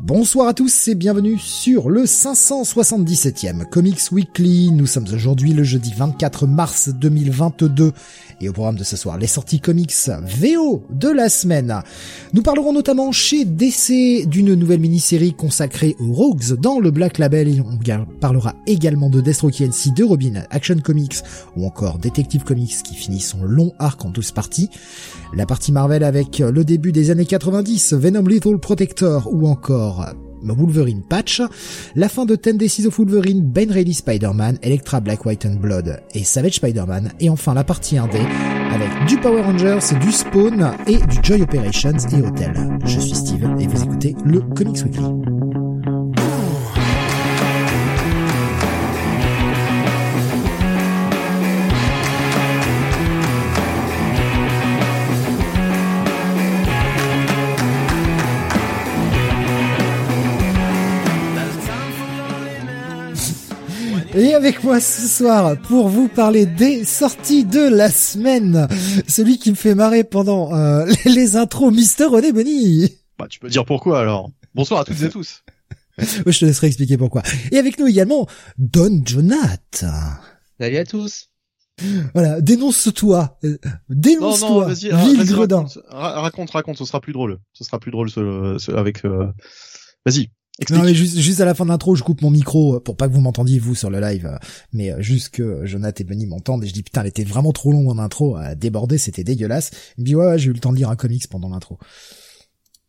Bonsoir à tous et bienvenue sur le 577e Comics Weekly. Nous sommes aujourd'hui le jeudi 24 mars 2022 et au programme de ce soir, les sorties comics VO de la semaine. Nous parlerons notamment chez DC d'une nouvelle mini-série consacrée aux Rogues dans le Black Label et on parlera également de Deathstroke NC, de Robin, Action Comics ou encore Detective Comics qui finit son long arc en 12 parties. La partie Marvel avec le début des années 90, Venom Lethal Protector ou encore Wolverine Patch, la fin de 10 Days of Wolverine, Ben Reilly Spider-Man, Electra Black White and Blood et Savage Spider-Man, et enfin la partie 1D avec du Power Rangers, du Spawn et du Joy Operations et Hotel. Je suis Steve et vous écoutez le Comics Weekly. Et avec moi ce soir pour vous parler des sorties de la semaine, celui qui me fait marrer pendant euh, les, intros, Mister René Bonny. Bah tu peux dire pourquoi alors. Bonsoir à toutes et tous. je te laisserai expliquer pourquoi. Et avec nous également Don Jonath. Salut à tous. Voilà, dénonce-toi, dénonce-toi, ville gredin. Raconte, raconte, ce sera plus drôle. Ce sera plus drôle ce, avec. Euh... Vas-y. Non mais juste, juste à la fin de l'intro, je coupe mon micro euh, pour pas que vous m'entendiez vous sur le live, euh, mais euh, juste que Jonathan et Benny m'entendent et je dis putain, elle était vraiment trop longue en intro, à déborder, c'était dégueulasse. Il me dit ouais, ouais j'ai eu le temps de lire un comics pendant l'intro.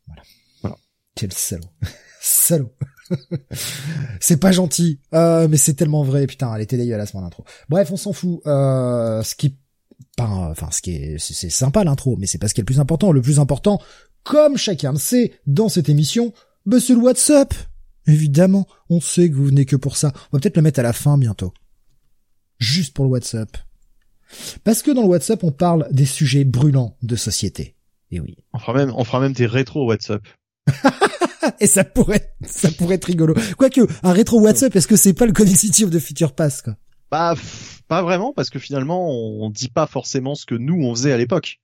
Voilà. voilà. Quel salaud. salaud. c'est pas gentil, euh, mais c'est tellement vrai, putain, elle était dégueulasse mon intro. Bref, on s'en fout. Euh, ce qui, enfin, ce qui est, c'est sympa l'intro, mais c'est pas ce qui est le plus important. Le plus important, comme chacun le sait, dans cette émission, bah c'est le WhatsApp Évidemment, on sait que vous venez que pour ça. On va peut-être le mettre à la fin bientôt. Juste pour le WhatsApp. Parce que dans le WhatsApp, on parle des sujets brûlants de société. Et oui. On fera même, on fera même des rétro WhatsApp. Et ça pourrait, ça pourrait être rigolo. Quoique, un rétro WhatsApp, est-ce que c'est pas le Connective de Future Pass, quoi? Bah, pas vraiment, parce que finalement, on dit pas forcément ce que nous, on faisait à l'époque.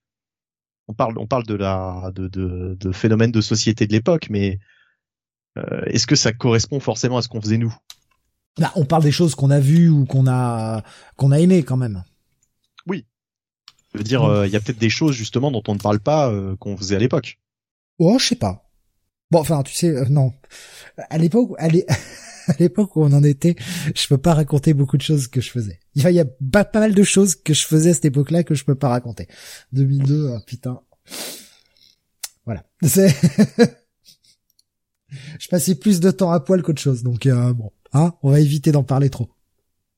On parle, on parle de la, de, de, de phénomènes de société de l'époque, mais est-ce que ça correspond forcément à ce qu'on faisait nous? Bah, on parle des choses qu'on a vues ou qu'on a qu'on a aimé quand même. Oui. Je veux dire, euh, il y a peut-être des choses justement dont on ne parle pas euh, qu'on faisait à l'époque. Oh, je sais pas. Bon, enfin, tu sais, non. À l'époque, à l'époque où on en était, je peux pas raconter beaucoup de choses que je faisais. Il y a, pas, pas, mal de choses que je faisais à cette époque-là que je peux pas raconter. 2002, oh, putain. Voilà. C'est je passais plus de temps à poil qu'autre chose. Donc euh, bon, hein, on va éviter d'en parler trop.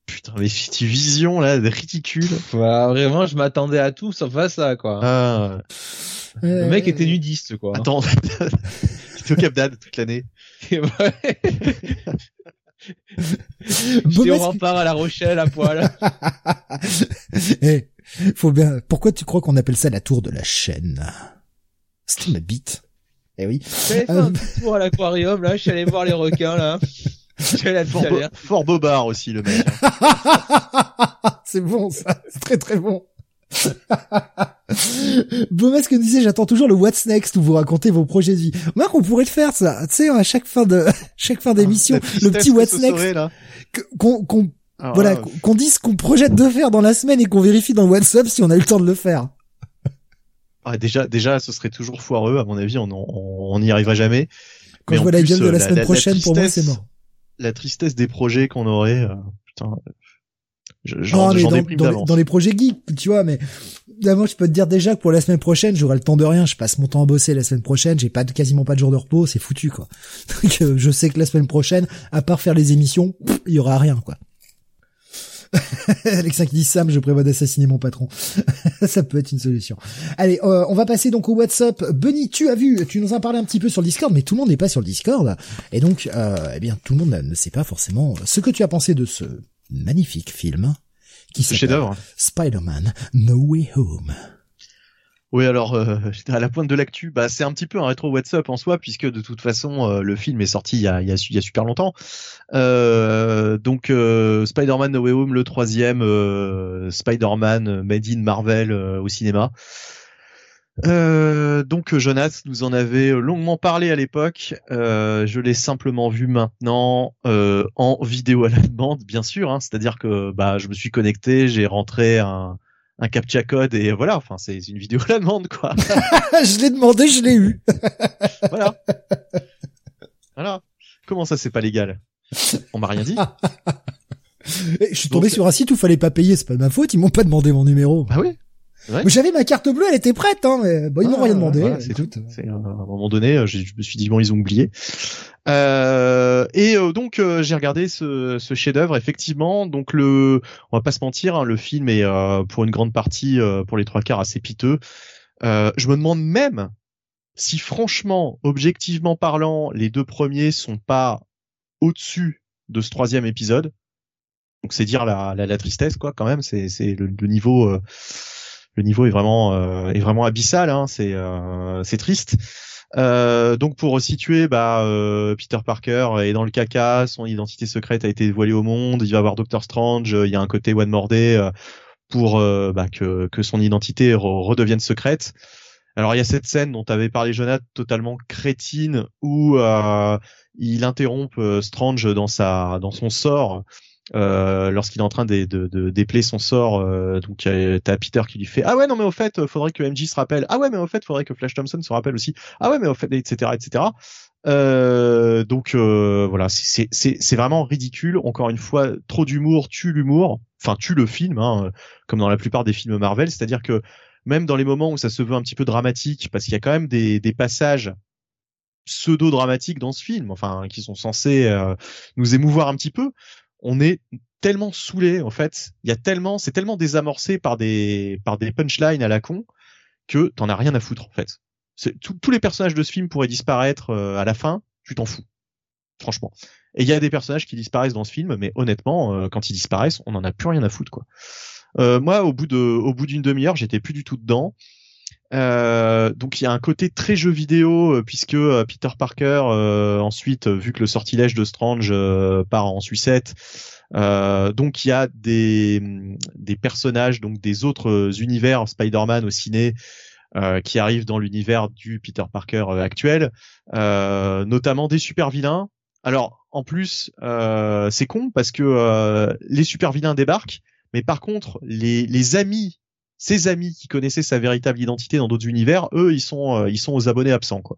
Putain, mais tu vision là, ridicule. Ouais, vraiment, je m'attendais à tout sauf à ça, quoi. Ah. Le mec était nudiste, quoi. Attends, il était au Cap d'Ad toute l'année. J'étais au rempart à La Rochelle à poil. Eh, faut bien. Pourquoi tu crois qu'on appelle ça la tour de la chaîne? C'était ma bite. Eh oui. J'allais faire un petit tour à l'aquarium, là. Je suis allé voir les requins, là. Fort, fort bobard aussi, le mec. c'est bon, ça. C'est très très bon. Beaumasque nous disait j'attends toujours le What's Next où vous racontez vos projets de vie. Moi on pourrait le faire ça, tu sais à chaque fin de chaque fin d'émission ah, le petit What's Next qu'on qu'on ah, voilà qu'on dise qu'on projette de faire dans la semaine et qu'on vérifie dans le WhatsApp si on a eu le temps de le faire. Ah, déjà, déjà, ce serait toujours foireux. À mon avis, on n'y arrivera jamais. Quand je vois la gueule de la, semaine prochaine, pour moi, c'est mort. La tristesse des projets qu'on aurait, euh, putain. J'en dans, dans, les projets geeks, tu vois, mais d'abord, je peux te dire déjà que pour la semaine prochaine, j'aurai le temps de rien. Je passe mon temps à bosser la semaine prochaine. J'ai pas de, quasiment pas de jour de repos. C'est foutu, quoi. Donc, euh, je sais que la semaine prochaine, à part faire les émissions, il y aura rien, quoi. Alexin qui dit Sam, je prévois d'assassiner mon patron. ça peut être une solution. Allez, euh, on va passer donc au WhatsApp. Benny, tu as vu, tu nous en parlé un petit peu sur le Discord, mais tout le monde n'est pas sur le Discord. Et donc, euh, eh bien, tout le monde ne sait pas forcément ce que tu as pensé de ce magnifique film qui s'appelle Spider-Man No Way Home. Oui, alors euh, à la pointe de l'actu, bah c'est un petit peu un rétro WhatsApp en soi puisque de toute façon euh, le film est sorti il y a, y a super longtemps. Euh, donc euh, Spider-Man No Way Home, le troisième Spider-Man made in Marvel au cinéma. donc Jonas nous en avait longuement parlé à l'époque. je l'ai simplement vu maintenant en vidéo à la demande, bien sûr. Hein, C'est-à-dire que bah je me suis connecté, j'ai rentré un un captcha code et voilà, enfin c'est une vidéo à la demande quoi. je l'ai demandé, je l'ai eu. voilà. Voilà. Comment ça c'est pas légal? On m'a rien dit. je suis tombé sur un site où fallait pas payer, c'est pas de ma faute, ils m'ont pas demandé mon numéro. Ah oui. Mais j'avais ma carte bleue, elle était prête, hein, mais bon, ils m'ont ah, rien demandé. c'est tout. à un moment donné, je, me suis dit bon, ils ont oublié. Euh, et euh, donc euh, j'ai regardé ce, ce chef-d'œuvre. Effectivement, donc le, on va pas se mentir, hein, le film est pour une grande partie, pour les trois quarts, assez piteux. je me demande même si franchement, objectivement parlant, les deux premiers sont pas au-dessus de ce troisième épisode. Donc c'est dire la, la, la, tristesse quoi quand même. C'est c'est le, le, niveau le niveau est vraiment euh, est vraiment abyssal. Hein, c'est euh, c'est triste. Euh, donc pour resituer, bah, Peter Parker est dans le caca, son identité secrète a été dévoilée au monde, il va voir Doctor Strange, il y a un côté One More Day pour bah, que, que son identité redevienne secrète. Alors il y a cette scène dont avait parlé Jonathan, totalement crétine, où il interrompt Strange dans sa dans son sort euh, lorsqu'il est en train de, de, de dépeler son sort, euh, donc t'as Peter qui lui fait ah ouais non mais au fait faudrait que MJ se rappelle. Ah ouais mais au fait faudrait que Flash Thompson se rappelle aussi. Ah ouais mais au fait etc etc euh, donc euh, voilà c'est c'est vraiment ridicule. Encore une fois trop d'humour tue l'humour. Enfin tue le film hein, comme dans la plupart des films Marvel. C'est-à-dire que même dans les moments où ça se veut un petit peu dramatique parce qu'il y a quand même des, des passages pseudo dramatiques dans ce film enfin qui sont censés euh, nous émouvoir un petit peu on est tellement saoulé en fait. Il y a tellement, c'est tellement désamorcé par des punchlines à la con que t'en as rien à foutre en fait. tous les personnages de ce film pourraient disparaître euh, à la fin, tu t'en fous, franchement. Et il y a des personnages qui disparaissent dans ce film, mais honnêtement, euh, quand ils disparaissent, on en a plus rien à foutre quoi. Euh, moi, au bout au bout d'une demi-heure, j'étais plus du tout dedans. Euh, donc il y a un côté très jeu vidéo euh, puisque euh, Peter Parker ensuite vu que le sortilège de Strange part en sucette donc il y a des des personnages donc des autres univers Spider-Man au ciné qui arrivent dans l'univers du Peter Parker actuel notamment des super vilains alors en plus c'est con parce que les super vilains débarquent mais par contre les les amis ses amis qui connaissaient sa véritable identité dans d'autres univers, eux, ils sont, euh, ils sont aux abonnés absents, quoi.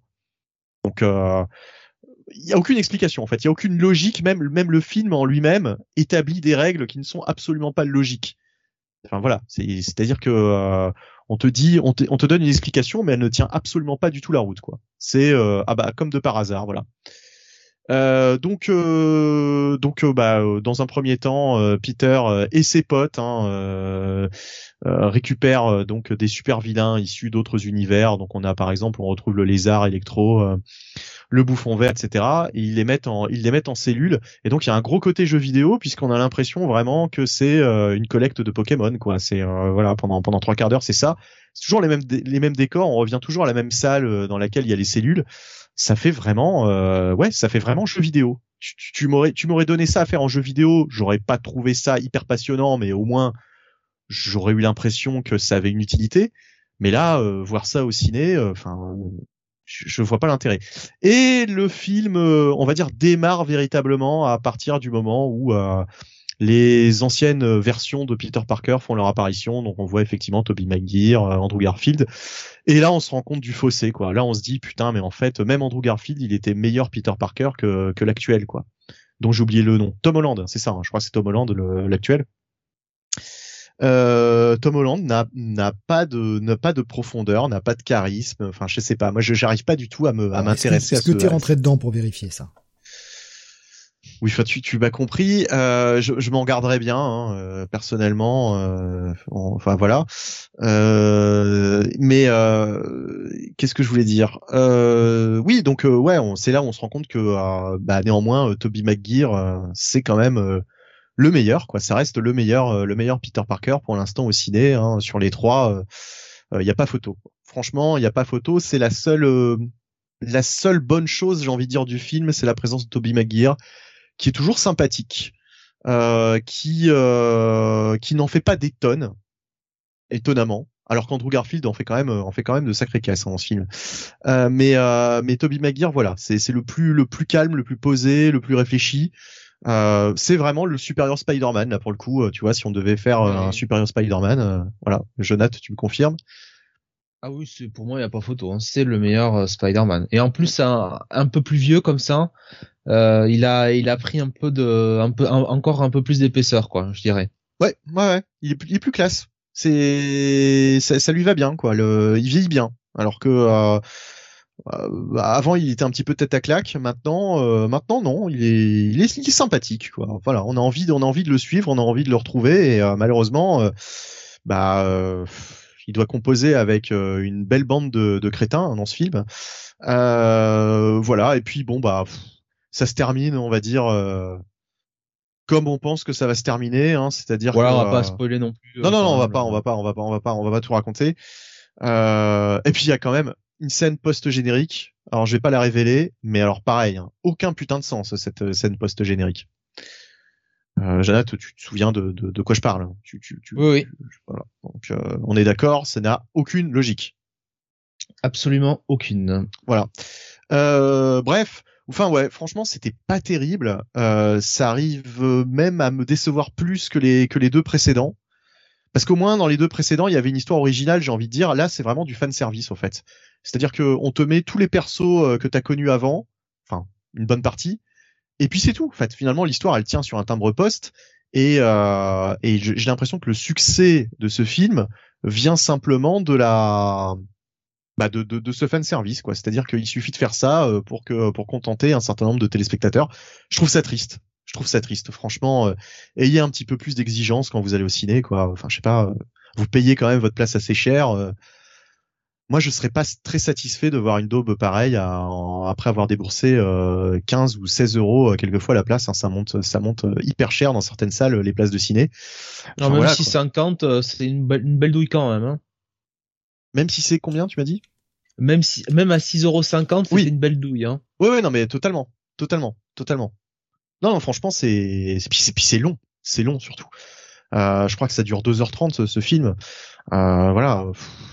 Donc, euh, il y a aucune explication en fait, il y a aucune logique. Même, même le film en lui-même établit des règles qui ne sont absolument pas logiques. Enfin voilà, c'est-à-dire que euh, on te dit, on te, on te donne une explication, mais elle ne tient absolument pas du tout la route, quoi. C'est ah bah comme de par hasard, voilà. Euh, donc, euh, donc, euh, bah, dans un premier temps, Peter et ses potes hein, récupèrent donc des super vilains issus d'autres univers. Donc, on a par exemple, on retrouve le lézard électro, le bouffon vert, etc. Et ils les mettent en, ils les mettent en cellules. Et donc, il y a un gros côté jeu vidéo puisqu'on a l'impression vraiment que c'est une collecte de Pokémon, quoi. C'est voilà, pendant pendant trois quarts d'heure, c'est ça. C'est toujours les mêmes les mêmes décors. On revient toujours à la même salle dans laquelle il y a les cellules ça fait vraiment, euh, ouais, ça fait vraiment jeu vidéo. Tu, m'aurais, tu m'aurais donné ça à faire en jeu vidéo, j'aurais pas trouvé ça hyper passionnant, mais au moins j'aurais eu l'impression que ça avait une utilité. Mais là, euh, voir ça au ciné, euh, enfin, je, je, vois pas l'intérêt. Et le film, on va dire, démarre véritablement à partir du moment où les anciennes versions de Peter Parker font leur apparition, donc on voit effectivement Tobey Maguire, euh, Andrew Garfield, et là on se rend compte du fossé, quoi. Là on se dit putain, mais en fait même Andrew Garfield, il était meilleur Peter Parker que, que l'actuel, quoi. Donc j'ai oublié le nom. Tom Holland, c'est ça. Hein. je crois que c'est Tom Holland l'actuel. Euh, Tom Holland n'a pas de n'a pas de profondeur, n'a pas de charisme. Enfin, je sais pas. Moi, je j'arrive pas du tout à me à m'intéresser à ce. Est-ce que t'es rentré dedans pour vérifier ça? Oui, tu, tu m'as compris. Euh, je, je m'en garderais bien, hein, euh, personnellement. Euh, enfin voilà. Euh, mais qu'est-ce que je voulais dire? Oui, donc ouais, c'est là où on se rend compte que bah, néanmoins, Toby McGuire, c'est quand même le meilleur. Quoi, ça reste le meilleur, le meilleur Peter Parker pour l'instant au ciné. Hein, sur les trois, il n'y a pas photo. Franchement, il n'y a pas photo. C'est la seule la seule bonne chose, j'ai envie de dire, du film, c'est la présence de Toby McGuire qui est toujours sympathique, euh, qui euh, qui n'en fait pas des tonnes, étonnamment. Alors qu'Andrew Garfield en fait quand même en fait quand même de sacrés casses hein, dans ce film. Euh, mais euh, mais Toby Maguire voilà, c'est c'est le plus le plus calme, le plus posé, le plus réfléchi. Euh, c'est vraiment le supérieur Spider-Man là pour le coup. Tu vois, si on devait faire un supérieur Spider-Man, voilà, Jonathan, tu me confirmes? Ah oui, c'est pour moi il n'y a pas photo. Hein. C'est le meilleur Spider-Man. Et en plus, un, un peu plus vieux comme ça, euh, il a il a pris un peu de un peu encore un peu plus d'épaisseur quoi, je dirais. Ouais, ouais. Il, est, plus classe. C'est ça, lui va bien quoi. Il vieillit bien. Alors que euh, euh, avant il était un petit peu tête à claque. Maintenant, maintenant non, il est, il est, sympathique quoi. Voilà, on a envie, on a envie de le suivre, on a envie de le retrouver et malheureusement, bah il doit composer avec une belle bande de, de crétins dans ce film. voilà, et puis bon bah ça se termine, on va dire, euh, comme on pense que ça va se terminer, hein, c'est-à-dire. Voilà, on va pas euh, spoiler non plus. Non, non, non, on va pas, on va pas, on va pas, on va pas, on va pas tout raconter. Euh, et puis il y a quand même une scène post-générique. Alors je vais pas la révéler, mais alors pareil, hein, aucun putain de sens cette scène post-générique. Euh, Jeannette, tu te souviens de, de, de quoi je parle hein tu, tu, tu, Oui, oui. Voilà. Donc euh, on est d'accord, ça n'a aucune logique. Absolument aucune. Voilà. Euh, bref, Enfin ouais, franchement, c'était pas terrible. Euh, ça arrive même à me décevoir plus que les que les deux précédents. Parce qu'au moins dans les deux précédents, il y avait une histoire originale, j'ai envie de dire. Là, c'est vraiment du fan service en fait. C'est-à-dire que on te met tous les persos euh, que t'as connus avant, enfin une bonne partie, et puis c'est tout. En fait, finalement, l'histoire elle tient sur un timbre poste, et, euh, et j'ai l'impression que le succès de ce film vient simplement de la bah de, de, de, ce fan service quoi. C'est-à-dire qu'il suffit de faire ça euh, pour que pour contenter un certain nombre de téléspectateurs. Je trouve ça triste. Je trouve ça triste. Franchement, euh, ayez un petit peu plus d'exigence quand vous allez au ciné quoi. Enfin, je sais pas. Euh, vous payez quand même votre place assez cher. moi, je serais pas très satisfait de voir une daube pareille après avoir déboursé 15 ou 16 euros quelquefois la place. Hein, ça monte, ça monte hyper cher dans certaines salles les places de ciné. non, même si 50, c'est une, une, belle douille quand même. Hein. Même si c'est combien, tu m'as dit? Même si, même à 6,50€, c'est une belle douille, hein. Oui, oui, non, mais totalement, totalement, totalement. Non, non franchement, c'est, puis c'est long, c'est long surtout. Euh, je crois que ça dure 2h30 ce, film. Euh, voilà,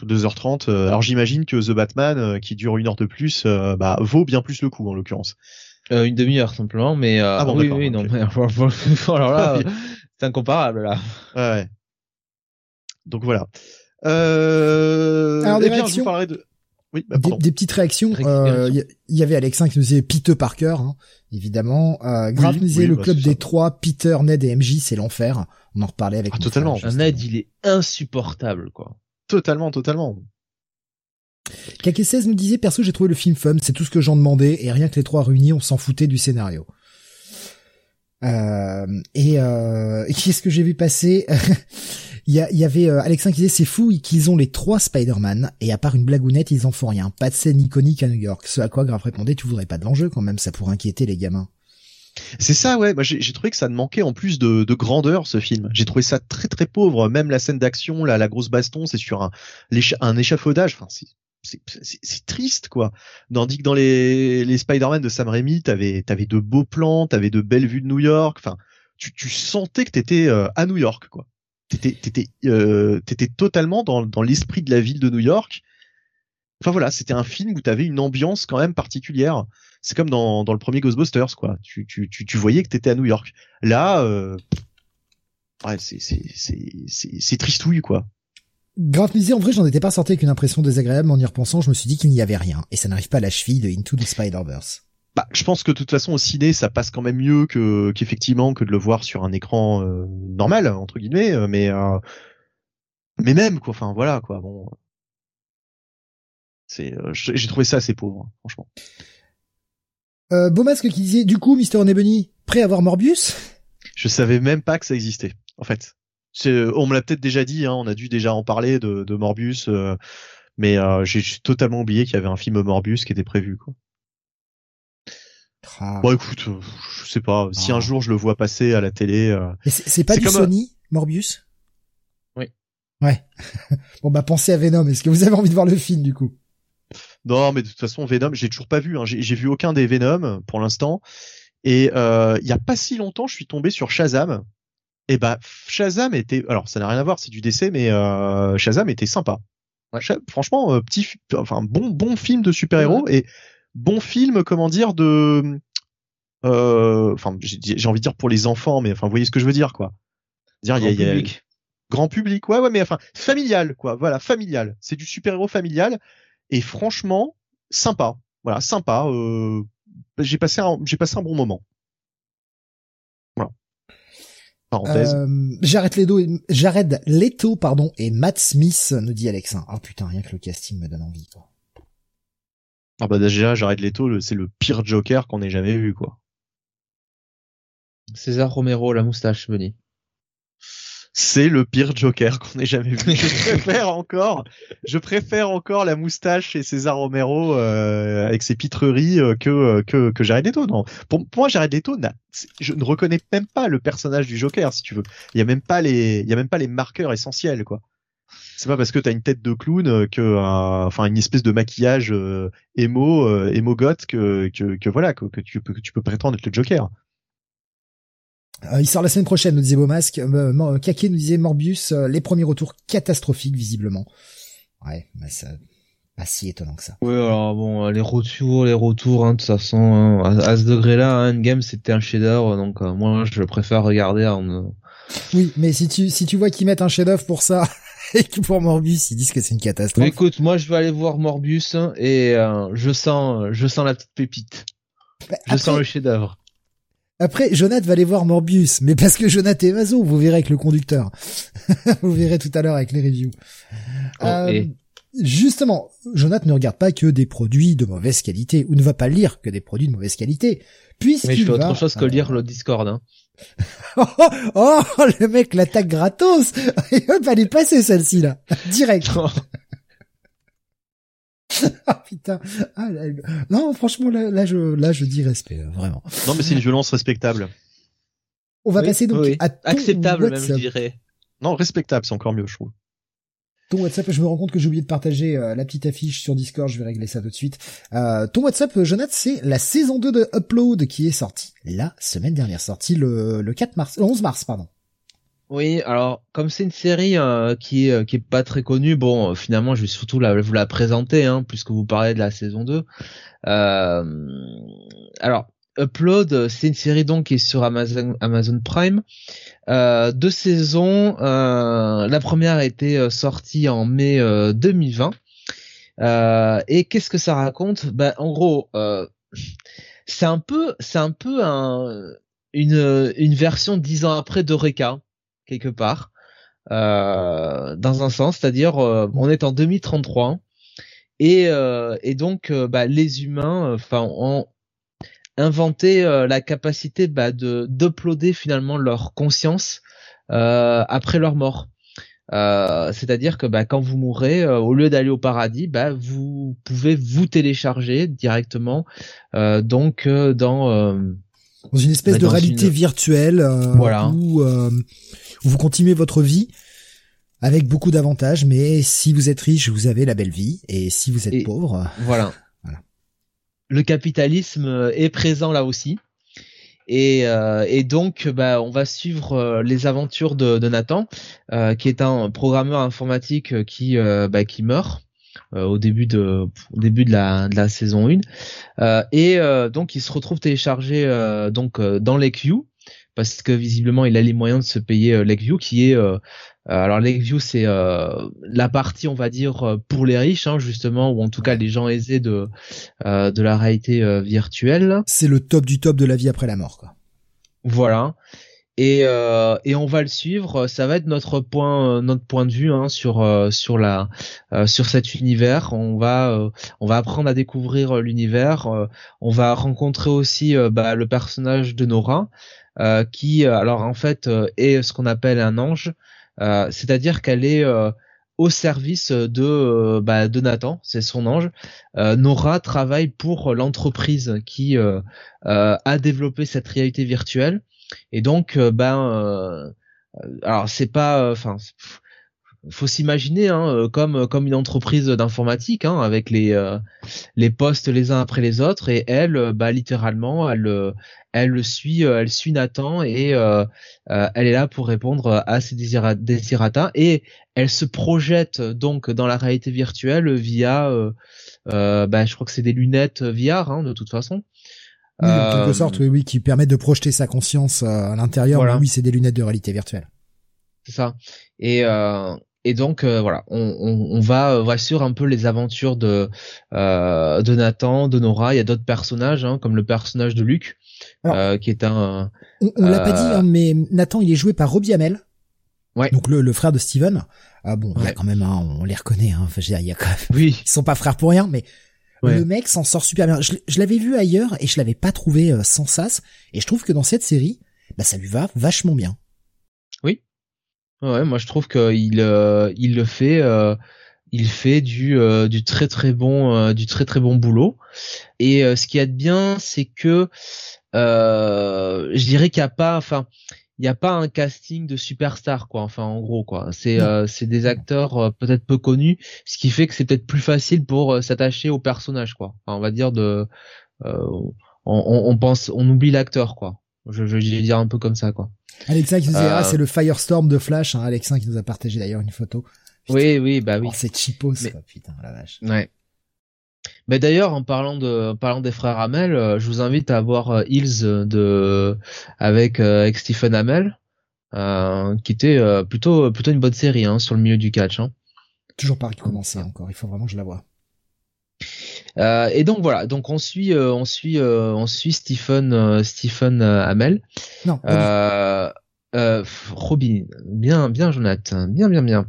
2h30. Euh, alors j'imagine que The Batman, euh, qui dure une heure de plus, euh, bah, vaut bien plus le coup en l'occurrence. une demi-heure simplement, mais ah bon, oui, oui, non, mais alors là, c'est incomparable là. Ouais. Donc voilà. Euh... Alors des réactions. de... Oui, bah, des, petites réactions. Il euh, y, avait Alexin qui nous disait Peter Parker, hein, évidemment. Euh, Grave nous disait le bah, club des trois, Peter, Ned et MJ, c'est l'enfer. On en reparlait avec. Ah, totalement. Ned, il est insupportable, quoi. Totalement, totalement. KK16 nous disait perso j'ai trouvé le film fun, c'est tout ce que j'en demandais et rien que les trois réunis on s'en foutait du scénario. Euh, et, euh, qu'est-ce que j'ai vu passer? Il y, avait euh, Alexin qui disait c'est fou qu'ils ont les trois Spider-Man et à part une blagounette ils en font rien. Pas de scène iconique à New York. Ce à quoi Graf répondait tu voudrais pas de l'enjeu quand même, ça pourrait inquiéter les gamins. C'est ça, ouais. Moi, j'ai trouvé que ça manquait en plus de, grandeur ce film. J'ai trouvé ça très très pauvre. Même la scène d'action, là, la grosse baston, c'est sur un, un échafaudage. Enfin, c'est triste quoi. Tandis que dans les, les Spider-Man de Sam Raimi, t'avais avais de beaux plans, t'avais de belles vues de New York. Enfin, tu, tu sentais que t'étais euh, à New York quoi t'étais t'étais euh, t'étais totalement dans dans l'esprit de la ville de New York. Enfin voilà, c'était un film où t'avais une ambiance quand même particulière. C'est comme dans dans le premier Ghostbusters quoi. Tu tu tu, tu voyais que t'étais à New York. Là, euh, ouais, c'est c'est c'est c'est c'est tristouille quoi. Grave misé, en vrai, j'en étais pas sorti avec une impression désagréable, mais en y repensant, je me suis dit qu'il n'y avait rien, et ça n'arrive pas à la cheville de Into the Spider-Verse. Bah, je pense que de toute façon au ciné ça passe quand même mieux que qu'effectivement que de le voir sur un écran euh, normal entre guillemets, euh, mais euh, mais même quoi. Enfin voilà quoi. Bon, c'est j'ai trouvé ça assez pauvre, hein, franchement. Euh, Beaumasque qui disait du coup Mister Nebunny Prêt à voir Morbius? Je savais même pas que ça existait, en fait. On me l'a peut-être déjà dit, hein, on a dû déjà en parler de, de Morbius, euh, mais euh, j'ai totalement oublié qu'il y avait un film Morbius qui était prévu. Quoi. Ah. Bon, écoute, euh, je sais pas. Si un ah. jour je le vois passer à la télé. Euh... C'est pas du Sony, Morbius? Oui. Ouais. bon bah pensez à Venom. Est-ce que vous avez envie de voir le film du coup? Non, mais de toute façon Venom, j'ai toujours pas vu. Hein. J'ai vu aucun des Venom pour l'instant. Et euh, il y a pas si longtemps, je suis tombé sur Shazam. Et bah Shazam était, alors ça n'a rien à voir, c'est du décès, mais euh, Shazam était sympa. Ouais. Franchement, euh, petit, enfin bon bon film de super héros et bon film, comment dire, de, euh, enfin, j'ai envie de dire pour les enfants, mais enfin, vous voyez ce que je veux dire, quoi. Dire, grand il y a, public. grand public, ouais, ouais, mais enfin, familial, quoi. Voilà, familial. C'est du super-héros familial et franchement, sympa. Voilà, sympa. Euh, j'ai passé un, j'ai passé un bon moment. Voilà. Parenthèse. Euh, Jared Leto, Jared Leto, pardon, et Matt Smith, nous dit Alexin. Ah putain, rien que le casting me donne envie, quoi. Ah bah déjà, Jared Leto, c'est le pire Joker qu'on ait jamais vu, quoi. César Romero, la moustache, Benny. C'est le pire Joker qu'on ait jamais vu. Je préfère encore, je préfère encore la moustache et César Romero euh, avec ses pitreries euh, que, euh, que que Jared Leto. Non, pour, moi Jared Leto, je ne reconnais même pas le personnage du Joker, si tu veux. Il y a même pas les, il y a même pas les marqueurs essentiels, quoi c'est pas parce que t'as une tête de clown euh, que enfin une espèce de maquillage euh, émo euh, émo goth que, que, que voilà que, que, tu peux que tu peux prétendre être le Joker. Euh, il sort la semaine prochaine, nous disait Beaumasque. Euh, Kake nous disait Morbius, les premiers retours catastrophiques visiblement. Ouais, mais ça pas si étonnant que ça. Oui, alors bon, les retours, les retours, hein, de toute façon, hein, à, ce degré-là, hein, Endgame c'était un chef-d'œuvre, donc moi je préfère regarder en. Oui, mais si tu si tu vois qu'ils mettent un chef-d'œuvre pour ça, et pour Morbius, ils disent que c'est une catastrophe. écoute, moi je vais aller voir Morbius hein, et euh, je sens, je sens la petite pépite. Bah, je sens le chef-d'œuvre. Après, Jonathan va aller voir Morbius, mais parce que Jonathan est maso, vous verrez avec le conducteur. vous verrez tout à l'heure avec les reviews. Oh, euh, justement, Jonathan ne regarde pas que des produits de mauvaise qualité, ou ne va pas lire que des produits de mauvaise qualité, puisqu'il Mais je fais autre chose que lire le Discord. Hein. oh, oh, le mec l'attaque gratos. Il va pas les passer celle-ci là, direct. ah putain. Ah, non, franchement là, là, je là je dis respect vraiment. Non mais c'est une violence respectable. On va passer donc à acceptable même je dirais. Non, respectable, c'est encore mieux je trouve ton WhatsApp, je me rends compte que j'ai oublié de partager euh, la petite affiche sur Discord, je vais régler ça tout de suite. Euh, ton WhatsApp, Jonathan, c'est la saison 2 de Upload qui est sortie la semaine dernière, sortie le, le 4 mars, le 11 mars, pardon. Oui, alors comme c'est une série euh, qui est pas très connue, bon finalement je vais surtout vous la présenter hein, puisque vous parlez de la saison 2. alors Upload, c'est une série donc qui est sur Amazon Prime. Euh, deux saisons. Euh, la première a été euh, sortie en mai 2020. et qu'est-ce que ça raconte? Ben en gros, c'est un peu, c'est un peu un, une, version dix ans après d'Eureka quelque part. dans un sens, c'est-à-dire on est en 2033 et, et donc bah, les humains, enfin inventer euh, la capacité bah, de d'uploader finalement leur conscience euh, après leur mort. Euh, c'est-à-dire que bah, quand vous mourrez, au lieu d'aller au paradis, bah, vous pouvez vous télécharger directement donc dans dans une espèce bah, de réalité virtuelle voilà. où, vous continuez votre vie avec beaucoup d'avantages, mais si vous êtes riche, vous avez la belle vie, et si vous êtes pauvre, voilà le capitalisme euh, est présent là aussi. Et, euh, et donc, bah, on va suivre euh, les aventures de, de Nathan, qui est un programmeur informatique qui, bah, qui meurt au début de au début de la, de la saison 1 et donc il se retrouve téléchargé donc dans Lakeview parce que visiblement il a les moyens de se payer Lakeview qui est euh, alors Lakeview c'est euh, la partie on va dire euh, pour les riches hein, justement ou en tout cas les gens aisés de de la réalité virtuelle. C'est le top du top de la vie après la mort quoi. Voilà. et, euh, et on va le suivre. Ça va être notre point, notre point de vue hein, sur euh, sur la euh, sur cet univers. On va on va apprendre à découvrir l'univers. on va rencontrer aussi bah, le personnage de Nora, qui alors en fait est ce qu'on appelle un ange, c'est-à-dire qu'elle est au service de bah, de Nathan, c'est son ange. Nora travaille pour l'entreprise qui a développé cette réalité virtuelle et donc, euh, ben, euh, alors c'est pas, euh, enfin, faut s'imaginer hein, comme comme une entreprise d'informatique hein, avec les les postes les uns après les autres et elle bah littéralement elle elle suit elle suit Nathan et elle est là pour répondre à ses désirata et elle se projette donc dans la réalité virtuelle via bah je crois que c'est des lunettes VR hein, de toute façon oui, en quelque euh, sorte, oui, oui, qui permettent de projeter sa conscience euh, à l'intérieur. Oui, c'est des lunettes de réalité virtuelle. C'est ça. Et euh, et donc voilà, on, on, on va va sur un peu les aventures de de Nathan, de Nora. Il y a d'autres personnages, hein, comme le personnage de Luc, qui est un. On, on l'a pas dit, hein, mais Nathan, il est joué par Robbie Amell. Ouais. Donc le, le frère de Steven. Ah bon, quand même, hein, on les reconnaît. Hein, enfin, je veux dire, il y a quand même. Oui. Ils sont pas frères pour rien, mais le mec s'en sort super bien. Je, l'avais vu ailleurs et je l'avais pas trouvé euh, sans sas. Et je trouve que dans cette série, bah ça lui va vachement bien. Ouais, moi je trouve qu'il euh, il le fait. Euh, il fait du du très très bon du très très bon boulot. Et ce qui est bien, c'est que je dirais qu'il n'y a pas, enfin, il n'y a pas un casting de superstar quoi enfin en gros quoi c'est euh, c'est des acteurs euh, peut-être peu connus ce qui fait que c'est peut-être plus facile pour euh, s'attacher au personnage quoi enfin, on va dire de on, on, pense on oublie l'acteur quoi je, je vais dire un peu comme ça quoi Alexa qui nous dit ah c'est le Firestorm de Flash hein, Alexa qui nous a partagé d'ailleurs une photo oui oui bah oui oh, c'est cheapos quoi, putain la vache ouais mais d'ailleurs, en parlant de, en parlant des frères Hamel, euh, je vous invite à voir euh, Hills de, avec, euh, avec Stephen Hamel, qui était plutôt, plutôt une bonne série hein, sur le milieu du catch. Hein. Toujours pas recommencer encore. Il faut vraiment que je la vois. Euh, et donc voilà, donc on suit, on suit, on suit Stephen, Stephen Hamel. Non. Euh, Robbie, bien, bien Jonathan, bien, bien, bien.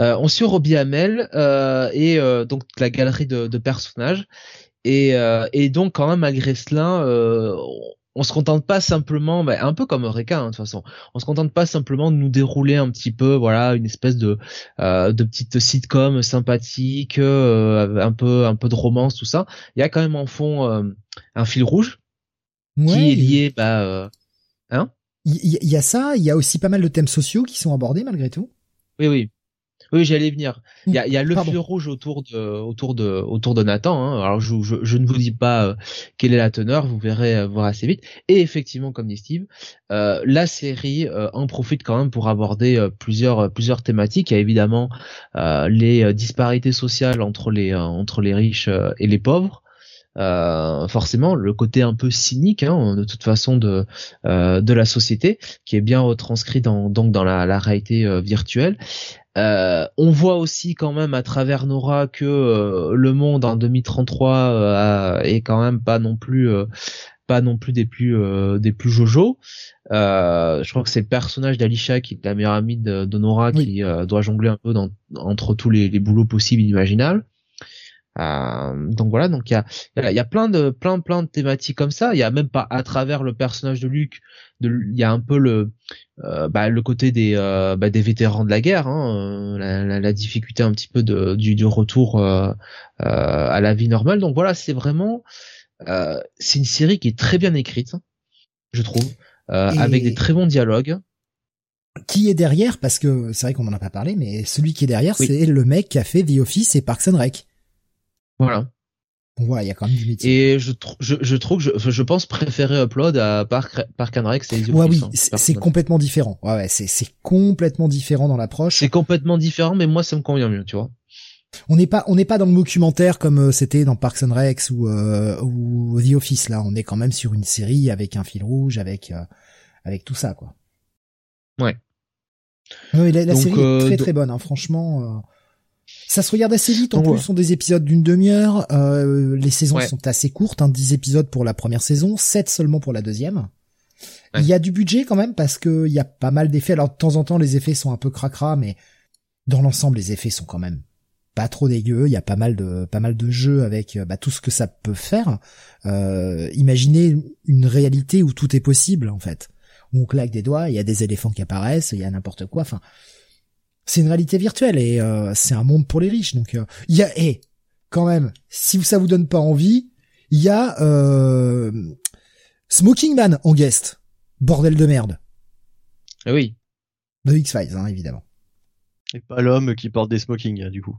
Euh, on suit Robbie Hamel euh, et euh, donc la galerie de, de personnages et, euh, et donc quand même malgré cela, euh, on se contente pas simplement, bah, un peu comme Eureka hein, de toute façon, on se contente pas simplement de nous dérouler un petit peu, voilà, une espèce de de petite sitcom sympathique, un peu un peu de romance tout ça. Il y a quand même en fond un fil rouge qui est lié, bah, hein? Il y, a ça, il y a aussi pas mal de thèmes sociaux qui sont abordés malgré tout. Oui, oui. Oui, j'allais venir. Il y a, y a le fil rouge autour de autour de autour de Nathan. Hein. Alors je, je, ne vous dis pas euh, quelle est la teneur, vous verrez euh, voir assez vite. Et effectivement, comme dit Steve, euh, la série en profite quand même pour aborder plusieurs plusieurs thématiques. Il y a évidemment les disparités sociales entre les entre les riches et les pauvres. Euh, forcément le côté un peu cynique hein, de toute façon de euh, de la société qui est bien retranscrit dans donc dans la, la réalité euh, virtuelle on voit aussi quand même à travers Nora que le monde en 2033 est quand même pas non plus pas non plus des plus des plus jojo. Je crois que c'est le personnage d'Alisha qui est la meilleure amie de, Nora qui doit jongler un peu dans, entre tous les, les boulots possibles et imaginables euh, donc voilà, donc il y a, il y a plein de plein plein de thématiques comme ça. Il y a même pas à travers le personnage de Luc, il y a un peu le euh, bah, le côté des euh, bah, des vétérans de la guerre, hein, la, la, difficulté un petit peu de, du, du retour à la vie normale. Donc voilà, c'est vraiment c'est une série qui est très bien écrite, je trouve, avec des très bons dialogues qui est derrière parce que c'est vrai qu'on en a pas parlé mais celui qui est derrière c'est le mec qui a fait The Office et Parks and Rec. Voilà. Bon, voilà, il y a quand même du métier. Et je, je, je trouve, je, je pense préférer Upload à Park, Park and Rec, c'est Ouais, oui, c'est complètement différent. Ouais, ouais, c'est, c'est complètement différent dans l'approche. C'est complètement différent, mais moi, ça me convient mieux, tu vois. On n'est pas, on n'est pas dans le documentaire comme euh, c'était dans Parks and ou, euh, ou The Office, là. On est quand même sur une série avec un fil rouge, avec, euh, avec tout ça, quoi. Ouais. Ouais, la, série est très très bonne, hein, franchement. Ça se regarde assez vite. En plus, ce sont des épisodes d'une demi-heure. Euh, les saisons sont assez courtes, hein, 10 épisodes pour la première saison, 7 seulement pour la deuxième. Il y a du budget quand même parce que il y a pas mal d'effets. Alors de temps en temps les effets sont un peu cracra, mais dans l'ensemble les effets sont quand même pas trop dégueux. Il y a pas mal de pas mal de jeux avec bah, tout ce que ça peut faire. Euh, imaginez une réalité où tout est possible en fait. Où on claque des doigts, il y a des éléphants qui apparaissent, il y a n'importe quoi. Enfin, c'est une réalité virtuelle et euh, c'est un monde pour les riches. Donc euh, il y a et quand même, si ça vous donne pas envie, il y a euh, Smoking Man en guest. Bordel de merde. Ah oui. De X-Files, hein, évidemment. Et pas l'homme qui porte des smokings, du coup.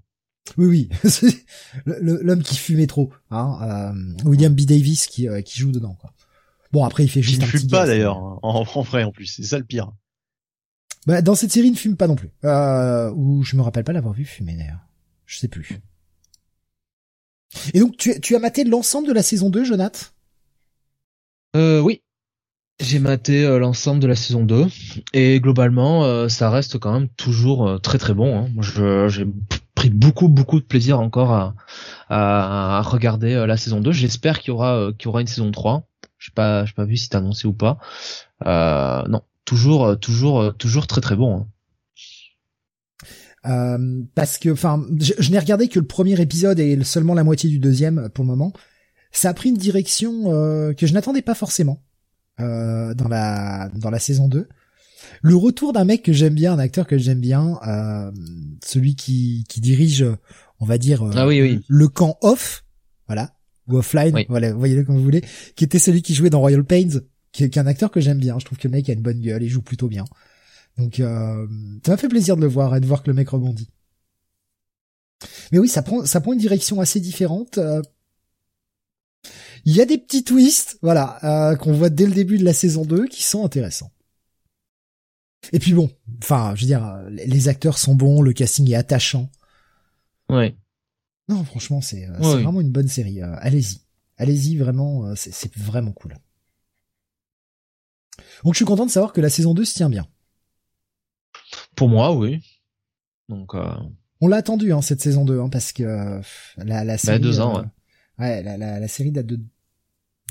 Oui, oui. L'homme qui fumait trop. Hein, euh, William B. Davis qui, euh, qui joue dedans. Quoi. Bon, après, il fait juste il un fume pas d'ailleurs, hein, en, en vrai en plus, c'est ça le pire. Bah, dans cette série, il ne fume pas non plus. Euh, ou je me rappelle pas l'avoir vu fumer d'ailleurs. Je sais plus. Et donc, tu, tu as maté l'ensemble de la saison 2, Jonath? Euh, oui. J'ai maté euh, l'ensemble de la saison 2 et globalement euh, ça reste quand même toujours euh, très très bon. Hein. J'ai pris beaucoup beaucoup de plaisir encore à, à, à regarder la saison 2. J'espère qu'il y aura qu'il y aura une saison 3. Je sais pas j'ai pas vu si c'est annoncé ou pas. Non, toujours euh, toujours euh, toujours très très bon. hein. Euh, parce que, enfin, je, je n'ai regardé que le premier épisode et seulement la moitié du deuxième euh, pour le moment. Ça a pris une direction euh, que je n'attendais pas forcément euh, dans la dans la saison 2. Le retour d'un mec que j'aime bien, un acteur que j'aime bien, euh, celui qui qui dirige, on va dire, Ah oui, oui. le camp off, voilà, ou offline, Oui. voilà, voyez-le comme vous voulez, qui était celui qui jouait dans Royal Pains, qui est, qui est un acteur que j'aime bien. Je trouve que le mec a une bonne gueule, il joue plutôt bien. Donc euh, ça m'a fait plaisir de le voir et de voir que le mec rebondit. Mais oui, ça prend ça prend une direction assez différente. euh. Il y a des petits twists, voilà, euh, qu'on voit dès le début de la saison 2 qui sont intéressants. Et puis bon, enfin, je veux dire, les acteurs sont bons, le casting est attachant. Ouais. Non, franchement, c'est euh, Ouais, oui. vraiment une bonne série. euh, allez-y, allez-y, vraiment, c'est c'est vraiment cool. Donc je suis content de savoir que la saison 2 se tient bien. Pour moi, oui. Donc euh, On l'a attendu hein, cette saison 2 hein, parce que euh, la, la série deux ans, euh, ouais, la, la, la série date de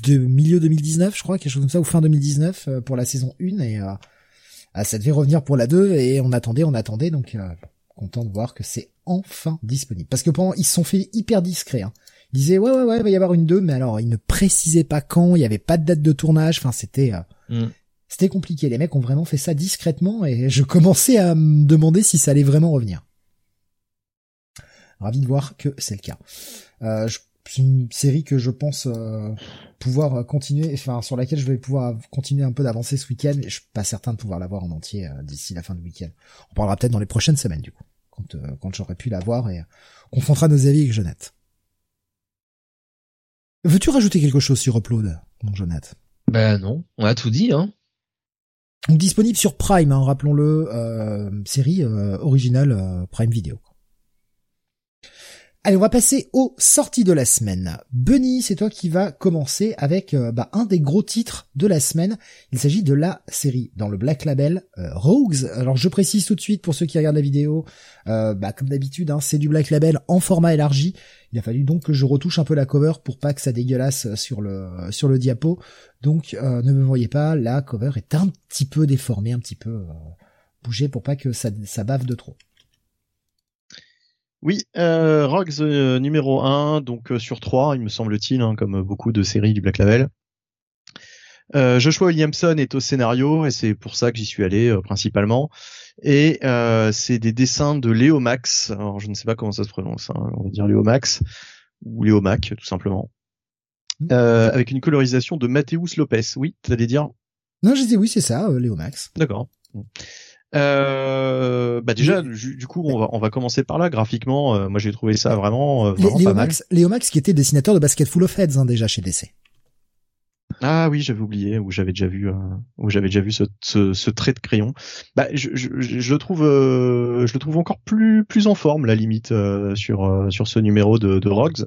de milieu 2019 je crois quelque chose comme ça ou fin 2019 euh, pour la saison 1 et euh, ah, ça devait revenir pour la 2 et on attendait on attendait donc euh, content de voir que c'est enfin disponible parce que pendant ils se sont fait hyper discrets hein. Ils disaient ouais ouais ouais il va y avoir une 2 mais alors ils ne précisaient pas quand il y avait pas de date de tournage enfin c'était euh, hmm. c'était compliqué les mecs ont vraiment fait ça discrètement et je commençais à me demander si ça allait vraiment revenir ravi de voir que c'est le cas. Euh, je- c'est une série que je pense euh, pouvoir continuer, enfin sur laquelle je vais pouvoir continuer un peu d'avancer ce week-end. Je suis pas certain de pouvoir la voir en entier euh, d'ici la fin du week-end. On parlera peut-être dans les prochaines semaines du coup, quand euh, quand j'aurai pu la voir et euh, on confrontera nos avis avec Jonathan. Veux-tu rajouter quelque chose sur Upload, mon Jonathan? Ben non, on a tout dit hein. Donc disponible sur Prime, hein, rappelons-le, euh, série euh, originale euh, Prime Video. Allez, on va passer aux sorties de la semaine. Bunny, c'est toi qui vas commencer avec euh, bah, un des gros titres de la semaine. Il s'agit de la série dans le Black Label euh, Rogues. Alors je précise tout de suite pour ceux qui regardent la vidéo, euh, bah, comme d'habitude, hein, c'est du Black Label en format élargi. Il a fallu donc que je retouche un peu la cover pour pas que ça dégueulasse sur le sur le diapo. Donc ne me voyez pas, la cover est un petit peu déformée, un petit peu bougée pour pas que ça, ça bave de trop. Oui, euh, Rogues euh, numéro 1, donc euh, sur 3, il me semble-t-il, hein, comme beaucoup de séries du Black Label. Euh, Joshua Williamson est au scénario et c'est pour ça que j'y suis allé principalement. Et c'est des dessins de Léo Max. Alors je ne sais pas comment ça se prononce. hein, on va dire Léo Max ou Léo Mac tout simplement. Euh, avec une colorisation de Mathéus Lopez. Oui, t'allais dire? Non, je dis oui, c'est ça, Léo Max. D'accord. Euh, bah déjà, du, du coup, on va on va commencer par là. Graphiquement, euh, moi j'ai trouvé ça vraiment, euh, vraiment Léo pas mal. Léo Max qui était dessinateur de Basket Full of Heads hein, déjà chez DC. Ah oui, j'avais oublié, ou j'avais déjà vu, euh, où j'avais déjà vu ce, ce, ce trait de crayon. Bah, je, je, je le trouve, je le trouve encore plus plus en forme, la limite sur sur ce numéro de, de Rogues.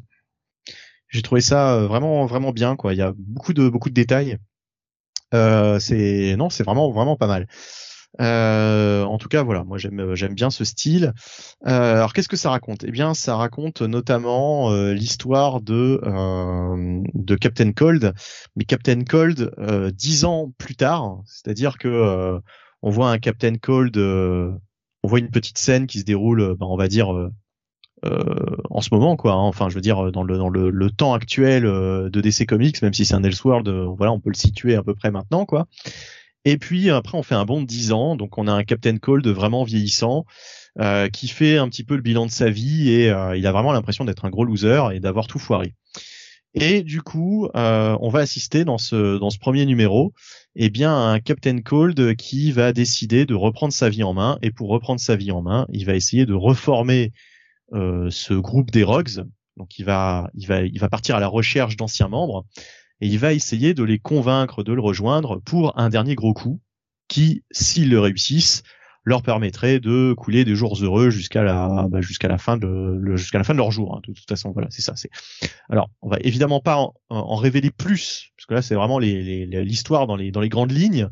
J'ai trouvé ça vraiment vraiment bien, quoi. Il y a beaucoup de beaucoup de détails. Euh, c'est non, c'est vraiment vraiment pas mal. Euh, en tout cas, voilà, moi j'aime j'aime bien ce style. Euh, alors qu'est-ce que ça raconte? Eh bien, ça raconte notamment euh, l'histoire de euh, de Captain Cold, mais Captain Cold dix ans plus tard, c'est-à-dire que on voit un Captain Cold, on voit une petite scène qui se déroule, ben, on va dire. en ce moment quoi hein. enfin je veux dire dans le dans le, le temps actuel de DC Comics même si c'est un Elseworld voilà on peut le situer à peu près maintenant quoi et puis après, on fait un bond de 10 ans, donc on a un Captain Cold vraiment vieillissant. Euh, qui fait un petit peu le bilan de sa vie et euh, il a vraiment l'impression d'être un gros loser et d'avoir tout foiré. Et du coup, euh, on va assister dans ce dans ce premier numéro, eh bien, à un Captain Cold qui va décider de reprendre sa vie en main. Et pour reprendre sa vie en main, il va essayer de reformer ce groupe des Rogues. Donc, il va il va il va partir à la recherche d'anciens membres et il va essayer de les convaincre de le rejoindre pour un dernier gros coup qui, s'ils le réussissent, leur permettrait de couler des jours heureux jusqu'à la bah, jusqu'à la fin de jusqu'à la fin de leur jour. Hein. De toute façon, voilà, c'est ça. C'est alors on va évidemment pas en, révéler plus parce que là c'est vraiment l'histoire les, dans les dans les grandes lignes,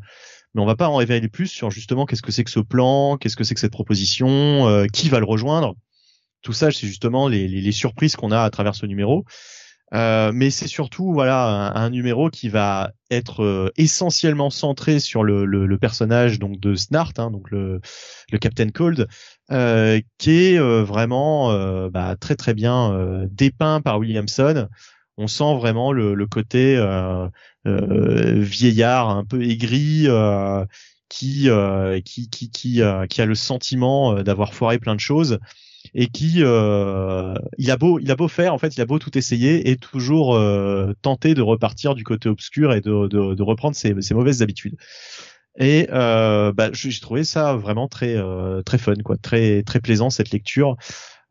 mais on va pas en révéler plus sur justement qu'est-ce que c'est que ce plan, qu'est-ce que c'est que cette proposition, euh, qui va le rejoindre. Tout ça, c'est justement les, les surprises qu'on a à travers ce numéro. Euh, mais c'est surtout voilà un, numéro qui va être euh, essentiellement centré sur le, le, le, personnage donc de Snart, hein, donc le, le Captain Cold, euh, qui est euh, vraiment bah, très très bien dépeint par Williamson. On sent vraiment le, le côté vieillard un peu aigri. qui, qui qui qui qui a le sentiment d'avoir foiré plein de choses et qui euh, il a beau il a beau faire en fait il a beau tout essayer et toujours euh, tenter de repartir du côté obscur et de, de, de reprendre ses, ses, mauvaises habitudes. Et euh, bah, j'ai trouvé ça vraiment très euh, très fun quoi. Très très plaisant cette lecture.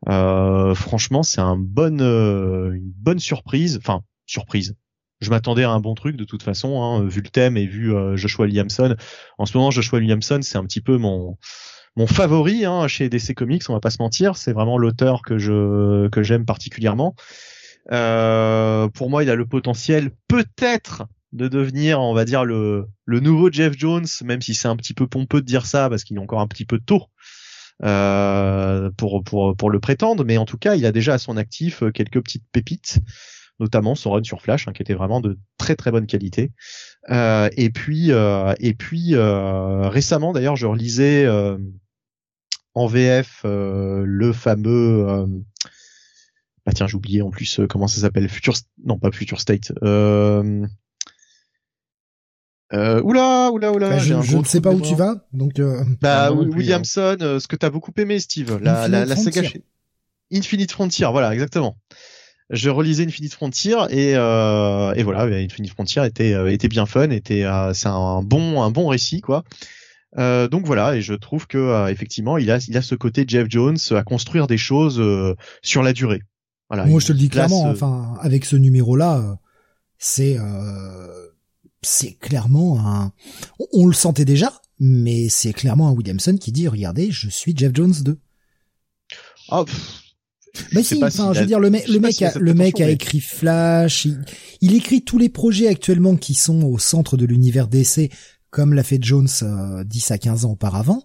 Euh, franchement c'est un bon une bonne surprise. Enfin surprise. Je m'attendais à un bon truc de toute façon hein, vu le thème et vu Joshua Williamson. En ce moment Joshua Williamson c'est un petit peu mon mon favori hein, chez DC Comics, on va pas se mentir, c'est vraiment l'auteur que je que j'aime particulièrement. Euh, pour moi, il a le potentiel peut-être de devenir, on va dire le le nouveau Jeff Jones, même si c'est un petit peu pompeux de dire ça parce qu'il est encore un petit peu tôt euh, pour pour pour le prétendre, mais en tout cas, il a déjà à son actif euh, quelques petites pépites notamment son run sur Flash, hein, qui était vraiment de très très bonne qualité. Euh, et puis et puis récemment d'ailleurs, je relisais en VF euh, le fameux euh, bah tiens j'ai oublié en plus euh, comment ça s'appelle Future non pas Future State euh... Euh, oula, oula, oula. Bah, je, ne sais pas où tu vas, donc. bah, Williamson, ce que t'as beaucoup aimé, Steve, la, la, la saga Infinite Frontier, voilà, exactement. Je relisais Infinite Frontier et, et voilà, Infinite Frontier était était bien fun, était c'est un bon un bon récit quoi. Euh, donc voilà, et je trouve que euh, effectivement, il a, il a ce côté Jeff Jones à construire des choses euh, sur la durée. Voilà. Moi, je te le dis clairement. Enfin, avec ce numéro-là, c'est c'est clairement un. On, le sentait déjà, mais c'est clairement un Williamson qui dit "Regardez, je suis Jeff Jones 2". Ah. bah si, enfin, je veux dire, le, mec, le mec, a, le mec a écrit Flash, il, il, écrit tous les projets actuellement qui sont au centre de l'univers DC comme l'a fait Jones 10 euh, à 15 ans auparavant.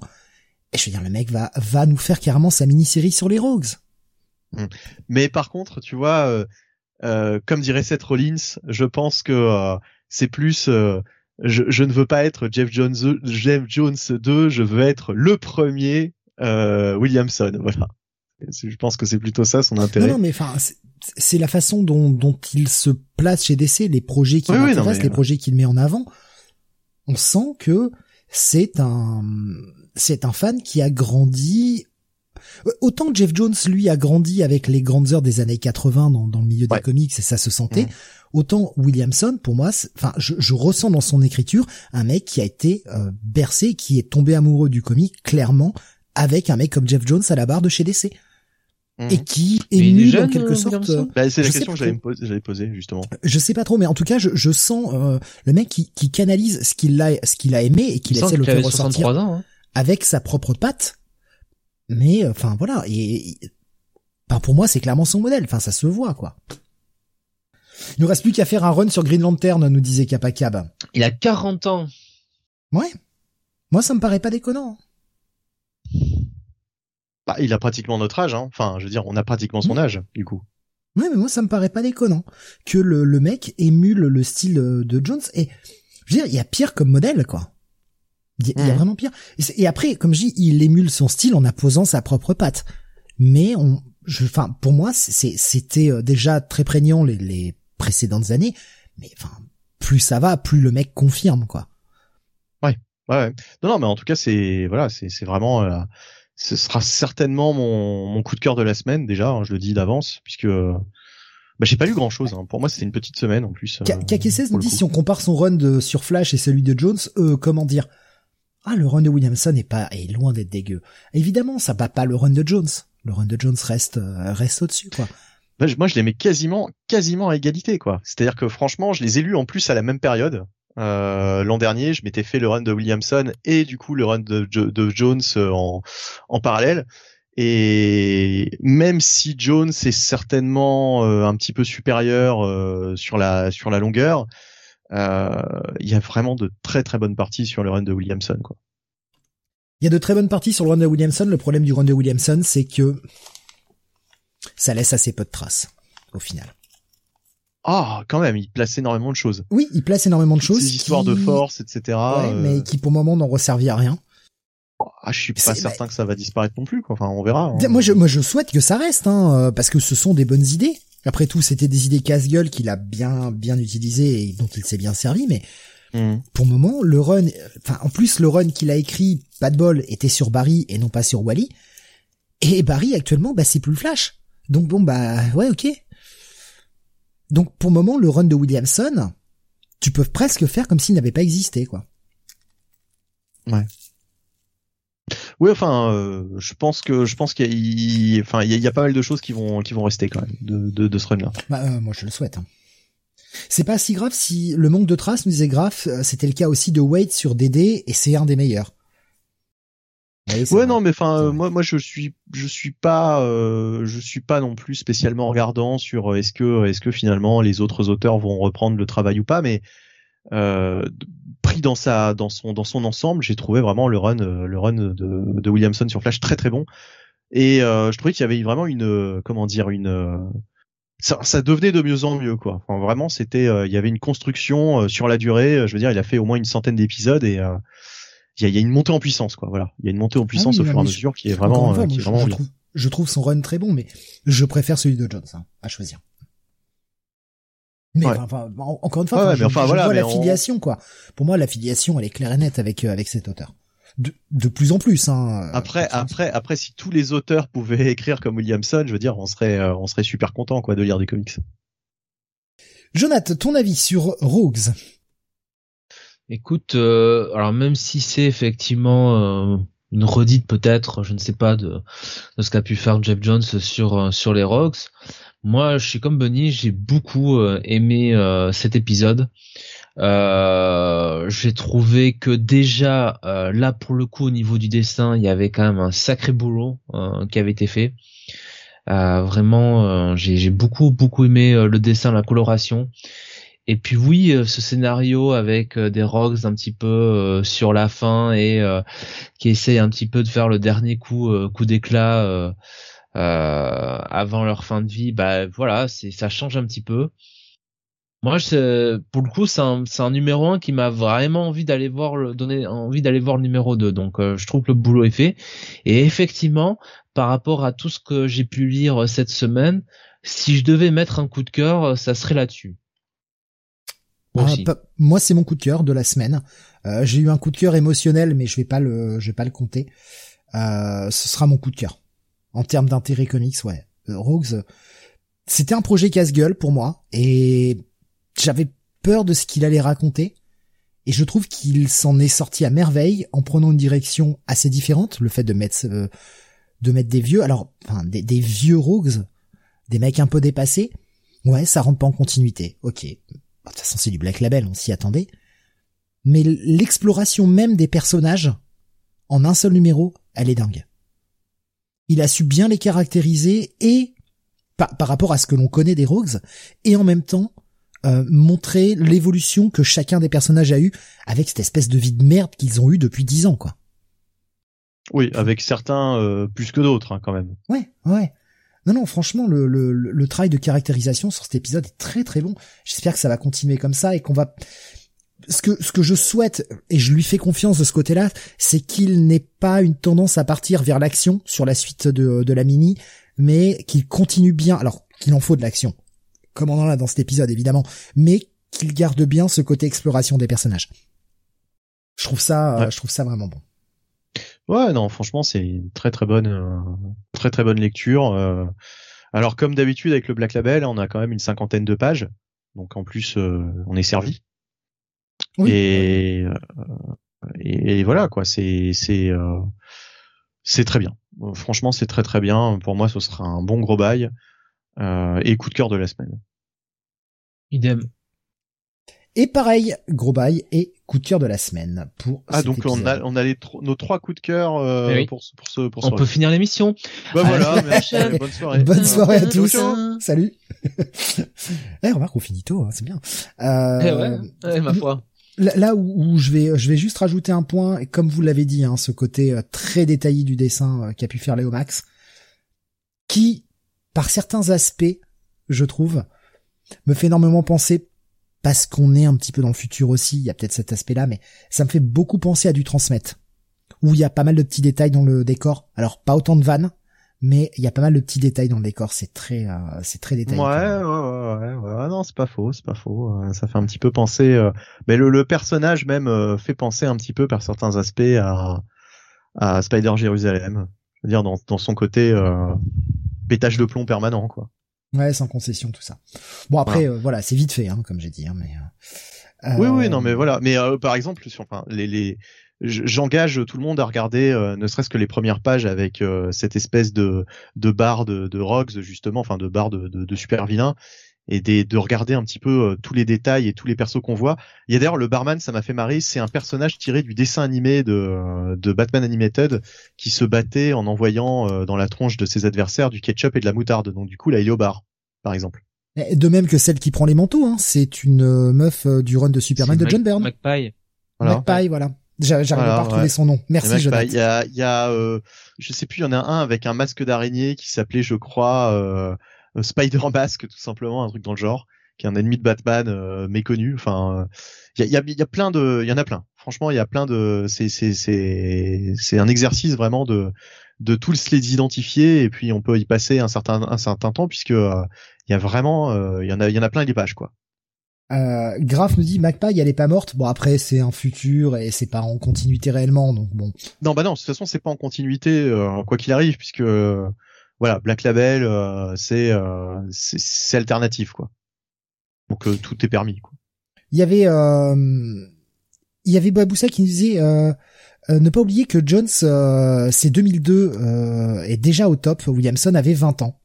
Et je veux dire, le mec va, va nous faire carrément sa mini-série sur les Rogues. Hmm. Mais par contre, tu vois, euh, euh, comme dirait Seth Rollins, je pense que c'est plus... Je, je, ne veux pas être Jeff Jones, Jeff Jones 2, je veux être le premier Williamson. Voilà. Je pense que c'est plutôt ça son intérêt. Non, non mais enfin, c'est la façon dont, dont il se place chez DC, les projets qu'il oui, les projets qu'il met en avant on sent que c'est un c'est un fan qui a grandi autant que Jeff Jones lui a grandi avec les grandes heures des années 80 dans, dans le milieu des comics et ça se sentait mmh. autant Williamson pour moi enfin je, ressens dans son écriture un mec qui a été euh, bercé qui est tombé amoureux du comic clairement avec un mec comme Jeff Jones à la barre de chez DC et mhm. qui est nu en quelque sorte. Bah, c'est la question que j'avais posée justement. Je sais pas trop, mais en tout cas, je, je sens euh, le mec qui, qui canalise ce qu'il a, ce qu'il a aimé et qui essaie de le faire ressortir ans, hein. avec sa propre patte. Mais euh, enfin voilà, et, enfin, pour moi, c'est clairement son modèle. Enfin, ça se voit quoi. Il nous reste plus qu'à faire un run sur Green Lantern, nous disait Kapakab. Il a 40 ans. Ouais. Moi, ça me paraît pas déconnant. Bah, il a pratiquement notre âge, hein. Enfin, je veux dire, on a pratiquement son âge, du coup. Oui, mais moi, ça me paraît pas déconnant que le, le mec émule le style euh, de Jones. Et je veux dire, il y a pire comme modèle, quoi. Il y, a- il y a vraiment pire. Et, après, comme je dis, il émule son style en apposant sa propre patte. Mais on, je, enfin, pour moi, c'était euh, déjà très prégnant les, les précédentes années. Mais enfin, plus ça va, plus le mec confirme, quoi. Ouais, ouais. Non, non, mais en tout cas, c'est voilà, c'est c'est vraiment, euh, ce sera certainement mon mon coup de cœur de la semaine déjà. hein, je le dis d'avance, puisque bah, j'ai pas lu grand chose. Pour moi, c'était une petite semaine en plus. euh, K- KK16 pour nous dit si on compare son run de, sur Flash et celui de Jones, euh, comment dire? Ah, le run de Williamson est pas est loin d'être dégueu. Évidemment, ça bat pas le run de Jones. Le run de Jones reste euh, reste au-dessus, quoi. Bah, moi, je les mets quasiment, quasiment à égalité, quoi. C'est-à-dire que franchement, je les ai lus en plus à la même période. Euh, L'an dernier, je m'étais fait le run de Williamson et du coup le run de, Jo- de Jones euh, en, en parallèle. Et même si Jones est certainement euh, un petit peu supérieur euh, sur la sur la longueur, il y a vraiment de très très bonnes parties sur le run de Williamson, quoi. Il y a de très bonnes parties sur le run de Williamson. Le problème du run de Williamson, c'est que ça laisse assez peu de traces au final. Ah, quand même, il place énormément de choses. Oui, il place énormément de Toutes choses. Ces histoires qui- de force, etc. Ouais, euh, mais qui pour le moment n'ont resservi à rien. Ah, je suis pas certain que ça va disparaître non plus. Quoi. Enfin, on verra. hein. Moi, je, moi, je souhaite que ça reste, hein, euh, parce que ce sont des bonnes idées. Après tout, c'était des idées casse-gueule qu'il a bien, bien utilisées et dont il s'est bien servi, mais Mhm. pour le moment, le run, enfin, en plus, le run qu'il a écrit, pas de bol, était sur Barry et non pas sur Wally. Et Barry, actuellement, bah, c'est plus le Flash. Donc bon, bah, ouais, ok. Donc, pour le moment, le run de Williamson, tu peux presque faire comme s'il n'avait pas existé, quoi. Oui, enfin, euh, je pense que je pense qu'il y, a- enfin, il y, a- il y a pas mal de choses qui vont qui vont rester quand même de de, de ce run-là. Bah, euh, moi, je le souhaite. hein. C'est pas si grave si le manque de traces nous disait grave, euh, c'était le cas aussi de Wade sur DD et c'est un des meilleurs. Ouais, c'est Ouais, vrai. non, mais enfin, euh, moi, moi, je suis, je suis pas, euh, je suis pas non plus spécialement regardant sur euh, est-ce que, est-ce que finalement les autres auteurs vont reprendre le travail ou pas, mais euh, pris dans sa, dans son, dans son ensemble, j'ai trouvé vraiment le run, euh, le run de, de Williamson sur Flash très très bon, et euh, je trouvais qu'il y avait vraiment une, euh, comment dire, une euh, ça, ça devenait de mieux en mieux quoi. Enfin, vraiment, c'était, euh, il y avait une construction euh, sur la durée. euh, Je veux dire, il a fait au moins une centaine d'épisodes et euh, il y, a, il y a une montée en puissance quoi. Voilà, il y a une montée en puissance oui, au fur et à mesure qui est vraiment, fois, euh, qui est je, vraiment je trouve, je trouve son run très bon, mais je préfère celui de Jones, hein, à choisir. Mais Ouais. enfin, enfin, en- encore une fois, Ouais, je, mais enfin, je voilà, vois mais on- l'affiliation, quoi. Pour moi, l'affiliation, elle est claire et nette avec, euh, avec cet auteur. De, de plus en plus, hein. euh, Après, après, après, si tous les auteurs pouvaient écrire comme Williamson, je veux dire, on serait, euh, on serait super content quoi de lire des comics. Jonathan, ton avis sur Rogues? Écoute, euh, alors même si c'est effectivement euh, une redite peut-être, je ne sais pas de, ce qu'a pu faire Jeff Jones sur euh, sur les Rogues, moi je suis comme Bunny, j'ai beaucoup aimé cet épisode. J'ai trouvé que déjà là pour le coup au niveau du dessin, il y avait quand même un sacré boulot euh, qui avait été fait. Vraiment, j'ai beaucoup beaucoup aimé le dessin, la coloration. Et puis oui, euh, ce scénario avec euh, des Rogues un petit peu euh, sur la fin et qui essaye un petit peu de faire le dernier coup coup d'éclat avant leur fin de vie, bah voilà, c'est ça change un petit peu. Moi, pour le coup, c'est un, un numéro 1 qui m'a vraiment envie d'aller voir le donner envie d'aller voir le numéro 2. Donc euh, je trouve que le boulot est fait et effectivement, par rapport à tout ce que j'ai pu lire cette semaine, si je devais mettre un coup de cœur, ça serait là-dessus. Ah, Aussi. moi, c'est mon coup de cœur de la semaine. Euh, j'ai eu un coup de cœur émotionnel, mais je vais pas le, je vais pas le compter. Euh, ce sera mon coup de cœur en termes d'intérêt comics. Ouais, Euh, Rogues, c'était un projet casse-gueule pour moi et j'avais peur de ce qu'il allait raconter. Et je trouve qu'il s'en est sorti à merveille en prenant une direction assez différente. Le fait de mettre, euh, de mettre des vieux, alors, enfin, des, des vieux Rogues, des mecs un peu dépassés. Ouais, ça rentre pas en continuité. Ok. Bah, De toute façon, c'est du Black Label, on s'y attendait. Mais l'exploration même des personnages, en un seul numéro, elle est dingue. Il a su bien les caractériser et, par, par rapport à ce que l'on connaît des Rogues, et en même temps, euh, montrer l'évolution que chacun des personnages a eu avec cette espèce de vie de merde qu'ils ont eu depuis dix ans, quoi. Oui, avec certains euh, plus que d'autres, hein, quand même. Ouais, ouais. Non, non, franchement, le, le, le travail de caractérisation sur cet épisode est très très bon. J'espère que ça va continuer comme ça et qu'on va ce que ce que je souhaite et je lui fais confiance de ce côté-là, c'est qu'il n'ait pas une tendance à partir vers l'action sur la suite de, de la mini, mais qu'il continue bien. Alors qu'il en faut de l'action, comme on en a dans cet épisode évidemment, mais qu'il garde bien ce côté exploration des personnages. Je trouve ça, je trouve ça vraiment bon. Ouais, non, franchement, c'est une très très bonne, euh, très très bonne lecture. Euh. alors comme d'habitude avec le Black Label, on a quand même une cinquantaine de pages, donc en plus euh, on est servi. Et, et, voilà quoi, c'est c'est c'est très bien. Franchement, c'est très très bien. Pour moi, ce sera un bon gros bail et coup de cœur de la semaine. Idem. Et pareil, gros bail et coup de cœur de la semaine pour Ah donc on a on a les nos trois coups de cœur euh, eh pour pour ce pour On peut finir l'émission. Bah voilà, merci, bonne soirée. Bonne soirée à tous. Salut. eh remarque on finit tôt, hein, c'est bien. Euh, eh ouais, eh, ma foi. Là où, je vais je vais juste rajouter un point et comme vous l'avez dit hein, ce côté euh, très détaillé du dessin euh, qu'a pu faire Léo Max qui par certains aspects, je trouve, me fait énormément penser parce qu'on est un petit peu dans le futur aussi, il y a peut-être cet aspect-là, mais ça me fait beaucoup penser à du transmettre, où il y a pas mal de petits détails dans le décor. Alors pas autant de vannes, mais il y a pas mal de petits détails dans le décor. C'est très, euh, c'est très détaillé. Ouais, ouais, ouais, ouais, Non, c'est pas faux, c'est pas faux. Euh, ça fait un petit peu penser. Euh, mais le, le, personnage même fait penser un petit peu par certains aspects à, à Spider Jérusalem. C'est-à-dire dans, dans son côté pétage de plomb permanent, quoi. Ouais, sans concession, tout ça. Bon après, voilà, euh, c'est vite fait, hein, comme j'ai dit. Hein, mais euh... oui, oui, non, mais voilà. Mais euh, par exemple, sur, enfin, les, les j'engage tout le monde à regarder, euh, ne serait-ce que les premières pages avec cette espèce de de barre de, de Rogues justement, enfin de barre de, de, de super vilains et des, de regarder un petit peu tous les détails et tous les persos qu'on voit. Il y a d'ailleurs le barman, ça m'a fait marrer, c'est un personnage tiré du dessin animé de, de Batman Animated qui se battait en envoyant dans la tronche de ses adversaires du ketchup et de la moutarde. Donc du coup, là, il est au bar, par exemple. De même que celle qui prend les manteaux, hein. c'est une meuf du run de Superman de John Byrne. McPie. Voilà. McPie, voilà. J'arrive pas à retrouver son nom. Merci, Jonathan. Il y a, il y a, euh, je sais plus, il y en a un avec un masque d'araignée qui s'appelait, je crois, euh, euh, Spider Mask tout simplement un truc dans le genre qui est un ennemi de Batman euh, méconnu enfin il y a, y, y a plein de il y en a plein franchement il y a plein de c'est c'est c'est c'est un exercice vraiment de de tous les identifier et puis on peut y passer un certain un certain temps puisque euh, il y a vraiment il y en a il y en a plein les pages quoi euh, Graf nous dit Magpie elle est pas morte. Bon après c'est un futur et c'est pas en continuité réellement donc bon. Non bah non de toute façon c'est pas en continuité quoi qu'il arrive puisque voilà, Black Label, euh, c'est euh, c'est alternatif quoi. Donc euh, tout est permis quoi. Il y avait il y avait Baboussa qui nous disait ne pas oublier que Jones c'est 2002 est déjà au top. Williamson avait 20 ans.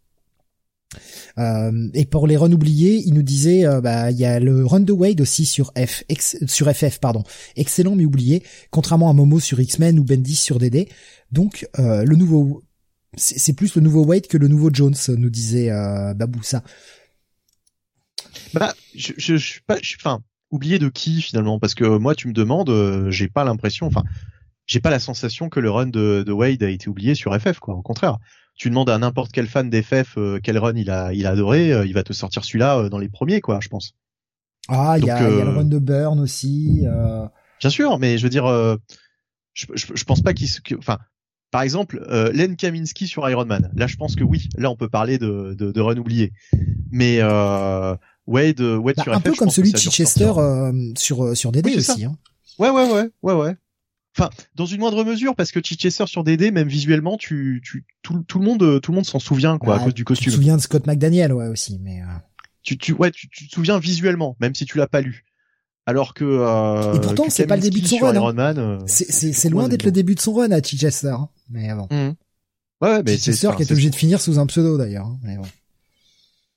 Euh, et pour les runs oubliés, il nous disait, bah, il y a le run de Wade aussi sur F, sur FF, pardon, excellent mais oublié, contrairement à Momo sur X-Men ou Bendis sur DD. Donc le nouveau c'est plus le nouveau Wade que le nouveau Jones, nous disait euh, Baboussa. Bah, je, je, je suis pas, enfin, oublié de qui finalement Parce que moi, tu me demandes, euh, j'ai pas l'impression, enfin, j'ai pas la sensation que le run de, de, Wade a été oublié sur FF, quoi. Au contraire, tu demandes à n'importe quel fan d'FF euh, quel run il a, il a adoré, euh, il va te sortir celui-là dans les premiers, quoi, je pense. Ah, il y, y, a le run de Burn aussi. Bien sûr, mais je veux dire, je, je, je, pense pas qu'il, enfin, par exemple, euh, Len Kaminski sur Iron Man. Là, je pense que oui. Là, on peut parler de, de, de run oublié. Mais euh, Wade, Wade bah, sur un peu comme celui de Chichester euh, sur euh, sur DD aussi. Hein. Ouais, ouais, ouais, ouais, ouais. Enfin, dans une moindre mesure, parce que Chichester sur DD, même visuellement, tu, tu, tout, tout le monde, tout le monde s'en souvient, quoi, à cause du costume. Tu te souviens de Scott McDaniel, ouais, aussi, mais. Euh... Tu, tu, ouais, tu, tu te souviens visuellement, même si tu l'as pas lu. Alors que euh, et pourtant c'est pas le début de son run. Hein. Euh, c'est loin d'être le début de son run à Chichester. Hein. Mais avant. Mmh. Ouais, mais Chichester qui est obligé de finir sous un pseudo d'ailleurs. Hein. Mais bon.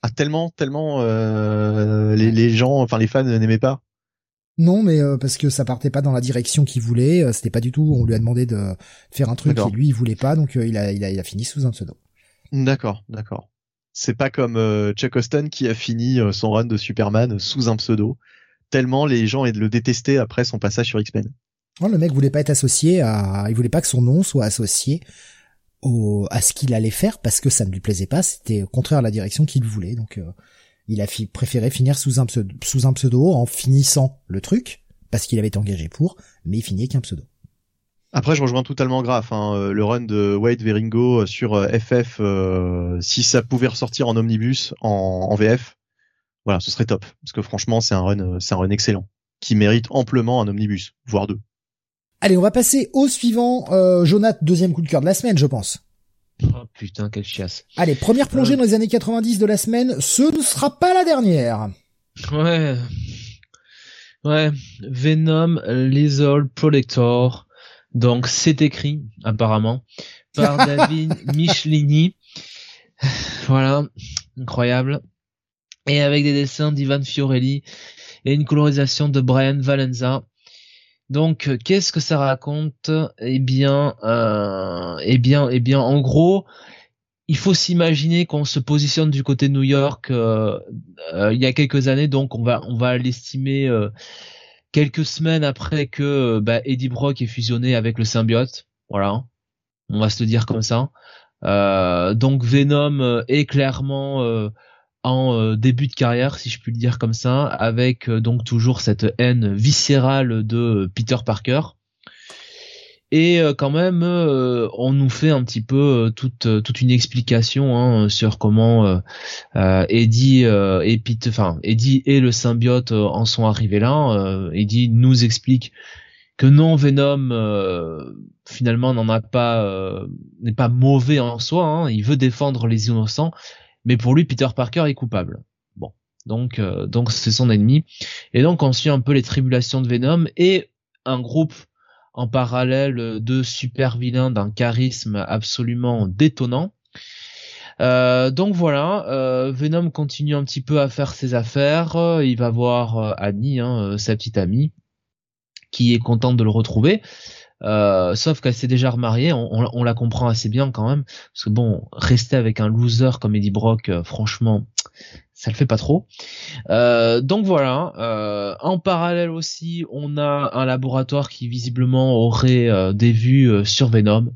Ah tellement tellement euh, les, les gens, enfin les fans n'aimaient pas. Non, mais euh, parce que ça partait pas dans la direction qu'il voulait. Euh, c'était pas du tout. On lui a demandé de faire un truc et lui il voulait pas, donc il a, il a il a fini sous un pseudo. D'accord, d'accord. C'est pas comme euh, Chuck Austin qui a fini euh, son run de Superman sous un pseudo, tellement les gens le détestaient après son passage sur X-Men. Non, le mec voulait pas être associé à, il voulait pas que son nom soit associé au, à ce qu'il allait faire parce que ça ne lui plaisait pas. C'était contraire à la direction qu'il voulait. Donc, euh, il a préféré finir sous un pseudo, sous un pseudo en finissant le truc parce qu'il avait été engagé pour, mais il finit avec un pseudo. Après, je rejoins totalement Graf. Hein, euh, le run de Wade Veringo euh, sur FF, si ça pouvait ressortir en omnibus, en, en, VF, voilà, ce serait top. Parce que franchement, c'est un run, c'est un run excellent, qui mérite amplement un omnibus, voire deux. Allez, on va passer au suivant. Euh, Jonath, deuxième coup de cœur de la semaine, je pense. Oh putain, quelle chiasse. Allez, première plongée euh. dans les années 90 de la semaine. Ce ne sera pas la dernière. Ouais. Ouais. Venom Lethal Protector. Donc, c'est écrit, apparemment, par David Michelini. Voilà. Incroyable. Et avec des dessins d'Ivan Fiorelli et une colorisation de Brian Valenza. Donc, euh, qu'est-ce que ça raconte? Eh bien, euh, eh bien, eh bien, en gros, il faut s'imaginer qu'on se positionne du côté de New York euh, euh, il y a quelques années, donc on va, on va l'estimer quelques semaines après que bah, Eddie Brock est fusionné avec le symbiote. Voilà, on va se le dire comme ça. donc Venom est clairement en euh, début de carrière, si je puis le dire comme ça, avec euh, donc toujours cette haine viscérale de euh, Peter Parker. Et quand même, on nous fait un petit peu toute toute une explication hein, sur comment Eddie et Peter, enfin Eddie et le symbiote en sont arrivés là. Eddie nous explique que non, Venom finalement n'en a pas, n'est pas mauvais en soi. Hein, il veut défendre les innocents mais pour lui Peter Parker est coupable. Bon, donc euh, donc c'est son ennemi et donc on suit un peu les tribulations de Venom et un groupe en parallèle de super vilains d'un charisme absolument détonnant. Euh, donc voilà, euh, Venom continue un petit peu à faire ses affaires. Il va voir Annie, hein, sa petite amie, qui est contente de le retrouver. Euh, sauf qu'elle s'est déjà remariée, on, la comprend assez bien quand même, parce que bon, rester avec un loser comme Eddie Brock, euh, franchement, ça le fait pas trop. Euh, donc voilà. en parallèle aussi, on a un laboratoire qui visiblement aurait des vues sur Venom.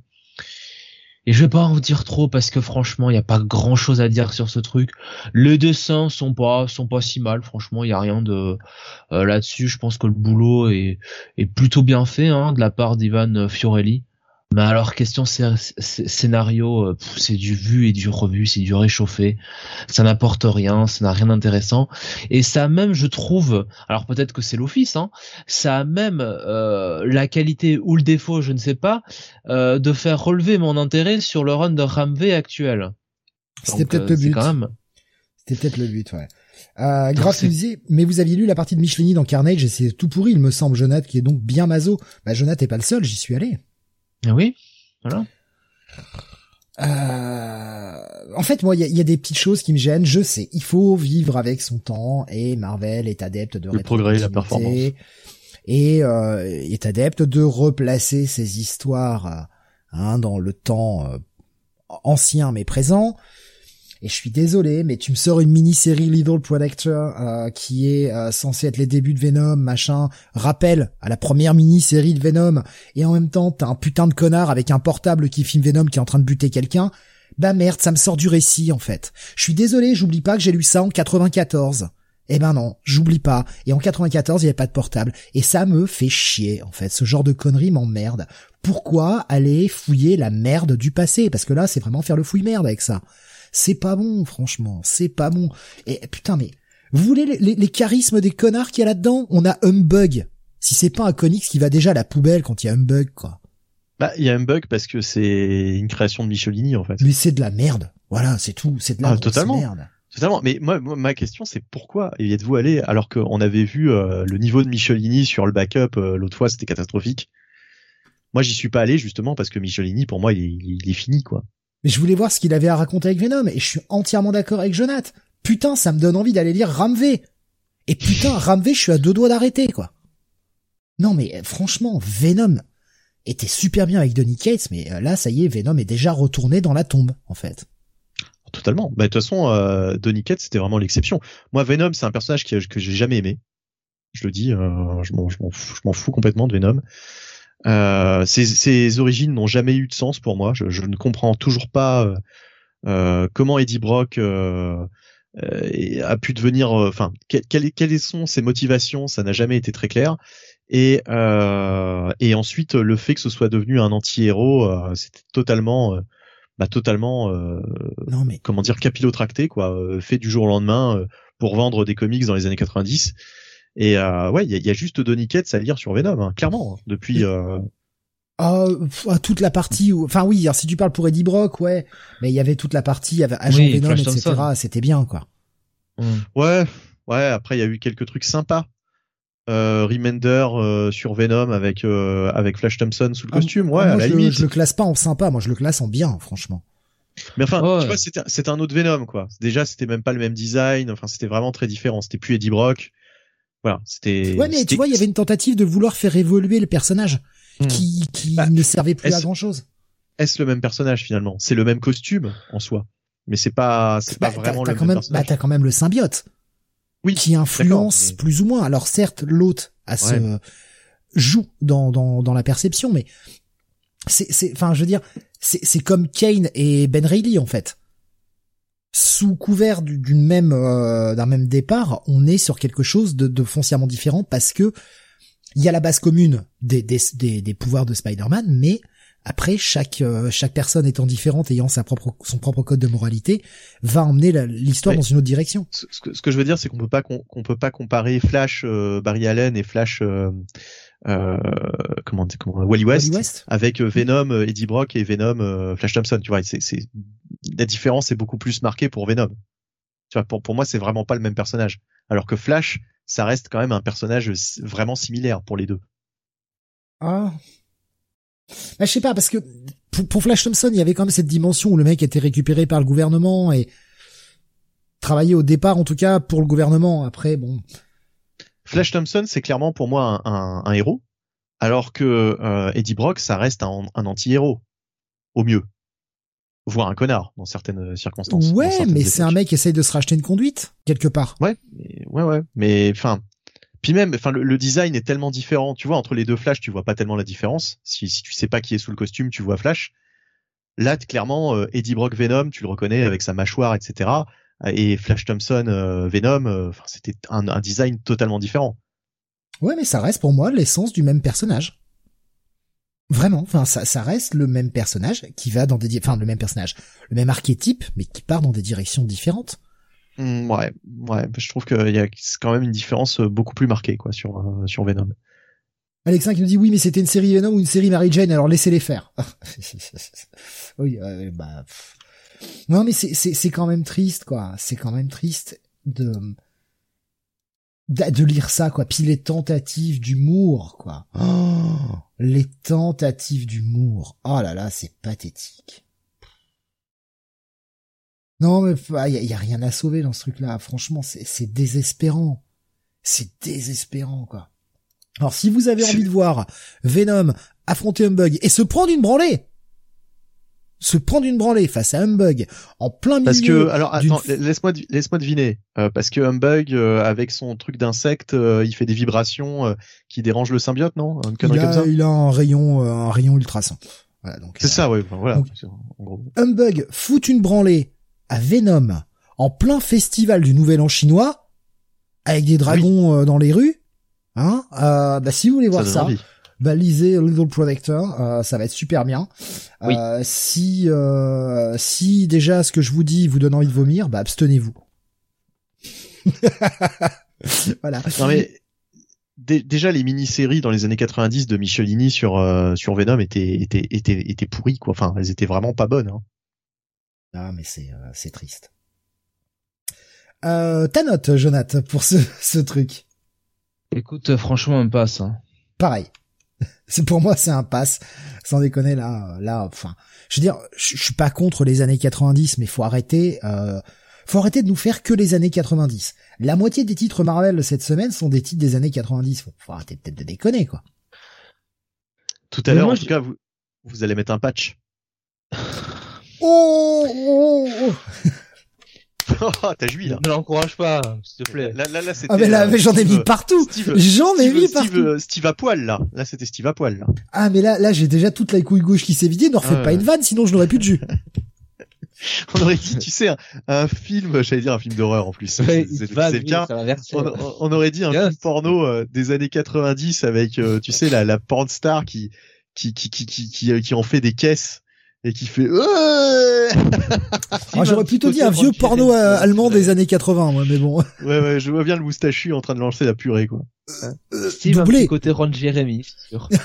Et je vais pas en dire trop parce que franchement, il y a pas grand chose à dire sur ce truc. Les dessins sont pas sont pas si mal, franchement, il y a rien de euh, là-dessus. Je pense que le boulot est est plutôt bien fait hein, de la part d'Ivan Fiorelli. Mais alors question scénario, euh, c'est du vu et du revu, c'est du réchauffé. Ça n'apporte rien, ça n'a rien d'intéressant. Et ça a même, je trouve, alors peut-être que c'est l'office, hein, ça a même euh, la qualité ou le défaut, je ne sais pas, euh, de faire relever mon intérêt sur le run de Ramvé actuel. C'était peut-être le but. C'était peut-être le but, ouais. Euh, grâce mais vous aviez lu la partie de Michelini dans Carnage et c'est tout pourri, il me semble, Jonathan, qui est donc bien mazo. Bah, Jonathan est pas le seul, j'y suis allé. Ah oui, voilà. Euh... En fait, moi, il y a, des petites choses qui me gênent. Je sais, il faut vivre avec son temps et Marvel est adepte de le progrès, la performance, et euh, est adepte de replacer ses histoires hein, dans le temps euh, ancien mais présent. Et je suis désolé, mais tu me sors une mini-série Little Protector euh, qui est euh, censée être les débuts de Venom, machin, rappel à la première mini-série de Venom, et en même temps t'as un putain de connard avec un portable qui filme Venom qui est en train de buter quelqu'un. Bah merde, ça me sort du récit en fait. Je suis désolé, j'oublie pas que j'ai lu ça en 94. Eh ben non, j'oublie pas. Et en 94, il y avait pas de portable. Et ça me fait chier, en fait. Ce genre de conneries m'emmerde. Pourquoi aller fouiller la merde du passé? Parce que là, c'est vraiment faire le fouille merde avec ça. C'est pas bon, franchement, c'est pas bon. Et putain, mais vous voulez les, charismes des connards qu'il y a là-dedans? On a Humbug. Si c'est pas un comics qui va déjà à la poubelle quand il y a Humbug, quoi. Bah, il y a Humbug parce que c'est une création de Michelini, en fait. Mais c'est de la merde. Voilà, c'est tout. C'est de la ah, totalement. merde. Totalement. Mais moi, ma question, c'est pourquoi y êtes-vous allé alors qu'on avait vu euh, le niveau de Michelini sur le backup euh, l'autre fois, c'était catastrophique? Moi, j'y suis pas allé justement parce que Michelini, pour moi, il est, il est fini, quoi. Mais je voulais voir ce qu'il avait à raconter avec Venom, et je suis entièrement d'accord avec Jonath. Putain, ça me donne envie d'aller lire Ramvé. Et putain, Ramvé, je suis à deux doigts d'arrêter, quoi. Non mais euh, franchement, Venom était super bien avec Donny Cates, mais euh, là, ça y est, Venom est déjà retourné dans la tombe, en fait. totalement. Bah, de toute façon, euh, Donny Cates, c'était vraiment l'exception. Moi, Venom, c'est un personnage que, j'ai jamais aimé. Je le dis, euh, je m'en fous, complètement de Venom. Euh, ses, ses, origines n'ont jamais eu de sens pour moi. Je, je ne comprends toujours pas euh, euh comment Eddie Brock euh, euh, a pu devenir, enfin, quelles, quelles sont ses motivations, ça n'a jamais été très clair. Et, et ensuite, le fait que ce soit devenu un anti-héros, c'était totalement bah, totalement non, mais... comment dire capillotracté quoi fait du jour au lendemain pour vendre des comics dans les années 90 et euh, ouais, il y a, y a, juste Donny Cates à lire sur Venom, hein, clairement, hein, depuis. Euh... Euh, toute la partie où, enfin oui, alors si tu parles pour Eddie Brock, ouais, mais il y avait toute la partie avec Agent Venom, etc. C'était bien, quoi. Mmh. Ouais, ouais. Après, il y a eu quelques trucs sympas. Euh, Remender euh, sur Venom avec euh, avec Flash Thompson sous le ah, costume, ouais, à la je, limite. Je le classe pas en sympa, moi je le classe en bien, franchement. Mais enfin, tu vois, c'était c'était un autre Venom, quoi. Déjà, c'était même pas le même design. Enfin, c'était vraiment très différent. C'était plus Eddie Brock. Voilà, c'était. Ouais, mais tu vois, il y avait une tentative de vouloir faire évoluer le personnage hmm. qui, qui bah, ne servait plus à grand chose. Est-ce le même personnage finalement? C'est le même costume en soi, mais c'est pas, c'est pas bah, vraiment le même, personnage. Bah, t'as quand même le symbiote. Oui. Qui influence plus ou moins. Alors certes, l'autre a ce joue dans, dans dans la perception, mais c'est c'est, enfin, je veux dire, c'est c'est comme Kane et Ben Reilly en fait sous couvert d'une même euh, d'un même départ, on est sur quelque chose de, de foncièrement différent parce que il y a la base commune des, des, des, pouvoirs de Spider-Man, mais après chaque euh, chaque personne étant différente, ayant sa propre son propre code de moralité, va emmener l'histoire dans une autre direction. Ce, que, ce que je veux dire, c'est qu'on peut pas qu'on peut pas comparer Flash euh, Barry Allen et Flash euh, comment comment Wally West, West. avec euh, Venom euh, Eddie Brock et Venom Flash Thompson tu vois c'est c'est la différence est beaucoup plus marquée pour Venom. Tu vois pour pour moi c'est vraiment pas le même personnage. Alors que Flash ça reste quand même un personnage vraiment similaire pour les deux. Ah. Bah, je sais pas parce que pour, pour Flash Thompson il y avait quand même cette dimension où le mec était récupéré par le gouvernement et travaillait au départ en tout cas pour le gouvernement. Après bon Flash Thompson, c'est clairement pour moi un, un, héros, alors que euh, Eddie Brock, ça reste un, un anti-héros, au mieux, voire un connard dans certaines circonstances. Ouais, mais c'est un mec qui essaye de se racheter une conduite quelque part. Ouais, ouais, ouais. Mais enfin, puis même, enfin, le, design est tellement différent. Tu vois, entre les deux Flash, tu vois pas tellement la différence. Si, si tu sais pas qui est sous le costume, tu vois Flash. Là, clairement, euh, Eddie Brock Venom, tu le reconnais avec sa mâchoire, etc et Flash Thompson euh, Venom, euh, enfin c'était un, un, design totalement différent. Ouais, mais ça reste pour moi l'essence du même personnage. Vraiment, enfin ça, ça reste le même personnage qui va dans des, enfin le même personnage, le même archétype, mais qui part dans des directions différentes. Mmh, ouais, ouais, je trouve qu'il y a quand même une différence euh, beaucoup plus marquée quoi sur sur Venom. Alexin qui nous dit oui mais c'était une série Venom ou une série Mary Jane alors laissez-les faire. oui bah non, mais c'est, c'est, c'est quand même triste, quoi. C'est quand même triste de, de, lire ça, quoi. Puis les tentatives d'humour, quoi. Oh, les tentatives d'humour. Oh là là, c'est pathétique. Non, mais il ah, y, a rien à sauver dans ce truc-là. Franchement, c'est, c'est désespérant. C'est désespérant, quoi. Alors, si vous avez envie de voir Venom affronter un bug et se prendre une branlée, se prendre une branlée face à Humbug en plein milieu. Parce que alors attends, laisse-moi laisse-moi deviner. Euh, parce que Humbug euh, avec son truc d'insecte, euh, il fait des vibrations qui dérangent le symbiote, non? Il a, il a un rayon un rayon ultrason. Voilà donc. C'est ça, ouais. voilà. Humbug fout une branlée à Venom en plein festival du Nouvel An chinois avec des dragons dans les rues. Hein bah si vous voulez voir ça, baliser Little Protector, euh, ça va être super bien. Euh, si euh, si déjà ce que je vous dis vous donne envie de vomir, bah abstenez-vous. voilà. Non mais déjà les mini-séries dans les années 90 de Michelini sur sur Venom étaient étaient étaient étaient pourries quoi. Enfin, elles étaient vraiment pas bonnes. Hein. Ah mais c'est c'est triste. ta note, Jonathan, pour ce ce truc. Écoute, franchement, un passe. Hein. Pareil. c'est pour moi c'est un pass. Sans déconner là là enfin je veux dire je, suis pas contre les années 90 mais faut arrêter euh, faut arrêter de nous faire que les années 90 la moitié des titres Marvel cette semaine sont des titres des années 90 faut, faut arrêter peut-être de déconner quoi. Tout à l'heure en tout cas vous vous allez mettre un patch. Oh, oh, oh. Oh, t'as joui là. Ne l'encourage pas, s'il te plaît. Là, là, là, c'était. Ah mais là, euh, mais j'en ai mis partout. Steve- J'en ai Steve- mis partout. euh, Steve à poil là. Là, c'était Steve à poil là. Ah mais là, là j'ai déjà toute la couille gauche qui s'est vidée. Ne refaites Ah pas ouais. une vanne, sinon je n'aurais plus de jus. On aurait dit, tu sais, un, un film, j'allais dire un film d'horreur en plus. Ouais, c'est verser. On, on- on aurait dit un Yes. film porno euh, des années 90 avec, euh, tu sais, la, la porn star qui, qui, qui, qui, qui, qui, euh, qui en fait des caisses et qui fait. Ah, j'aurais plutôt dit un vieux porno euh, allemand des années 80, moi, mais bon. ouais, ouais, je vois bien le moustachu en train de lancer la purée, quoi. Steve, un doublé. petit côté Ron Jeremy, c'est sûr.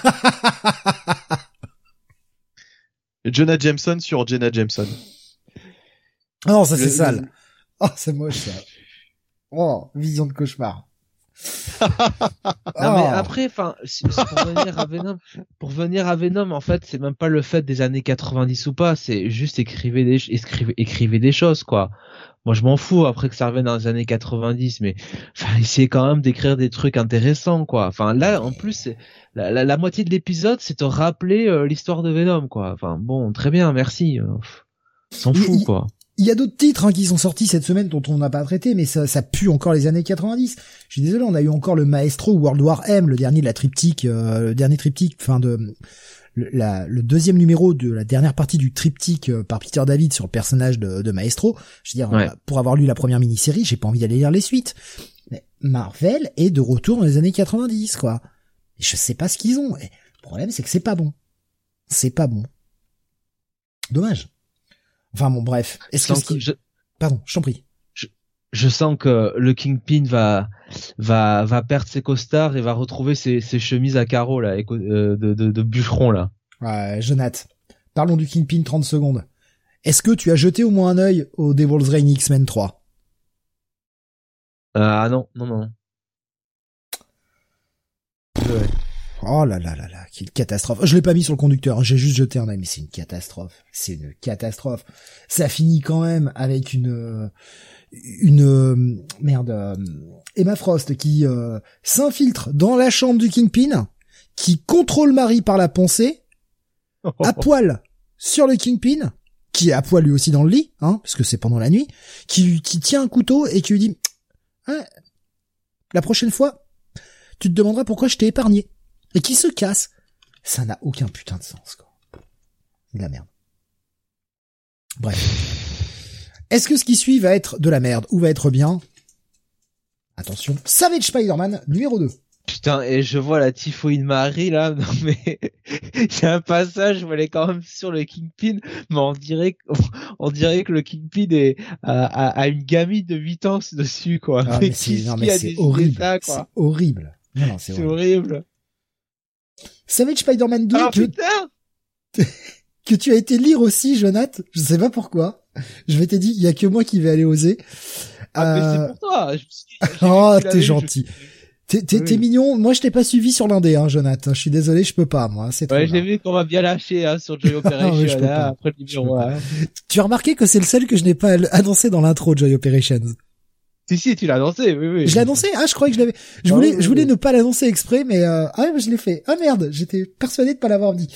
Jonah Jameson sur Jenna Jameson. Oh, ça c'est Le- sale. Oh, c'est moche ça. Oh, vision de cauchemar. Non mais Oh. après, enfin, pour venir à Venom, pour venir à Venom, en fait, c'est même pas le fait des années 90 ou pas, c'est juste écrivez des, écrivez, écrivez des choses, quoi. Moi, je m'en fous après que ça revienne dans les années 90, mais enfin, essayez quand même d'écrire des trucs intéressants, quoi. Enfin, là, en plus, la, la, la moitié de l'épisode, c'est te rappeler euh, l'histoire de Venom, quoi. Enfin, bon, très bien, merci. euh, S'en fout, quoi. Il y a d'autres titres hein, qui sont sortis cette semaine dont on n'a pas traité, mais ça, ça pue encore les années 90. Je suis désolé, on a eu encore le Maestro World War M, le dernier de la triptyque, euh, le dernier triptyque, enfin de le, la- le deuxième numéro de la dernière partie du triptyque euh, par Peter David sur le personnage de, de Maestro. Je veux dire, Ouais. euh, pour avoir lu la première mini-série, j'ai pas envie d'aller lire les suites. Mais Marvel est de retour dans les années 90, quoi. Et je sais pas ce qu'ils ont. Et le problème, c'est que c'est pas bon. C'est pas bon. Dommage. Enfin bon, bref. Est-ce que je- Pardon, je t'en prie. je sens que le Kingpin va va va perdre ses costards et va retrouver ses, ses chemises à carreaux là euh, de, de, de bûcheron là. Ouais, Jonath. Parlons du Kingpin 30 secondes. Est-ce que tu as jeté au moins un œil au Devil's Reign X-Men 3 Euh, ah non non non. Oh là là là là, quelle catastrophe. Je l'ai pas mis sur le conducteur, j'ai juste jeté un œil, mais c'est une catastrophe. C'est une catastrophe. Ça finit quand même avec une euh, une euh, merde euh, Emma Frost qui euh, s'infiltre dans la chambre du Kingpin, qui contrôle Marie par la pensée, à poil sur le Kingpin, qui est à poil lui aussi dans le lit, hein, parce que c'est pendant la nuit, qui, qui tient un couteau et qui lui dit, Ah, la prochaine fois, tu te demanderas pourquoi je t'ai épargné. Et qui se casse? Ça n'a aucun putain de sens, quoi. De la merde. Bref. Est-ce que ce qui suit va être de la merde ou va être bien? Attention. Savage Spider-Man, numéro 2. Putain et je vois la typhoïde Marie là non mais il y a un passage où elle est quand même sur le Kingpin mais on dirait que, on dirait que le Kingpin est a, une gamine de 8 ans dessus quoi. Ah, Mais c'est, non, mais c'est horrible. c'est horrible. Non, non, c'est C'est horrible. horrible. Savage Spider-Man 2 Ah que, tu as été lire aussi, Jonath. Je sais pas pourquoi. Je vais te dire, il y a que moi qui vais aller oser. Ah, mais Euh, c'est pour toi. Dit, Oh, t'es je- gentil. T'es, t'es, Oui. t'es mignon. Moi, je t'ai pas suivi sur l'indé, hein, Jonathan. Je suis désolé, je peux pas, moi. C'est Ouais, j'ai vu qu'on m'a bien lâché hein, sur Joy Operation ouais, je peux là, pas. après le Je numéro peux pas. 1. Tu as remarqué que c'est le seul que je n'ai pas annoncé dans l'intro de Joy Operations. Si si, tu l'as annoncé, oui oui. Je l'ai annoncé Ah, je croyais que je l'avais. Je Ah voulais, oui, je voulais oui. ne pas l'annoncer exprès, mais euh... ah, ouais, je l'ai fait. Ah merde, j'étais persuadé de pas l'avoir dit.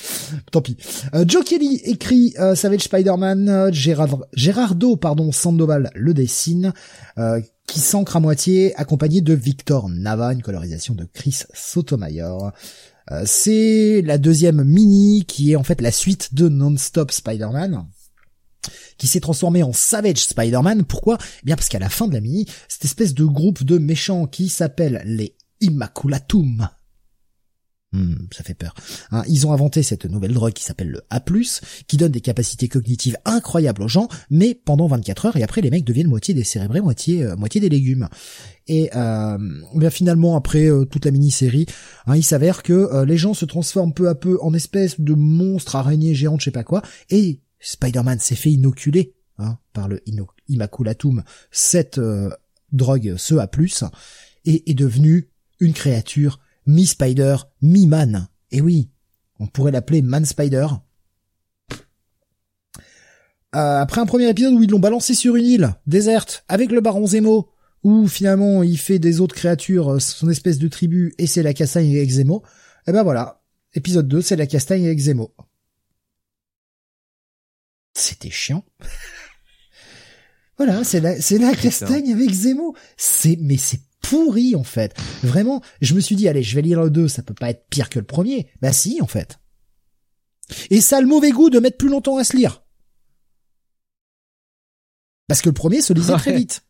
Tant pis. Euh, Joe Kelly écrit euh, Savage Spider-Man. euh, Gérard... Gérardo, pardon, Sandoval le dessine, euh, qui s'ancre à moitié, accompagné de Victor Nava, une colorisation de Chris Sotomayor. Euh, c'est la deuxième mini qui est en fait la suite de Non-Stop Spider-Man qui s'est transformé en Savage Spider-Man. Pourquoi? Eh bien parce qu'à la fin de la mini, cette espèce de groupe de méchants qui s'appelle les Immaculatum. Hmm, ça fait peur. Hein, ils ont inventé cette nouvelle drogue qui s'appelle le A+, qui donne des capacités cognitives incroyables aux gens, mais pendant 24 heures, et après les mecs deviennent moitié décérébrés, moitié euh, moitié des légumes. Et euh, bien finalement, après euh, toute la mini-série, hein, il s'avère que euh, les gens se transforment peu à peu en espèces de monstres araignées géantes, je sais pas quoi, et Spider-Man s'est fait inoculer hein, par le Immaculatum, cette euh, drogue, ce A+, et est devenu une créature mi-Spider, mi-Man. Et oui, on pourrait l'appeler Man-Spider. Euh, après un premier épisode où ils l'ont balancé sur une île déserte avec le baron Zemo, où finalement il fait des autres créatures euh, son espèce de tribu et c'est la castagne avec Zemo, et ben voilà, épisode 2 c'est la castagne avec Zemo. Voilà, c'est la, c'est la castagne avec Zemo. C'est, mais c'est pourri, en fait. Vraiment, je me suis dit, allez, je vais lire le 2, ça peut pas être pire que le premier. Bah si, en fait. Et ça a le mauvais goût de mettre plus longtemps à se lire. Parce que le premier se lisait très vite.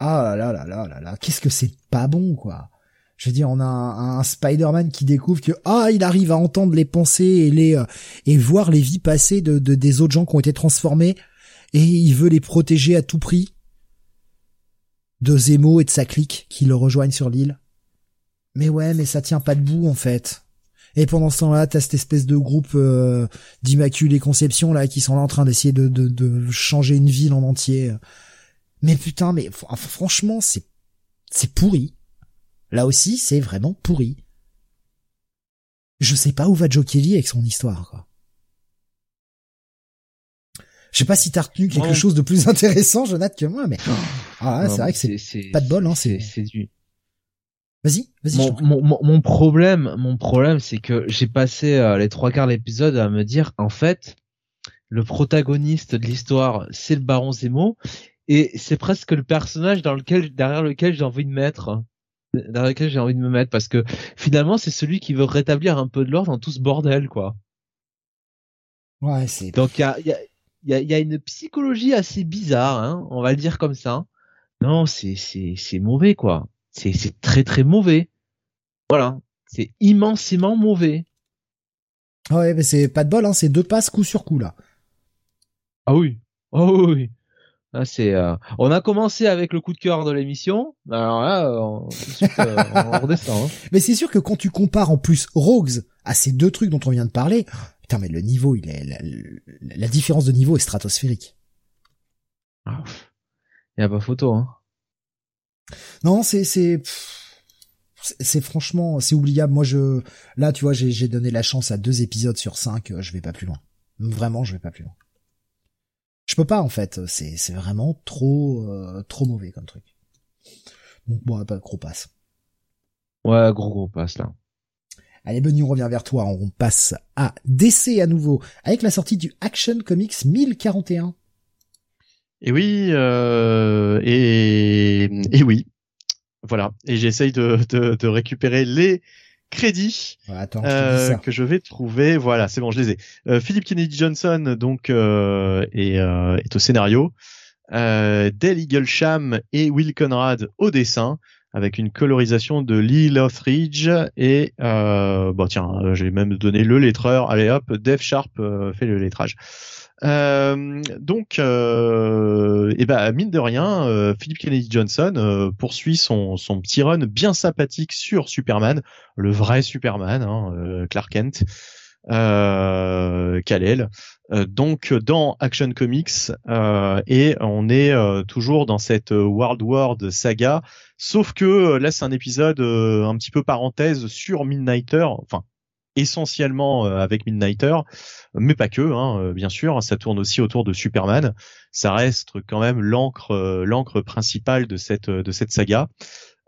Ah là là là là là là, qu'est-ce que c'est pas bon, quoi. Je veux dire, on a un, Spider-Man qui découvre que ah, il arrive à entendre les pensées et les euh, et voir les vies passées de, de des autres gens qui ont été transformés et il veut les protéger à tout prix de Zemo et de sa clique qui le rejoignent sur l'île. Mais ouais, mais ça tient pas debout en fait. Et pendant ce temps-là, t'as cette espèce de groupe euh, d'immaculée conception là qui sont là en train d'essayer de, de, de changer une ville en entier. Mais putain, mais franchement, c'est c'est pourri. Là aussi, c'est vraiment pourri. Je sais pas où va Joe Kelly avec son histoire, quoi. Je sais pas si t'as retenu quelque chose de plus intéressant, Jonathan, que moi, mais ah, c'est vrai que c'est pas de bol, hein. C'est du. Vas-y, vas-y. Mon, mon, mon, problème, mon problème, c'est que j'ai passé euh, les trois quarts de l'épisode à me dire, en fait, le protagoniste de l'histoire, c'est le Baron Zemo, et c'est presque le personnage dans lequel, derrière lequel j'ai envie de mettre dans lequel j'ai envie de me mettre parce que finalement c'est celui qui veut rétablir un peu de l'ordre dans tout ce bordel quoi. Ouais, c'est. Donc il y a, y, a, y a une psychologie assez bizarre, hein, on va le dire comme ça. Non, c'est c'est c'est mauvais quoi. C'est c'est très très mauvais. Voilà, c'est immensément mauvais. Ouais, mais c'est pas de bol, hein, c'est deux passes coup sur coup là. Ah oui. Oh oui. Ah, c'est, euh, on a commencé avec le coup de cœur de l'émission. Alors là, euh, on, on redescend. Hein. Mais c'est sûr que quand tu compares en plus Rogues à ces deux trucs dont on vient de parler, putain, mais le niveau, il est, la, différence de niveau est stratosphérique. Ah, il y a pas photo. Hein. Non, c'est, c'est, c'est franchement, c'est oubliable. Moi, je, là, tu vois, j'ai donné la chance à deux épisodes sur cinq. Euh, je vais pas plus loin. Vraiment, je vais pas plus loin. Je peux pas en fait, c'est c'est vraiment trop euh, trop mauvais comme truc. Donc bon, pas gros passe. Ouais, gros gros passe là. Allez Benny, on revient vers toi, on passe à DC à nouveau avec la sortie du Action Comics 1041. Et oui, euh, et, et oui, voilà. Et j'essaye de, de, de récupérer les crédits euh, que je vais trouver. Voilà, c'est bon, je les ai. Euh, Philippe Kennedy Johnson donc euh, est, est, au scénario. Dale Eaglesham et Will Conrad au dessin avec une colorisation de Lee Lothridge et euh, bon tiens j'ai même donné le lettreur allez hop Dave Sharp fait le lettrage euh, donc, euh, et ben mine de rien, euh, Philip Kennedy Johnson euh, poursuit son, son petit run bien sympathique sur Superman, le vrai Superman, hein, Clark Kent, euh, Kal-El. donc dans Action Comics et on est toujours dans cette World World saga, sauf que là c'est un épisode un petit peu parenthèse sur Midnighter, enfin essentiellement euh, avec Midnighter, mais pas que, hein, euh, bien sûr. Ça tourne aussi autour de Superman. Ça reste quand même l'encre, euh, l'encre principale de cette de cette saga.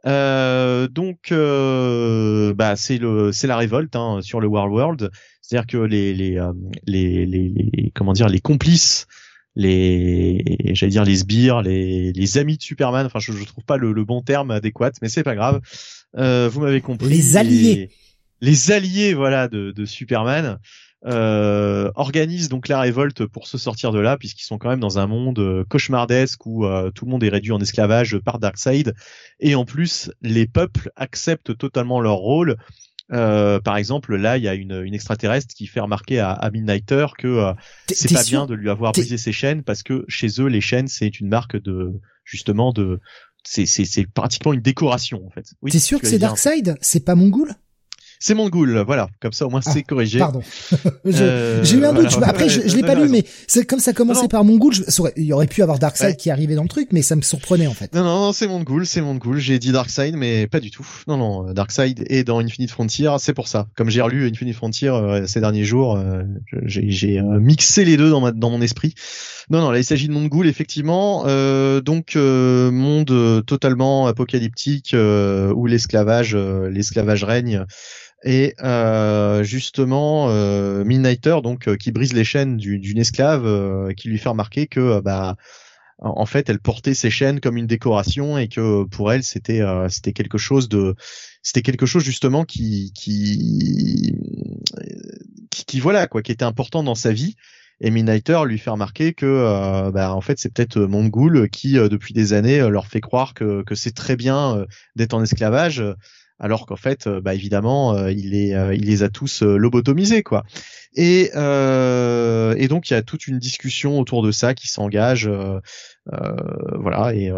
Euh, donc, bah, c'est le, c'est la révolte hein, sur le World World. C'est-à-dire que les les, les les, les comment dire les complices les j'allais dire les sbires les, les amis de Superman enfin je, je trouve pas le, le bon terme adéquat mais c'est pas grave euh, vous m'avez compris les alliés les alliés voilà de, de Superman euh, organisent donc la révolte pour se sortir de là puisqu'ils sont quand même dans un monde euh, cauchemardesque où euh, tout le monde est réduit en esclavage par Darkseid. Et en plus les peuples acceptent totalement leur rôle. Euh, par exemple, là, il y a une, une, extraterrestre qui fait remarquer à, à Midnighter que euh, c'est pas bien de lui avoir brisé ses chaînes parce que chez eux, les chaînes, c'est une marque de justement de c'est c'est pratiquement une décoration en fait. Oui, T'es sûr que c'est Darkseid? C'est pas Mongol c'est Mongoul, voilà. Comme ça, au moins, c'est ah, corrigé. Pardon. Euh, j'ai eu un doute. Après, je, je l'ai pas lu, mais c'est comme ça commençait par Mongoul. Je, il y aurait pu avoir Darkseid qui arrivait dans le truc, mais ça me surprenait en fait. Non, non, non c'est Mongoul, c'est Mongoul. J'ai dit Darkseid, mais pas du tout. Non, non, Darkseid est dans Infinite Frontier. C'est pour ça. Comme j'ai relu Infinite Frontier euh, ces derniers jours, euh, j'ai mixé les deux dans, ma, dans mon esprit. Non, non, là, il s'agit de Mongoul, effectivement. donc, monde totalement apocalyptique où l'esclavage, l'esclavage règne Et euh, justement, euh, Midnighter, donc euh, qui brise les chaînes d'une esclave, euh, qui lui fait remarquer que bah en fait, elle portait ses chaînes comme une décoration et que pour elle, c'était c'était quelque chose de c'était quelque chose justement qui qui, qui voilà quoi, qui était important dans sa vie. Et Midnighter lui fait remarquer que euh, bah, en fait c'est peut-être euh, Mongul qui euh, depuis des années leur fait croire que, que c'est très bien d'être en esclavage alors qu'en fait bah, évidemment il les il les a tous lobotomisés quoi et et donc il y a toute une discussion autour de ça qui s'engage voilà et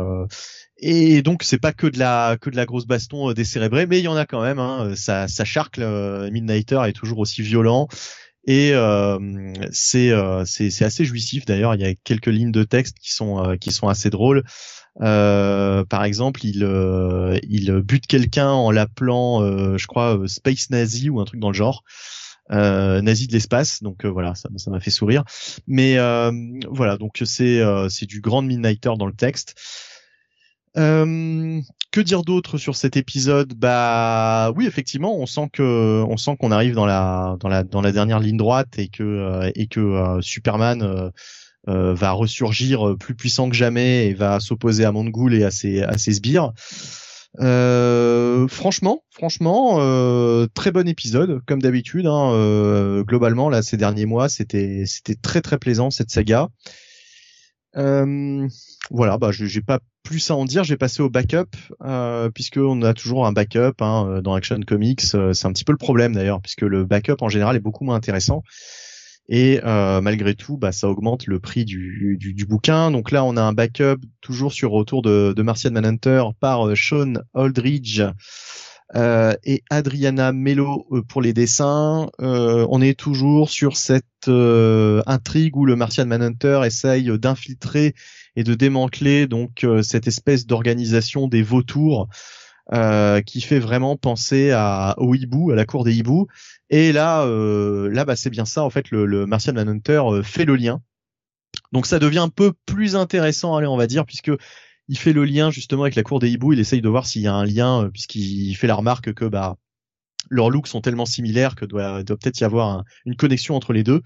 et donc c'est pas que de la que de la grosse baston décérébrée, mais il y en a quand même. Hein, ça, ça charcle. Midnighter est toujours aussi violent. Et euh, euh, c'est c'est assez jouissif d'ailleurs. Il y a quelques lignes de texte qui sont euh, qui sont assez drôles. Par exemple, il il bute quelqu'un en l'appelant, je crois, Space Nazi ou un truc dans le genre. Euh, nazi de l'espace donc voilà ça m'a fait sourire. Mais voilà donc c'est c'est du grand midnighter dans le texte. Euh, que dire d'autre sur cet épisode? Bah oui, effectivement, on sent que on sent qu'on arrive dans la dans la dans la dernière ligne droite et que euh, et que euh, va ressurgir plus puissant que jamais et va s'opposer à Mongul et à ses à ses sbires. franchement, franchement, très bon épisode comme d'habitude. Hein, globalement, là, ces derniers mois, c'était c'était très très plaisant cette saga. Euh, voilà, bah j'ai pas plus à en dire. J'ai passé au backup euh, puisque on a toujours un backup hein, euh, dans Action Comics. Euh, c'est un petit peu le problème d'ailleurs puisque le backup en général est beaucoup moins intéressant. Et euh, malgré tout, bah, ça augmente le prix du, bouquin. Donc là, on a un backup toujours sur retour de, de Martian Manhunter par Sean Aldridge euh, et Adriana Mello euh, pour les dessins. Euh, on est toujours sur cette intrigue où le Martian Manhunter essaye d'infiltrer et de démanteler donc cette espèce d'organisation des vautours qui fait vraiment penser à au hibou, à la cour des hiboux. Et là, là, bah, c'est bien ça. En fait, le, le Martian Manhunter fait le lien. Donc ça devient un peu plus intéressant, allez, on va dire, puisque il fait le lien justement avec la cour des hiboux. Il essaye de voir s'il y a un lien, euh, puisqu'il fait la remarque que bah leurs looks sont tellement similaires que doit, doit peut-être y avoir une connexion entre les deux.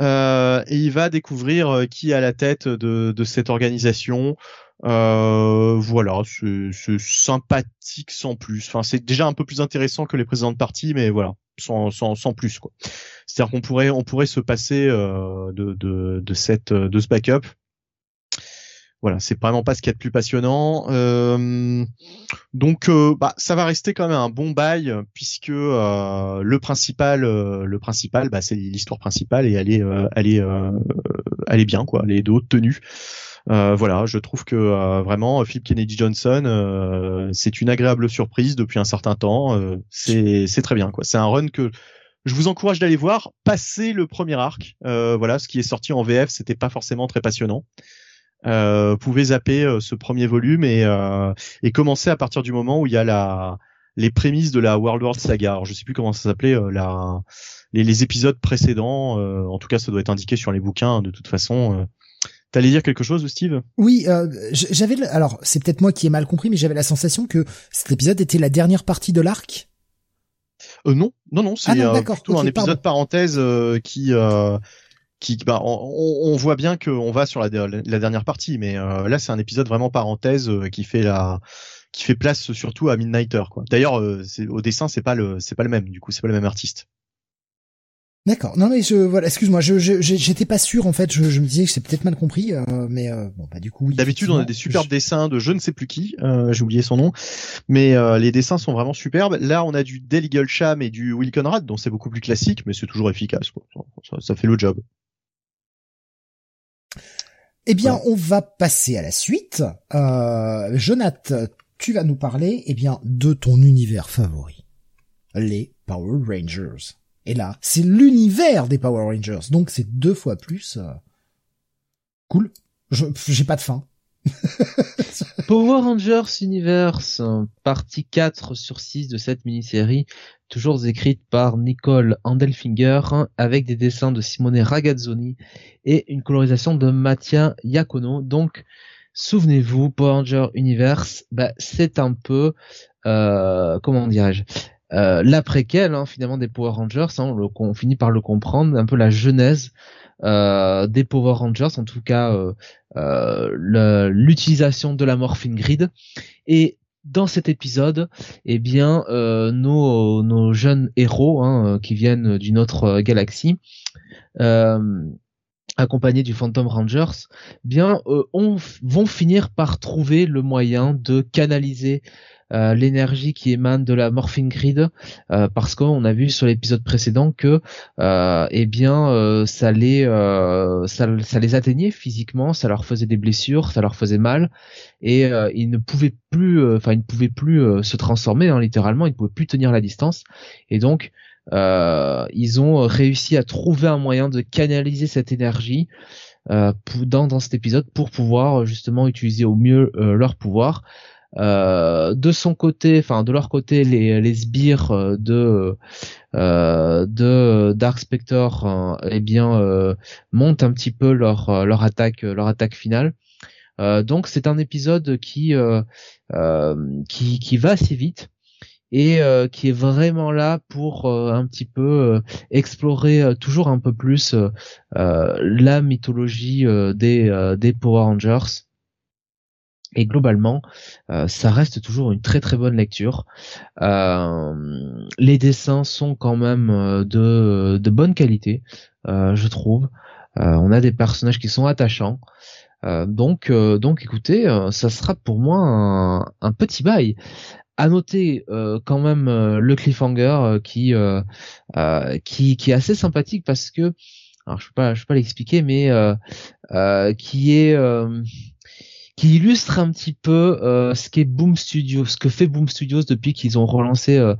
Euh, et il va découvrir euh, qui est à la tête de, de cette organisation. Euh, voilà, c'est sympathique sans plus. Enfin, c'est déjà un peu plus intéressant que les précédentes parties, mais voilà, sans, sans, sans plus quoi. C'est-à-dire qu'on pourrait on pourrait se passer euh, de, de, de cette de ce backup voilà, c'est vraiment pas ce qu'il y a plus passionnant. Euh, donc, euh, bah, ça va rester quand même un bon bail puisque euh, le principal, le principal, bah, c'est l'histoire principale et elle est, elle est, elle est bien quoi, elle est de haute tenue. voilà, je trouve que vraiment Philip Kennedy Johnson, c'est une agréable surprise depuis un certain temps. c'est c'est très bien quoi. C'est un run que je vous encourage d'aller voir. Passer le premier arc, voilà, ce qui est sorti en VF, c'était pas forcément très passionnant euh, pouvez zapper euh, ce premier volume et, euh, et commencer à partir du moment où il y a la les prémices de la World War Saga. Alors, je sais plus comment ça s'appelait euh, la les, les, épisodes précédents. en tout cas, ça doit être indiqué sur les bouquins de toute façon. T'allais dire quelque chose, Steve? Oui, euh, j'avais. Alors, c'est peut-être moi qui ai mal compris, mais j'avais la sensation que cet épisode était la dernière partie de l'arc? Euh, non, non, non, c'est ah plutôt un épisode parenthèse qui qui bah, on, voit bien qu'on va sur la, dernière partie, mais euh, là c'est un épisode vraiment parenthèse euh, qui fait la qui fait place surtout à Midnighter quoi. D'ailleurs euh, au dessin c'est pas le c'est pas le même du coup c'est pas le même artiste. D'accord. Non mais je voilà, excuse-moi, je j'étais pas sûr en fait, je, me disais que c'est peut-être mal compris mais bon bah du coup D'habitude on a des superbes dessins de je ne sais plus qui, j'ai oublié son nom, mais les dessins sont vraiment superbes. Là on a du Del Sham et du Will Conrad dont c'est beaucoup plus classique mais c'est toujours efficace quoi. ça fait le job. Eh bien, on va passer à la suite. Euh, Jonathan, tu vas nous parler, eh bien, de ton univers favori, les Power Rangers. Et là, c'est l'univers des Power Rangers, donc c'est deux fois plus euh, cool. J'ai pas de fin. Power Rangers Universe, partie 4 sur 6 de cette mini-série, toujours écrite par Nicole Andelfinger, avec des dessins de Simone Ragazzoni et une colorisation de Mattia Iacono. Donc, souvenez-vous, Power Rangers Universe, bah, c'est un peu, euh, comment dirais-je, euh, l'après-quel hein, finalement des Power Rangers, hein, on, finit par le comprendre, un peu la genèse euh, des Power Rangers, en tout cas l'utilisation de la morphine grid. Et dans cet épisode, eh bien, euh, nos, jeunes héros hein, qui viennent d'une autre galaxie, accompagnés du Phantom Rangers, eh bien, on, vont finir par trouver le moyen de canaliser euh, l'énergie qui émane de la morphine grid euh, parce qu'on a vu sur l'épisode précédent que euh, eh bien ça les ça, ça, les atteignait physiquement ça leur faisait des blessures ça leur faisait mal et ils ne pouvaient plus enfin ils ne pouvaient plus se transformer hein, littéralement ils ne pouvaient plus tenir la distance et donc euh, ils ont réussi à trouver un moyen de canaliser cette énergie euh, dans, dans cet épisode pour pouvoir justement utiliser au mieux leur pouvoir. Euh, de son côté, enfin de leur côté, les, les sbires euh, de euh, de Dark Spectre, euh, eh bien montent un petit peu leur leur attaque leur attaque finale. donc c'est un épisode qui qui qui va assez vite et qui est vraiment là pour un petit peu explorer toujours un peu plus la mythologie des des Power Rangers et globalement, euh, ça reste toujours une très très bonne lecture. Euh, les dessins sont quand même euh, de, de bonne qualité, je trouve. on a des personnages qui sont attachants. donc, donc, écoutez, ça sera pour moi un, un petit bail. À noter quand même le cliffhanger qui, qui qui est assez sympathique parce que alors je peux pas je peux pas l'expliquer mais qui est qui illustre un petit peu euh, ce qu'est Boom Studios, ce que fait Boom Studios depuis qu'ils ont relancé euh,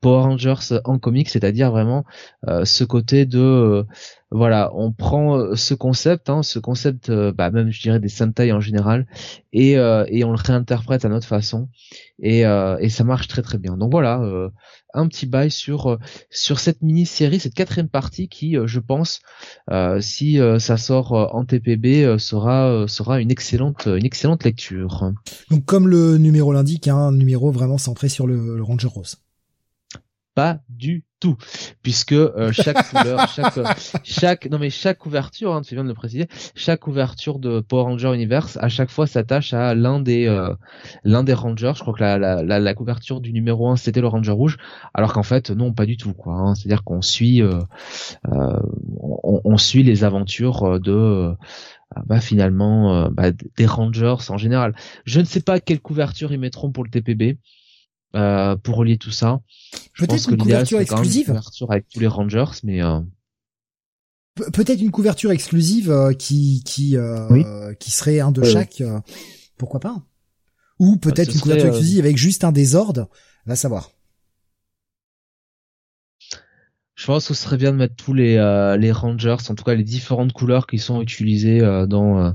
Power Rangers en comics, c'est-à-dire vraiment euh, ce côté de voilà, on prend ce concept, hein, ce concept, bah, même je dirais des Sentai en général, et, et on le réinterprète à notre façon, et, et ça marche très très bien. Donc voilà, un petit bail sur sur cette mini-série, cette quatrième partie qui, euh, je pense, euh, si euh, ça sort en TPB, sera sera une excellente une excellente lecture. Donc comme le numéro l'indique, hein, un numéro vraiment centré sur le, le Ranger Rose. Pas du tout, puisque euh, chaque couleur, chaque, chaque, non mais chaque couverture, hein, tu viens de le préciser, chaque couverture de Power Ranger Universe à chaque fois s'attache à l'un des euh, l'un des Rangers. Je crois que la, la, la, couverture du numéro 1 c'était le Ranger rouge, alors qu'en fait non pas du tout quoi. Hein. C'est-à-dire qu'on suit euh, on, on, suit les aventures de bah, finalement bah, des Rangers en général. Je ne sais pas quelle couverture ils mettront pour le TPB. Euh, pour relier tout ça. Peut-être une couverture exclusive. Une couverture avec tous les Rangers, mais euh... peut-être une couverture exclusive euh, qui qui euh, qui serait un de chaque. pourquoi pas Ou bah, peut-être une couverture exclusive avec juste un désordre. Va savoir. Je pense que ce serait bien de mettre tous les les Rangers, en tout cas les différentes couleurs qui sont utilisées dans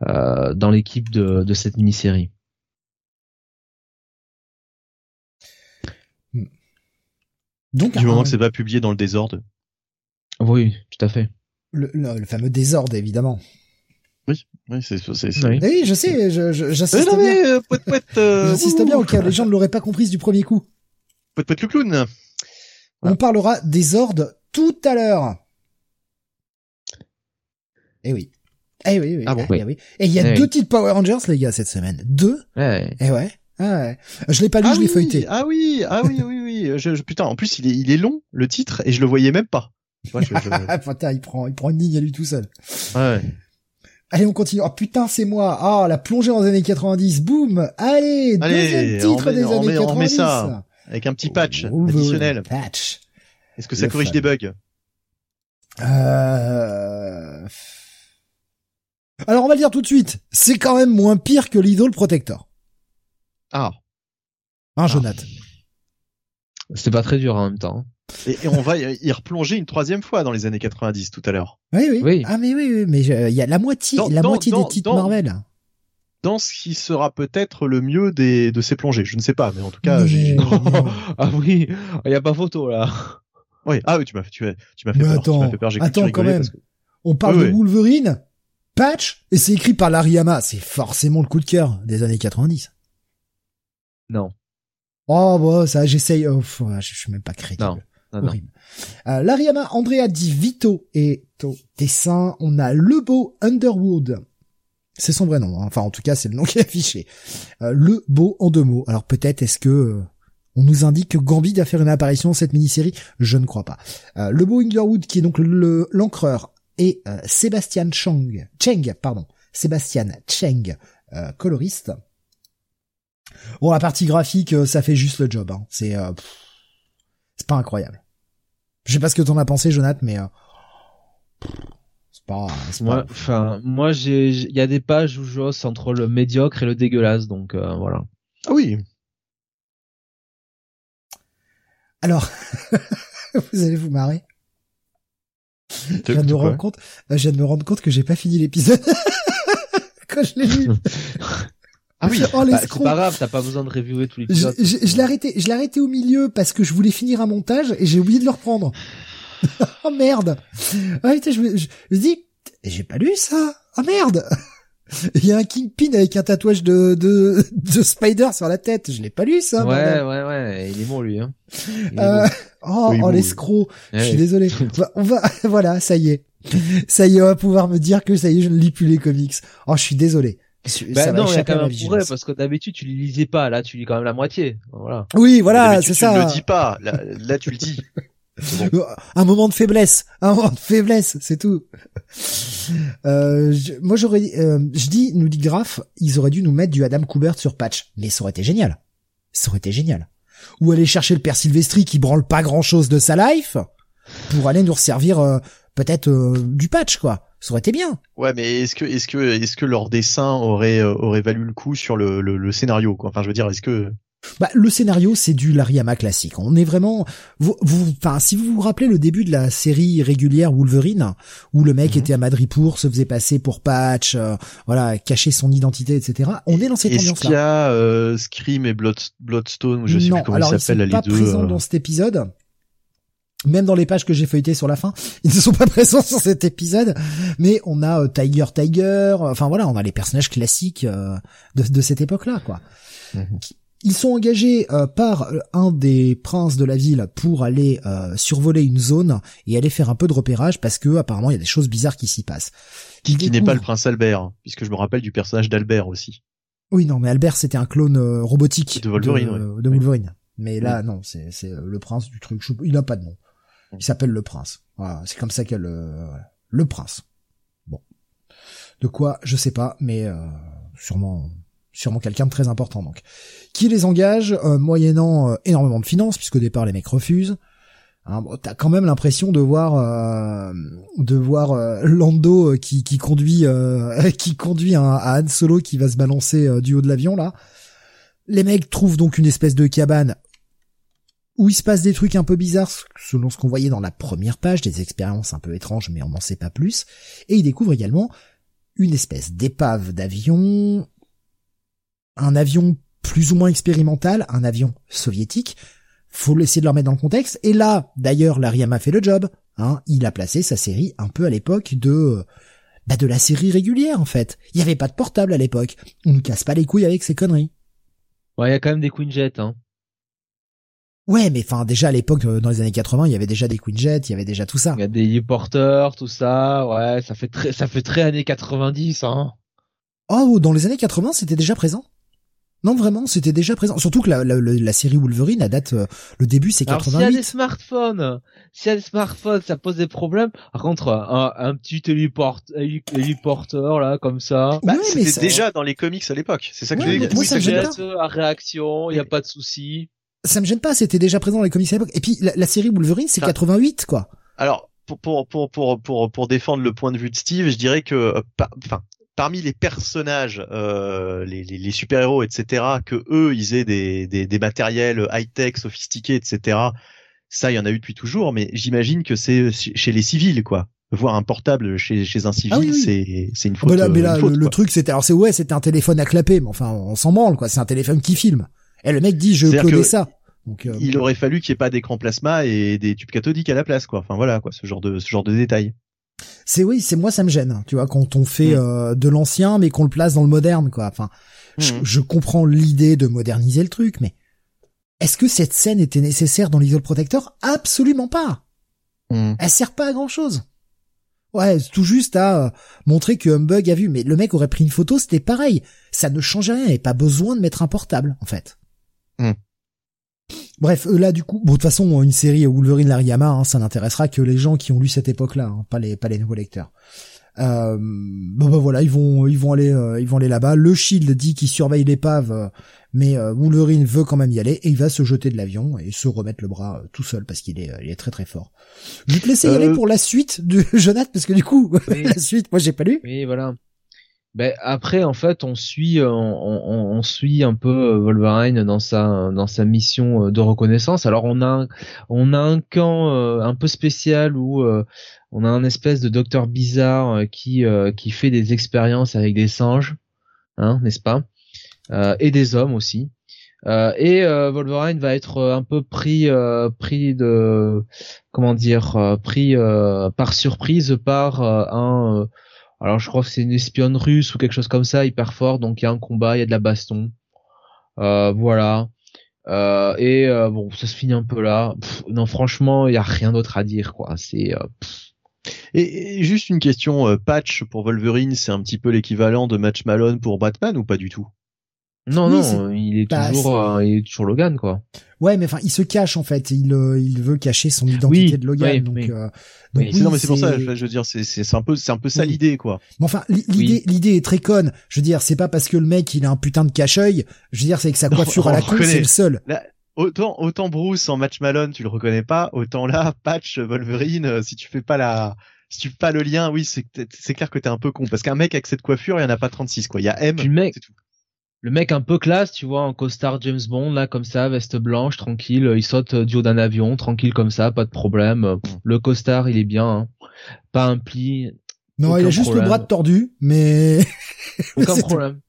dans l'équipe de de cette mini-série. Donc, du moment que c'est pas publié dans le désordre. Oui, tout à fait. Le, le, fameux désordre, évidemment. Oui, oui, c'est, c'est, Oui. je sais, je, j'assiste bien. Mais, euh, euh, j'assiste bien au cas où les gens ne l'auraient pas comprise du premier coup. Poète, poète, le clown. On parlera des ordres tout à l'heure. Eh oui. Eh oui, oui. Ah bon, eh oui. Et il y a eh deux titres Power Rangers, les gars, cette semaine. Deux. Eh ouais. Ah ouais. Je l'ai pas lu, ah je l'ai feuilleté. Ah oui, ah oui, oui, oui. Je, putain, en plus il est, il est long le titre et je le voyais même pas. Je, putain, il prend, il prend une ligne à lui tout seul. Ouais. Allez, on continue. Oh putain, c'est moi. Ah, la plongée dans les années 90. Boum. Allez, deuxième titre des années 90. On met ça avec un petit patch additionnel. Patch. Est-ce que ça corrige des bugs? Euh... Alors on va le dire tout de suite. C'est quand même moins pire que l'Idol Protector. Ah. Hein, Jonathan? C'était pas très dur en même temps. Et, on va y replonger une troisième fois dans les années 90 tout à l'heure. Oui, oui, Ah mais oui, oui mais il y a la moitié, la moitié des titres Marvel. Dans ce qui sera peut-être le mieux des de ces plongées, je ne sais pas, mais en tout cas, ah oui, il y a pas photo là. Oui, ah oui, tu m'as fait, tu, tu m'as fait peur. Attends, fait peur. attends quand même. On parle de Wolverine, Patch, et c'est écrit par Larry Hama. C'est forcément le coup de cœur des années 90. Non. Oh, bon, ça, j'essaye. Oh, je, suis même pas crédible. Non, non, Horrible. Euh, Lariama Andrea Di Vito est au dessin. On a Le Beau Underwood. C'est son vrai nom. hein. Enfin, en tout cas, c'est le nom qui est affiché. Euh, le Beau en deux mots. Alors peut-être est-ce que euh, on nous indique que Gambit va faire une apparition dans cette mini-série? Je ne crois pas. Euh, le Beau Underwood, qui est donc le l'encreur, et euh, Sébastien Chang, Cheng, pardon, Sébastien Cheng, euh, coloriste. Bon, la partie graphique, euh, ça fait juste le job. Hein. C'est euh, c'est pas incroyable. Je sais pas ce que t'en as pensé, Jonathan, mais euh, c'est pas. c'est Moi, pas- enfin, moi, j'ai, il y a des pages où j'ose entre le médiocre et le dégueulasse, donc euh, voilà. Ah oui. Alors, vous allez vous marrer. Je viens de me rendre compte, je viens de me rendre compte que j'ai pas fini l'épisode quand je l'ai lu. Ah oui. Oh Bah, c'est pas grave, t'as pas besoin de reviewer tous les épisodes. je, arrêté, je l'ai arrêté au milieu parce que je voulais finir un montage et j'ai oublié de le reprendre. oh merde. Ah putain, je me, je, je me dis, j'ai pas lu ça. Oh merde. Il y a un Kingpin avec un tatouage de, de, de Spider sur la tête. Je l'ai pas lu ça. ouais, ouais, ouais, il est bon lui. Hein. Euh, bon. oh, Oui, oh bon, l'escroc. Ouais, Je suis ouais. désolé. On va- voilà, ça y est. Ça y est, on va pouvoir me dire que ça y est, je ne lis plus les comics. Oh, je suis désolé. Bah ça non, il y a quand même un vigilance. parce que d'habitude tu les lisais pas, là tu lis quand même la moitié. Voilà. Oui, voilà, c'est Tu ne ça. le dis pas. Là, là, tu le dis. Bon. Un moment de faiblesse, un moment de faiblesse, c'est tout. Euh, je- moi j'aurais, euh, je dis, nous dit Graf, ils auraient dû nous mettre du Adam Kubert sur patch, mais ça aurait été génial. Ça aurait été génial. Ou aller chercher le père Sylvestri qui branle pas grand chose de sa life pour aller nous resservir euh, peut-être euh, du patch quoi. Ça aurait été bien. Ouais, mais est-ce que, est-ce que, est-ce que leur dessin aurait, euh, aurait valu le coup sur le, le, le scénario, quoi? Enfin, je veux dire, est-ce que, Bah, le scénario, c'est du Lariyama classique. On est vraiment, vous, vous, enfin, si vous vous rappelez le début de la série régulière Wolverine, où le mec Mhm. était à Madripoor, se faisait passer pour Patch, euh, voilà, cacher son identité, etc. On est dans cette est-ce qu'il y ambiance-là. a euh, Scream et Blood, Bloodstone, ou je sais non, plus comment alors ils s'appellent les pas deux. présents euh, dans cet épisode. Même dans les pages que j'ai feuilletées sur la fin, ils ne sont pas présents sur cet épisode. Mais on a euh, Tiger Tiger, euh, enfin voilà, on a les personnages classiques euh, de, de cette époque-là, quoi. Mhm. Ils sont engagés euh, par euh, un des princes de la ville pour aller euh, survoler une zone et aller faire un peu de repérage parce que apparemment il y a des choses bizarres qui s'y passent. qui, qui n'est pas le prince Albert, hein, puisque je me rappelle du personnage d'Albert aussi. Oui, non, mais Albert c'était un clone robotique De Wolverine, de, ouais. de Wolverine. Mais là, non, c'est le prince du truc. Il a pas de nom. Il s'appelle le prince. Voilà, c'est comme ça qu'elle le le prince. Bon, de quoi je sais pas, mais euh, sûrement sûrement quelqu'un de très important donc qui les engage euh, moyennant euh, énormément de finances puisqu'au départ les mecs refusent. Hein, bon, t'as quand même l'impression de voir euh, de voir euh, Lando euh, qui, qui conduit euh, qui conduit à Han Solo qui va se balancer euh, du haut de l'avion là. Les mecs trouvent donc une espèce de cabane où il se passe des trucs un peu bizarres selon ce qu'on voyait dans la première page, des expériences un peu étranges mais on n'en sait pas plus. Et ils découvrent également une espèce d'épave d'avion, un avion plus ou moins expérimental, un avion soviétique. Faut essayer de leur mettre dans le contexte. Et là, d'ailleurs, Lariyama fait le job. Hein, il a placé sa série un peu à l'époque de bah de la série régulière en fait. Il y avait pas de portable à l'époque. On nous casse pas les couilles avec ces conneries. Ouais, il y a quand même des Quinjet, hein. Ouais, mais enfin déjà à l'époque euh, dans les années 80, il y avait déjà des Quinjet, il y avait déjà tout ça. Il y a des héliporteurs, tout ça. Ouais, ça fait très, ça fait très années 90, hein. Oh, dans les années 80, c'était déjà présent. Non, vraiment, c'était déjà présent. Surtout que la, la, la- la série Wolverine, à date, euh, le début c'est Alors, s'il y a 88. des smartphones, s'il y a des smartphones, ça pose des problèmes. Par contre, un, un petit héliport, héliporteur, là, comme ça. Bah, Ouais, mais c'était ça- déjà dans les comics à l'époque. C'est ça que Ouais, je veux mais dire. moi, Oui, ça me c'est gêne jet, à réaction, il y a pas de souci. Ça me gêne pas, c'était déjà présent dans les comics à l'époque. Et puis la, la série Wolverine, c'est Ah. 88 quoi. Alors, pour, pour, pour, pour, pour, pour défendre le point de vue de Steve, je dirais que, euh, enfin, parmi les personnages, euh, les, les, les super-héros, etc., que eux, ils aient des, des, des matériels high-tech, sophistiqués, etc., ça, il y en a eu depuis toujours, mais j'imagine que c'est chez les civils, quoi. Voir un portable chez, chez un civil, Ah oui, oui. c'est, c'est une faute. mais là, mais euh, là faute, le, truc c'était, alors c'est ouais, c'était un téléphone à clapper, mais enfin on s'en branle quoi. C'est un téléphone qui filme. Et le mec dit je que ça. Donc euh, Il aurait fallu qu'il n'y ait pas d'écran plasma et des tubes cathodiques à la place, quoi. Enfin voilà, quoi, ce genre de, ce genre de détails. c'est oui, c'est moi ça me gêne. Tu vois quand on fait Mm. euh, de l'ancien mais qu'on le place dans le moderne quoi. Enfin, je, Mhm. je comprends l'idée de moderniser le truc, mais Est-ce que cette scène était nécessaire dans l'Idol Protector Absolument pas. Hmm. Elle sert pas à grand chose. Ouais, c'est tout juste à euh, montrer que Humbug a vu, mais le mec aurait pris une photo, c'était pareil. Ça ne changeait rien, et pas besoin de mettre un portable, en fait. Hmm. Bref, euh, là du coup, bon, de toute façon, une série Wolverine Lariyama, hein, ça n'intéressera que les gens qui ont lu cette époque-là, hein, pas les pas les nouveaux lecteurs. Euh, bon bah voilà, ils vont ils vont aller euh, ils vont aller là-bas. Le Shield dit qu'il surveille l'épave, euh, mais euh, Wolverine veut quand même y aller et il va se jeter de l'avion et se remettre le bras euh, tout seul parce qu'il est il est très très fort. Je vais te laisser y aller pour la suite de Jonathan parce que du coup Oui. la suite, moi j'ai pas lu. Oui, voilà. Ben après, en fait, on suit, euh, on, on, on suit un peu euh, Wolverine dans sa dans sa mission euh, de reconnaissance. Alors on a on a un camp un peu spécial où on a un espèce de docteur bizarre qui qui fait des expériences avec des singes, hein, n'est-ce pas Et des hommes aussi. Euh, et euh, Wolverine va être un peu pris pris de comment dire pris par surprise par un alors je crois que c'est une espionne russe ou quelque chose comme ça, hyper fort. Donc il y a un combat, il y a de la baston. Euh, voilà. Euh, et euh, bon, ça se finit un peu là. Pff, non, franchement, il y a rien d'autre à dire, quoi. C'est euh. Et, et juste une question, euh, patch pour Wolverine, c'est un petit peu l'équivalent de Match Malone pour Batman ou pas du tout? Non, Oui, non, il est bah, toujours, euh, il est toujours Logan, quoi. Ouais, mais enfin, il se cache en fait. Il euh, il veut cacher son identité Oui, de Logan. oui, donc, oui. euh, Oui, donc C'est- Non mais c'est pour ça, c'est- je veux dire, c'est un peu c'est un peu ça Oui. l'idée quoi. Mais enfin, li- l'idée, l'idée est très conne. Je veux dire, c'est pas parce que le mec il a un putain de cache-œil. Je veux dire, c'est que sa coiffure à la con, c'est le seul. Autant autant Bruce en Match Malone, tu le reconnais pas, autant là Patch Wolverine, euh, si tu fais pas la si tu fais pas le lien, oui, c'est que t'es- c'est clair que t'es un peu con parce qu'un mec avec cette coiffure, il y en a pas 36 quoi. Il y a M, Puis le mec, c'est tout. Le mec un peu classe, tu vois, en costard James Bond, là, comme ça, veste blanche, tranquille, il saute euh, du haut d'un avion, tranquille comme ça, pas de problème. Euh, pff, Le costard, il est bien, hein. pas un pli, Non, il a juste problème. le bras tordu, mais aucun problème.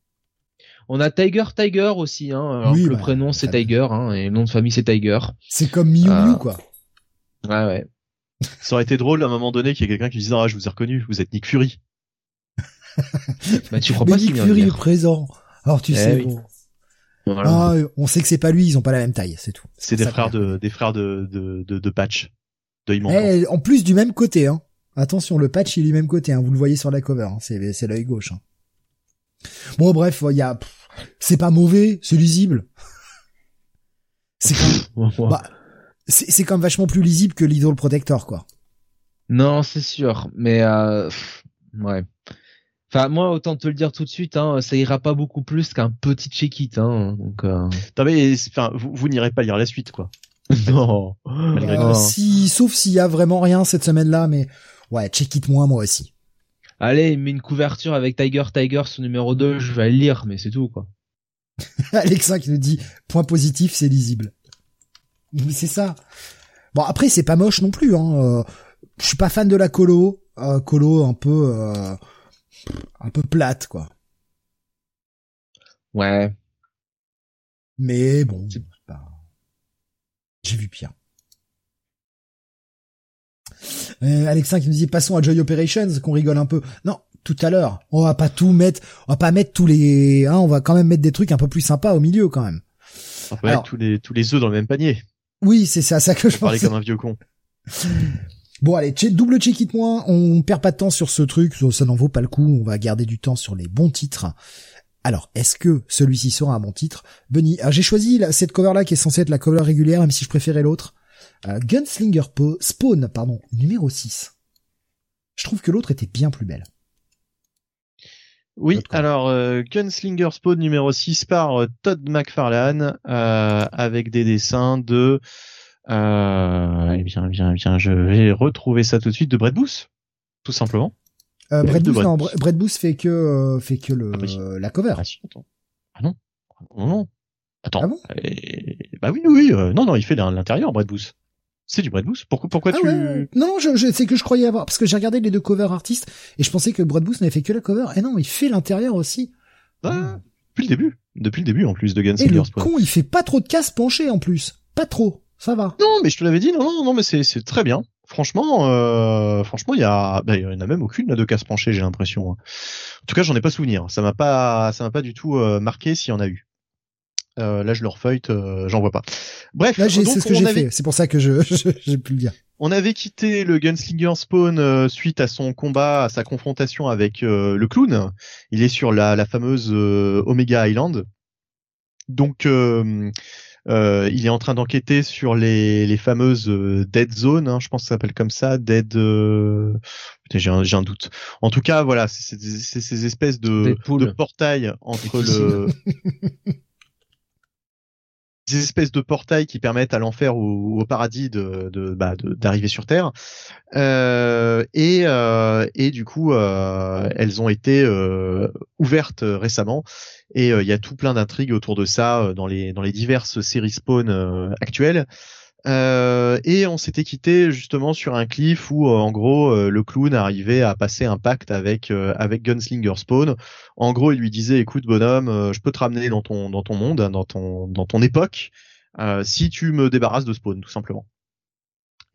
On a Tiger Tiger aussi, hein. Alors Oui, que le bah, prénom c'est Tiger, hein, et le nom de famille c'est Tiger. c'est comme Miu Miu Ah. quoi. Ouais, ouais. Ça aurait été drôle à un moment donné qu'il y ait quelqu'un qui dise ah je vous ai reconnu, vous êtes Nick Fury. Bah, tu crois Mais pas Nick de Fury est présent. Alors tu Eh sais, oui. bon. Voilà. Ah, on sait que c'est pas lui, ils ont pas la même taille, c'est tout. C'est des frères de des frères de de de, de Patch. De. Eh, en plus du même côté, hein. Attention, le patch il est du même côté, hein. Vous le voyez sur la cover, hein. c'est c'est l'œil gauche. Hein. Bon, bref, il y a, c'est pas mauvais, c'est lisible. C'est quand, bah, c'est c'est quand même vachement plus lisible que l'Idol Protector, quoi. Non, c'est sûr, mais euh, pff, ouais. Enfin, moi, autant te le dire tout de suite, hein, ça ira pas beaucoup plus qu'un petit check-it, hein. Donc, euh... Non mais c'est- enfin vous, vous n'irez pas lire la suite quoi. non. Malgré Euh, si, sauf s'il y a vraiment rien cette semaine-là, mais ouais, check it moi, moi aussi. Allez, il met une couverture avec Tiger Tiger son numéro 2, je vais le lire, mais c'est tout, quoi. Alexa qui nous dit point positif, c'est lisible. Mais c'est ça. Bon après c'est pas moche non plus. Hein. Euh, je suis pas fan de la colo, euh, colo un peu euh, un peu plate quoi. Ouais. Mais bon, pas- j'ai vu pire. Euh, Alexa qui nous dit passons à Joy Operations, qu'on rigole un peu. Non, tout à l'heure. On va pas tout mettre, on va pas mettre tous les, hein, on va quand même mettre des trucs un peu plus sympas au milieu quand même. On Alors- mettre tous les tous les œufs dans le même panier. Oui, c'est ça, ça que je Parler pense. comme un vieux con. Bon allez, double check it moins, on perd pas de temps sur ce truc, ça, n'en vaut pas le coup, on va garder du temps sur les bons titres. Alors, est-ce que celui-ci sera un bon titre? Bunny, ah, j'ai choisi cette cover-là qui est censée être la cover régulière, même si je préférais l'autre. Euh, Gunslinger Po- Spawn, pardon, numéro 6. Je trouve que l'autre était bien plus belle. Oui, alors euh, Gunslinger Spawn numéro 6 par euh, Todd McFarlane euh, avec des dessins de euh, eh bien bien bien je vais retrouver ça tout de suite de Brett Booth tout simplement. Euh, Brett Booth, non, Brett Booth fait que, euh, fait que le, Ah oui. la cover. Ah si, attends. Ah non. Non non. Attends. Ah bon? Eh, bah oui oui, euh, non non, il fait l'intérieur Brett Booth. C'est du Brett Booth. Pourquoi pourquoi Ah tu ouais. Non, je, je, c'est que je croyais avoir, parce que j'ai regardé les deux covers artistes, et je pensais que Brett Booth n'avait fait que la cover. Et non, il fait l'intérieur aussi. Ah, depuis le début, depuis le début en plus de Et le con, il fait pas trop de casse penché en plus. Pas trop. Ça va. Non, mais je te l'avais dit, non, non, non, mais c'est, c'est très bien. Franchement, euh, franchement, il y a, il y en a même aucune là de casse penchée, j'ai l'impression. En tout cas, j'en ai pas souvenir. Ça m'a pas, ça m'a pas du tout euh, marqué s'il y en a eu. Euh, là, je leur feuille, euh, j'en vois pas. Bref, là, c'est ce que j'ai fait. C'est pour ça que je j'ai pu le dire. On avait quitté le Gunslinger Spawn euh, suite à son combat, à sa confrontation avec le clown. Il est sur la, la fameuse Omega Island. Donc, euh, il est en train d'enquêter sur les, les fameuses euh, dead zones, hein, je pense que ça s'appelle comme ça, dead. Euh... J'ai un, un, doute. En tout cas, voilà, c'est ces espèces de, de portails entre le. des espèces de portails qui permettent à l'enfer ou au, paradis de bah, d'arriver sur Terre. Euh, et, euh, et du coup, euh, elles ont été ouvertes récemment. Et il y a tout plein d'intrigues autour de ça dans les dans les diverses séries Spawn actuelles. Euh, et on s'était quitté justement sur un cliff où en gros le clown arrivait à passer un pacte avec avec Gunslinger Spawn. En gros, il lui disait "Écoute bonhomme, je peux te ramener dans ton dans ton monde, hein, dans ton dans ton époque, si tu me débarrasses de Spawn, tout simplement."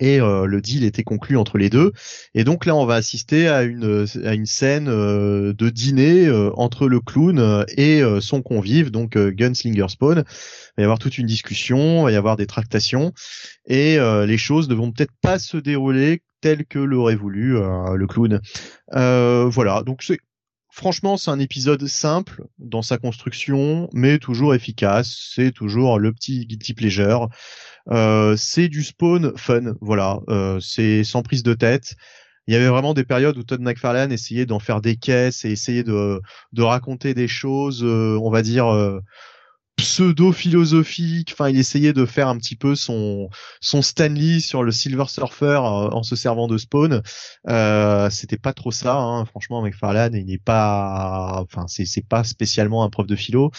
Et euh, le deal était conclu entre les deux. Et donc là, on va assister à une à une scène euh, de dîner euh, entre le clown et son convive, donc Gunslinger Spawn. Il va y avoir toute une discussion, il va y avoir des tractations, et les choses ne vont peut-être pas se dérouler tel que l'aurait voulu le clown. voilà, donc c'est franchement, c'est un épisode simple dans sa construction, mais toujours efficace. C'est toujours le petit guilty pleasure. Euh, c'est du spawn fun, voilà. Euh, c'est sans prise de tête. Il y avait vraiment des périodes où Todd McFarlane essayait d'en faire des caisses et essayait de, de raconter des choses, euh, on va dire pseudo-philosophique. Enfin, il essayait de faire un petit peu son son Stanley sur le Silver Surfer en se servant de Spawn. Euh, C'était pas trop ça, hein. franchement. McFarlane, il n'est pas, enfin, c'est c'est pas spécialement un prof de philo.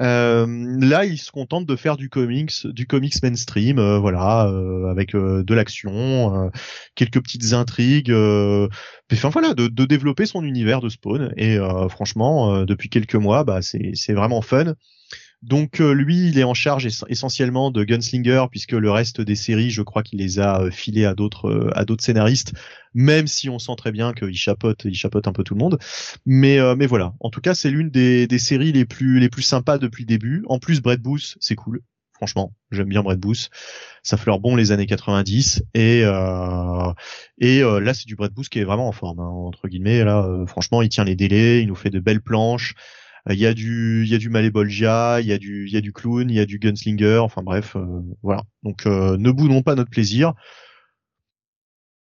Euh, là, il se contente de faire du comics, du comics mainstream, euh, voilà, euh, avec de l'action, quelques petites intrigues, enfin voilà, de, de, développer son univers de Spawn. Et franchement, depuis quelques mois, bah c'est vraiment fun. Donc lui, il est en charge essentiellement de Gunslinger puisque le reste des séries, je crois qu'il les a filés à d'autres à d'autres scénaristes même si on sent très bien qu'il chapote, il chapote un peu tout le monde. Mais euh, mais voilà, en tout cas, c'est l'une des, des séries les plus les plus sympas depuis le début. En plus, Brett Booth, c'est cool. Franchement, j'aime bien Brett Booth. Ça fleure bon les années 90 et euh, et euh, là c'est du Brett Booth qui est vraiment en forme hein, entre guillemets là. franchement, il tient les délais, il nous fait de belles planches. Il y a du il y a du Malébolgia, il y a du il y a du clown, il y a du gunslinger. Enfin bref, voilà. Donc ne boudons pas notre plaisir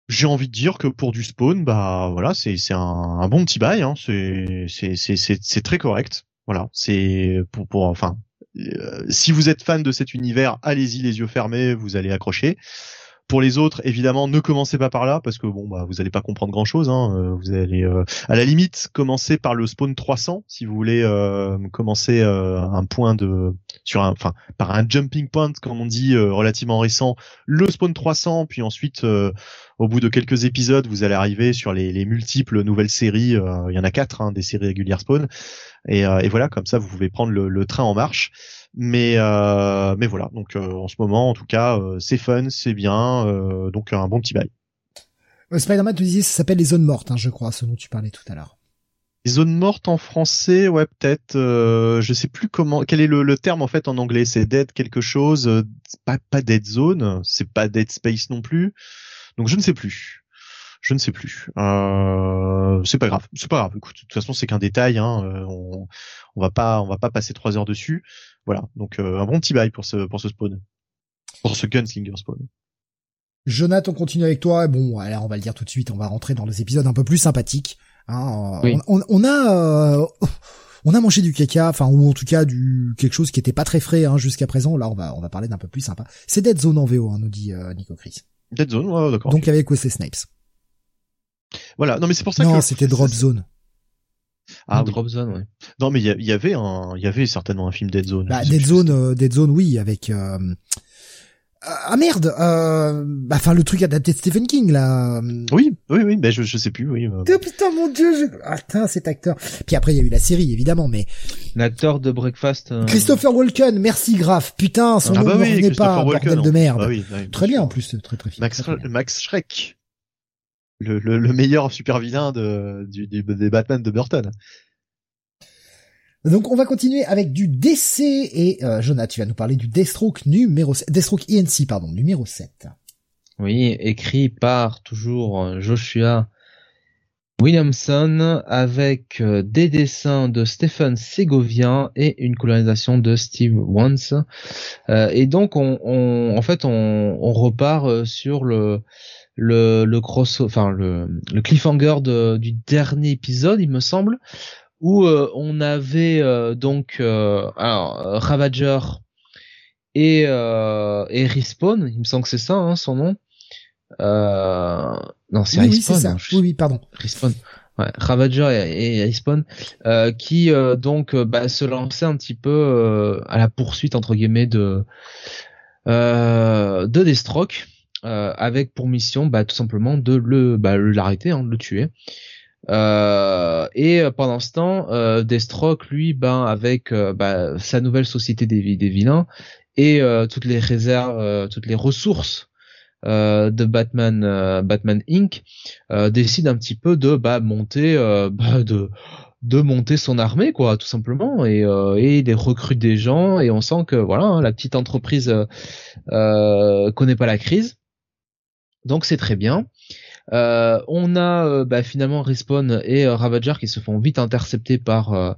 j'ai envie de dire que pour du spawn, bah voilà, c'est c'est un, un, bon petit bail, hein. c'est c'est c'est c'est très correct. Voilà, c'est pour pour enfin, euh, si vous êtes fan de cet univers, allez-y les yeux fermés, vous allez accrocher. Pour les autres, évidemment, ne commencez pas par là parce que bon, bah, vous allez pas comprendre grand chose. Hein. Euh, vous allez, euh, à la limite, commencer par le spawn 300 si vous voulez euh, commencer un point de sur un, enfin, par un jumping point comme on dit relativement récent, le spawn 300, puis ensuite, au bout de quelques épisodes, vous allez arriver sur les, les multiples nouvelles séries. Il y en a quatre, hein, des séries régulières spawn, et, et, voilà, comme ça, vous pouvez prendre le, le train en marche. Mais euh, mais voilà, donc euh, en ce moment en tout cas euh, c'est fun, c'est bien, donc un bon petit bail. Spider-Man, tu disais ça s'appelle les zones mortes, hein, je crois, ce dont tu parlais tout à l'heure. Les zones mortes en français, ouais peut-être. Euh, je sais plus comment. Quel est le, terme en fait en anglais C'est dead quelque chose. pas pas dead zone. C'est pas dead space non plus. Donc je ne sais plus. Je ne sais plus. Euh, c'est pas grave. C'est pas grave. Écoute, de toute façon, c'est qu'un détail. Hein. On, on va pas, on va pas passer trois heures dessus. Voilà, donc euh, un bon petit bail pour ce pour ce spawn, pour ce gunslinger spawn. Jonathan, on continue avec toi. Bon, alors on va le dire tout de suite, on va rentrer dans les épisodes un peu plus sympathiques. Hein. On, on, a euh, on a mangé du caca, enfin ou en tout cas du quelque chose qui était pas très frais hein, jusqu'à présent. Là, on va on va parler d'un peu plus sympa. C'est Dead Zone en VO, hein, nous dit euh, Nico Chris. Dead Zone, ouais, d'accord. Donc avec Wesley Snipes. Voilà, non mais c'est pour ça que non, c'était Drop Zone. Ah, Drop Zone, ouais. Non, mais il y, avait un, il y avait certainement un film Dead Zone. Bah, Dead Zone, euh, Dead Zone, oui, avec. Euh... Ah merde, euh... Bah, enfin le truc adapté de Stephen King là. Oui, oui, oui, mais je, je sais plus, oui. Oh, putain mon dieu, je... ah, putain cet acteur. Puis après il y a eu la série évidemment, mais. L'acteur de Breakfast. Euh, Christopher Walken, merci grave. Putain, son ah, nom bah oui, ne pas, bordel de merde. Bah oui, très bien en plus, très très, Max, Max Schreck le, le, le meilleur super vilain de, du, des Batman de Burton. Donc on va continuer avec du DC et euh, Jonah, tu vas nous parler du Deathstroke numéro 7, Deathstroke ENC pardon, numéro 7. Oui, écrit par toujours euh, Joshua Williamson avec euh, des dessins de Stephen Segovia et une colorisation de Steve Wans. Euh, et donc on, on, en fait on, on repart euh, sur le le, le cross, enfin le, le cliffhanger de, du dernier épisode, il me semble, où euh, on avait euh, donc euh, alors Ravager et et Respawn, il me semble que c'est ça hein, son nom. non, c'est oui, Respawn. oui, c'est ça. hein, je- Oui, oui, pardon. Respawn. Ouais, Ravager et, et Respawn, euh, qui euh, donc euh, bah, se lançaient un petit peu euh, à la poursuite entre guillemets de euh, de Deathstroke, euh, avec pour mission bah, tout simplement de le bah, l'arrêter, hein, de le tuer. Euh, et euh, pendant ce temps, euh, Deathstroke, lui, ben avec euh, bah, sa nouvelle société des, vi- des vilains et euh, toutes les réserves, toutes les ressources euh, de Batman, euh, Batman Inc. Euh, décide un petit peu de bah, monter, bah, de de monter son armée quoi tout simplement et et il recrute des gens et on sent que voilà hein, la petite entreprise connaît pas la crise donc c'est très bien. Euh, on a euh, bah, finalement Respawn et euh, Ravager qui se font vite intercepter par euh,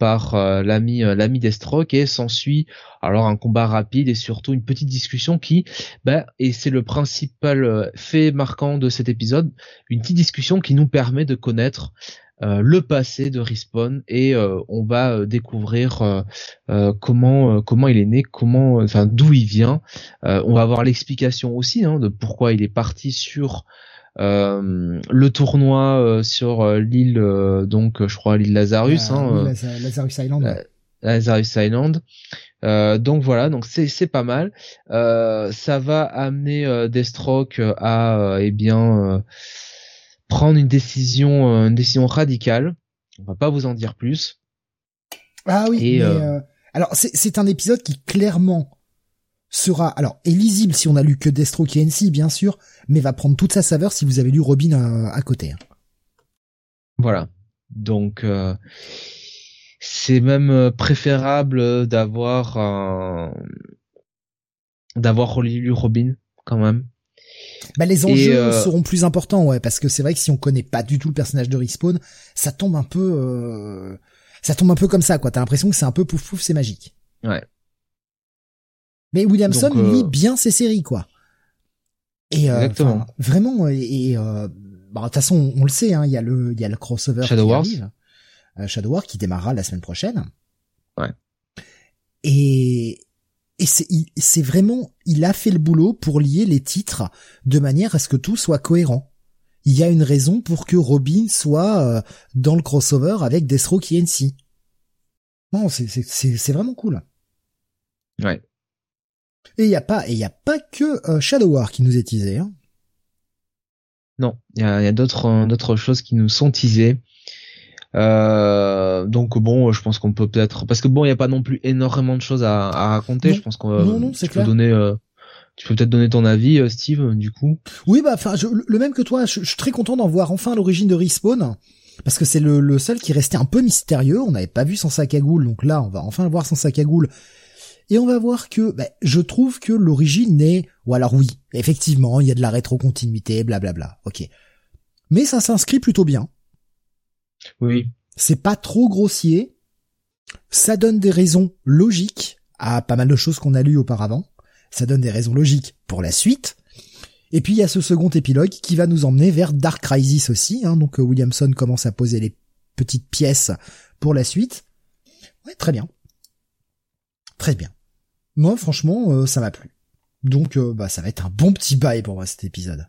par l'ami l'ami Deathstroke et s'ensuit alors un combat rapide et surtout une petite discussion qui bah, et c'est le principal fait marquant de cet épisode une petite discussion qui nous permet de connaître le passé de Respawn et euh, on va euh, découvrir euh, euh, comment euh, comment il est né, comment enfin d'où il vient. Euh, on va avoir l'explication aussi hein, de pourquoi il est parti sur euh, le tournoi euh, sur euh, l'île euh, donc je crois l'île Lazarus Euh, hein, euh, Lazarus Island. euh, Lazarus Island. Euh, donc voilà, donc c'est c'est pas mal. Euh, ça va amener euh, Deathstroke euh, à euh, eh bien euh, prendre une décision euh, une décision radicale. On va pas vous en dire plus. Ah oui, Et, mais, euh, euh, alors c'est c'est un épisode qui clairement sera alors est lisible si on a lu que Deathstroke et NC bien sûr, mais va prendre toute sa saveur si vous avez lu Robin à, à côté. hein. Voilà. Donc euh, c'est même euh, préférable d'avoir un- d'avoir relu Robin quand même. Bah les enjeux euh, seront plus importants ouais parce que c'est vrai que si on connaît pas du tout le personnage de Respawn, ça tombe un peu euh, ça tombe un peu comme ça quoi, t'as l'impression que c'est un peu pouf pouf c'est magique. Ouais. Mais Williamson Donc, euh, lit bien ses séries quoi. Et euh, Exactement. vraiment et, et, euh, bah, de toute façon on le sait hein, il y a le il y a le crossover Shadow qui Wars. arrive. Shadow War qui démarrera la semaine prochaine. Ouais. Et et c'est vraiment il a fait le boulot pour lier les titres de manière à ce que tout soit cohérent. Il y a une raison pour que Robin soit euh, dans le crossover avec Deathstroke et NC. Non, c'est vraiment cool. Ouais. Et il y a pas et il y a pas que euh, Shadow War qui nous est teasé. Hein. Non, il y a, il y a d'autres euh, d'autres choses qui nous sont teasées. Euh, donc bon, je pense qu'on peut peut-être parce que bon, il y a pas non plus énormément de choses à, à raconter. Non. Je pense qu'on tu clair. peux donner, euh, tu peux peut-être donner ton avis, euh, Steve, du coup. Oui, bah, enfin, le même que toi, je, je suis très content d'en voir enfin l'origine de Respawn. Parce que c'est le, le seul qui restait un peu mystérieux. On n'avait pas vu son sac à goule, donc là, on va enfin le voir son sac à goule. Et on va voir que, bah, je trouve que l'origine est, ou alors oui, effectivement, il y a de la rétrocontinuité, blablabla. Ok. Mais ça s'inscrit plutôt bien. Oui. C'est pas trop grossier. Ça donne des raisons logiques à pas mal de choses qu'on a lues auparavant. Ça donne des raisons logiques pour la suite. Et puis il y a ce second épilogue qui va nous emmener vers Dark Crisis aussi. Hein, donc euh, Williamson commence à poser les petites pièces pour la suite. Ouais, très bien. Très bien. Moi, franchement, euh, ça m'a plu. Donc, euh, bah, ça va être un bon petit bail pour moi cet épisode.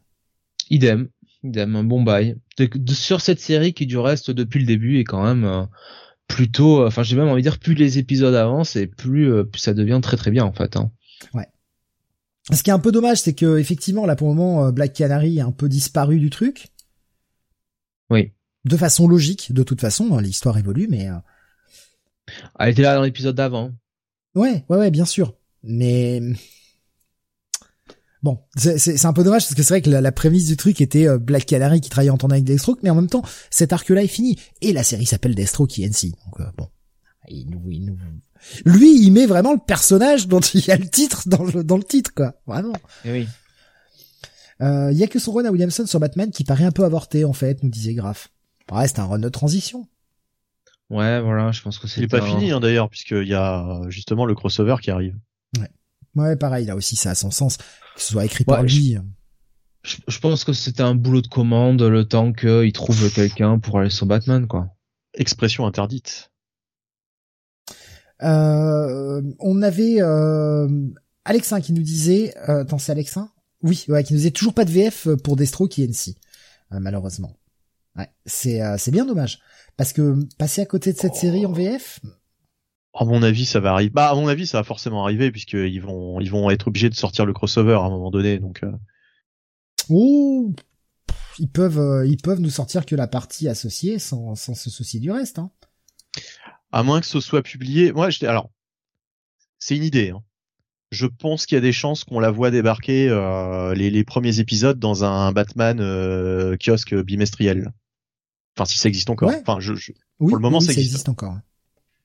Idem, idem, un bon bail. De- de- sur cette série qui du reste depuis le début est quand même euh, plutôt, euh, enfin j'ai même envie de dire plus les épisodes avancent et plus, euh, plus ça devient très très bien en fait. Hein. Ce qui est un peu dommage, c'est que effectivement, là pour le moment, Black Canary est un peu disparu du truc. Oui. De façon logique, de toute façon, hein, l'histoire évolue, mais euh, Elle était là dans l'épisode d'avant. ouais, ouais, ouais, bien sûr. Mais bon, c'est- c'est c'est un peu dommage parce que c'est vrai que la, la prémisse du truc était euh, Black Canary qui travaillait en tandem avec Deathstroke, mais en même temps, cet arc-là est fini et la série s'appelle Deathstroke INC. Donc euh, bon, il nous, il nous... Lui, il met vraiment le personnage dont il y a le titre dans le, dans le titre, quoi. Vraiment. Et Eh oui. Euh, il y a que son run à Williamson sur Batman qui paraît un peu avorté, en fait, nous disait Graf. Ouais, c'est un run de transition. Ouais, voilà, je pense que c'est. Il est pas un- fini hein, d'ailleurs, puisqu'il y a justement le crossover qui arrive. Ouais, pareil, là aussi, ça a son sens. Que ce soit écrit Ouais, par lui. Je, je pense que c'était un boulot de commande le temps qu'il trouve quelqu'un pour aller sur Batman, quoi. Expression interdite. Euh, on avait euh, Alexin qui nous disait, euh, attends c'est Alexin, oui, ouais, qui nous disait toujours pas de VF pour Destro qui est NC, euh, malheureusement. Ouais, c'est euh, c'est bien dommage parce que passer à côté de cette Oh. série en VF, À mon avis, ça va arriver. Bah, à mon avis, ça va forcément arriver puisqu'ils vont, ils vont être obligés de sortir le crossover à un moment donné. Donc, euh, oh, ils peuvent euh, ils peuvent nous sortir que la partie associée sans sans se soucier du reste. Hein. à moins que ce soit publié. Moi, je, alors, c'est une idée. Hein. Je pense qu'il y a des chances qu'on la voit débarquer euh, les, les premiers épisodes dans un Batman euh, kiosque bimestriel. Enfin, si ça existe encore. Ouais. Enfin, je, je, Oui, Pour le moment, oui, ça ça existe. existe encore.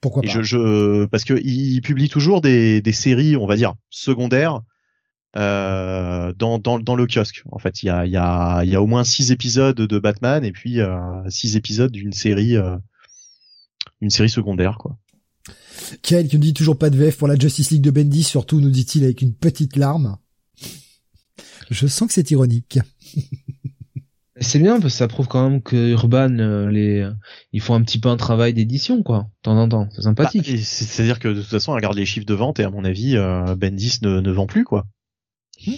Pourquoi et pas je, je, parce que ils publient toujours des, des séries, on va dire secondaires, euh, dans, dans, dans le kiosque. En fait, il y a, il y a, il y a au moins six épisodes de Batman et puis euh, six épisodes d'une série, euh, une série secondaire, quoi. Kael qui nous dit toujours pas de VF pour la Justice League de Bendy, surtout nous dit-il avec une petite larme. Je sens que c'est ironique. C'est bien parce que ça prouve quand même que Urban, euh, les, ils font un petit peu un travail d'édition, quoi, de temps en temps. C'est Bah, sympathique. c'est- C'est-à-dire que de toute façon, on regarde les chiffres de vente et à mon avis, euh, Bendis ne, ne vend plus quoi. Moi,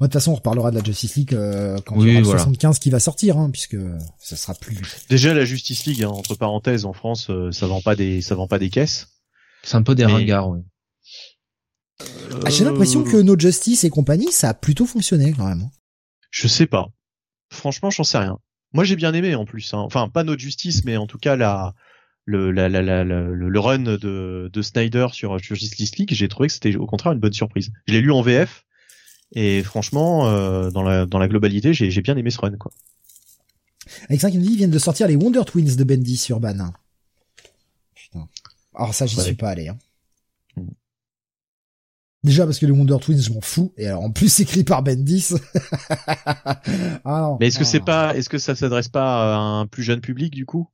de toute façon, on reparlera de la Justice League euh, quand Oui, il y aura le voilà. 75 qui va sortir, hein, puisque ça sera plus. Déjà la Justice League, hein, entre parenthèses, en France, euh, ça vend pas des, ça vend pas des caisses. C'est un peu des Mais- ringards, ouais. Ah, J'ai l'impression Euh, que No Justice et compagnie, ça a plutôt fonctionné quand même. Je sais pas. Franchement, j'en sais rien. Moi, j'ai bien aimé en plus. hein. Enfin, pas notre justice, mais en tout cas la le la, la, le, run de, de Snyder sur Justice League, j'ai trouvé que c'était au contraire une bonne surprise. Je l'ai lu en VF et franchement, euh, dans la dans la globalité, j'ai bien aimé ce run quoi. Alexin qui me dit, ils viennent de sortir les Wonder Twins de Bendy sur Urban. Putain. Alors ça, j'y Ouais. suis pas allé. Hein. Déjà parce que les Wonder Twins, je m'en fous. Et alors en plus écrit par Bendis. ah non. Mais est-ce que c'est non. pas, est-ce que ça s'adresse pas à un plus jeune public du coup?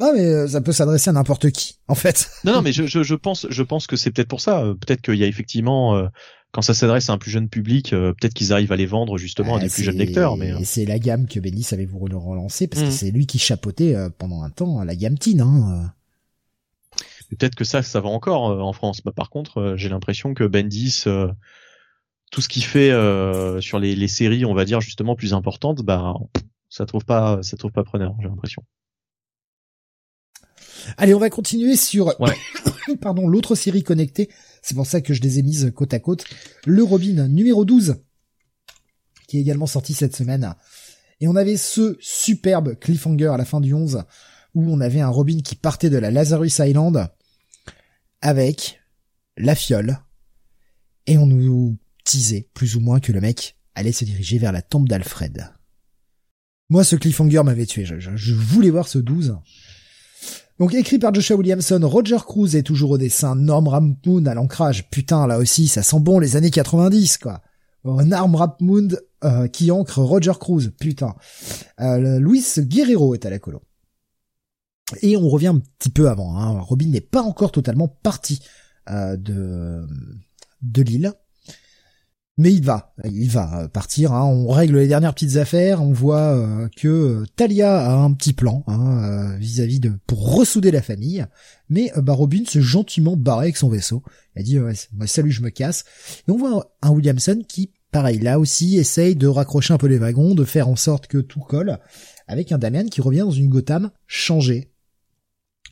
Non mais euh, ça peut s'adresser à n'importe qui, en fait. Non, non, mais je, je, je pense, je pense que c'est peut-être pour ça. Euh, Peut-être qu'il y a effectivement, euh, quand ça s'adresse à un plus jeune public, euh, peut-être qu'ils arrivent à les vendre justement à Ah, des plus jeunes lecteurs. Mais euh, et c'est la gamme que Bendis avait voulu relancer parce que Mm. c'est lui qui chapeautait euh, pendant un temps la gamme teen. Hein. Peut-être que ça, ça va encore euh, en France. Bah, par contre, euh, j'ai l'impression que Bendis, euh, tout ce qu'il fait sur les, les séries, on va dire justement plus importantes, bah, ça trouve pas, ça trouve pas preneur. J'ai l'impression. Allez, on va continuer sur Ouais. pardon, l'autre série connectée. C'est pour ça que je les ai mises côte à côte. Le Robin numéro 12 qui est également sorti cette semaine. Et on avait ce superbe cliffhanger à la fin du 11 où on avait un Robin qui partait de la Lazarus Island avec la fiole et on nous disait plus ou moins que le mec allait se diriger vers la tombe d'Alfred. Moi, ce cliffhanger m'avait tué. Je, voulais voir ce 12. Donc écrit par Joshua Williamson, Roger Cruz est toujours au dessin, Norm Rapmund à l'ancrage. Putain, là aussi, ça sent bon les années 90, quoi. Euh, Norm Rapmund euh, qui ancre Roger Cruz, putain. Euh, Luis Guerrero est à la colo. Et on revient un petit peu avant. Hein. Robin n'est pas encore totalement parti euh, de de l'île. Mais il va, il va euh, partir. Hein. On règle les dernières petites affaires. On voit euh, que Talia a un petit plan hein, vis-à-vis de pour ressouder la famille. Mais bah, Robin s'est gentiment barré avec son vaisseau. Il a dit ouais, salut, je me casse. Et on voit un Williamson qui, pareil, là aussi essaye de raccrocher un peu les wagons, de faire en sorte que tout colle, avec un Damian qui revient dans une Gotham changée.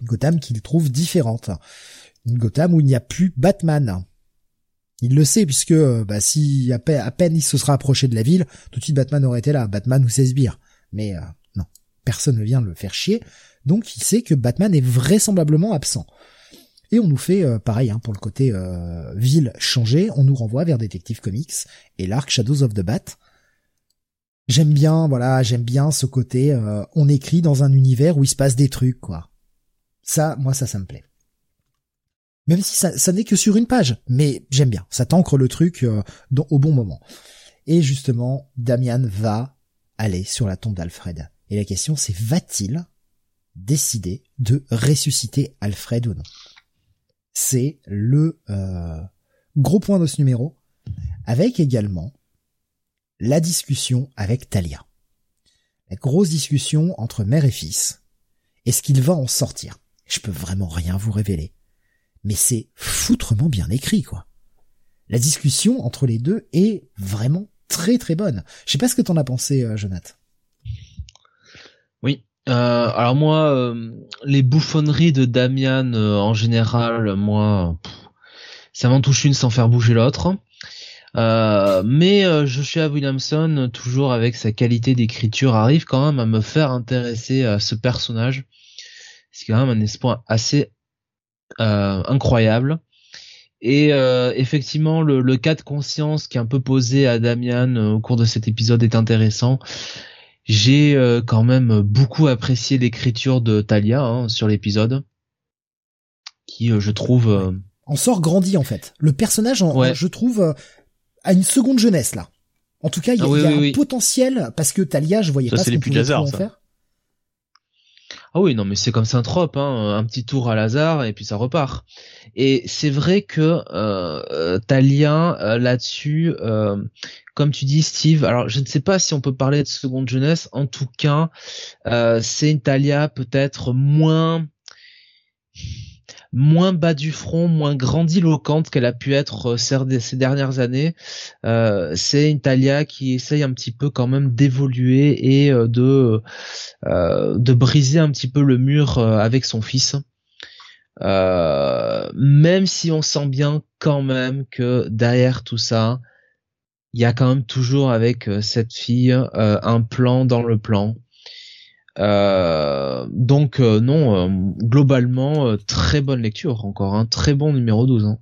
Une Gotham qu'il trouve différente. Une Gotham où il n'y a plus Batman. Il le sait puisque euh, bah, si à peine, il se sera approché de la ville, tout de suite Batman aurait été là, Batman ou ses sbires. Mais euh, non, personne ne vient le faire chier, donc il sait que Batman est vraisemblablement absent. Et on nous fait euh, pareil hein, pour le côté ville changée, on nous renvoie vers Detective Comics et l'arc Shadows of the Bat. J'aime bien, voilà, j'aime bien ce côté, on écrit dans un univers où il se passe des trucs, quoi. Ça, moi, ça, ça me plaît. Même si ça, n'est que sur une page, mais j'aime bien. Ça t'ancre le truc euh, au bon moment. Et justement, Damian va aller sur la tombe d'Alfred. Et la question c'est va-t-il décider de ressusciter Alfred ou non? C'est le euh, gros point de ce numéro, avec également la discussion avec Talia. La grosse discussion entre mère et fils. Est-ce qu'il va en sortir Je peux vraiment rien vous révéler. Mais c'est foutrement bien écrit, quoi. La discussion entre les deux est vraiment très très bonne. Je sais pas ce que t'en as pensé, euh, Jonathan. Oui. Euh, alors moi, euh, les bouffonneries de Damian euh, en général, moi, ça m'en touche une sans faire bouger l'autre. mais Joshua Williamson, toujours avec sa qualité d'écriture, arrive quand même à me faire intéresser à ce personnage. C'est quand même un espoir assez incroyable. Et euh, effectivement, le, le, cas de conscience qui est un peu posé à Damian euh, au cours de cet épisode est intéressant. J'ai euh, quand même beaucoup apprécié l'écriture de Talia hein, sur l'épisode, qui je trouve en sort grandi en fait. Le personnage, en, je trouve, a une seconde jeunesse là. En tout cas, il y a, ah un potentiel parce que Talia, je voyais pas ce qu'on pouvait en faire. Ah oui, non, mais c'est comme un trope, hein, un petit tour à Lazare et puis ça repart. Et c'est vrai que euh, euh Talia euh, là-dessus, euh, comme tu dis, Steve. Alors, je ne sais pas si on peut parler de seconde jeunesse. En tout cas, c'est une Talia peut-être moins moins bas du front, moins grandiloquente qu'elle a pu être euh, ces dernières années. Euh, c'est une qui essaye un petit peu quand même d'évoluer et euh, de de briser un petit peu le mur avec son fils. même si on sent bien quand même que derrière tout ça, il y a quand même toujours avec cette fille un plan dans le plan. Euh, donc euh, non, euh, globalement très bonne lecture encore, un hein, très bon numéro 12. Hein.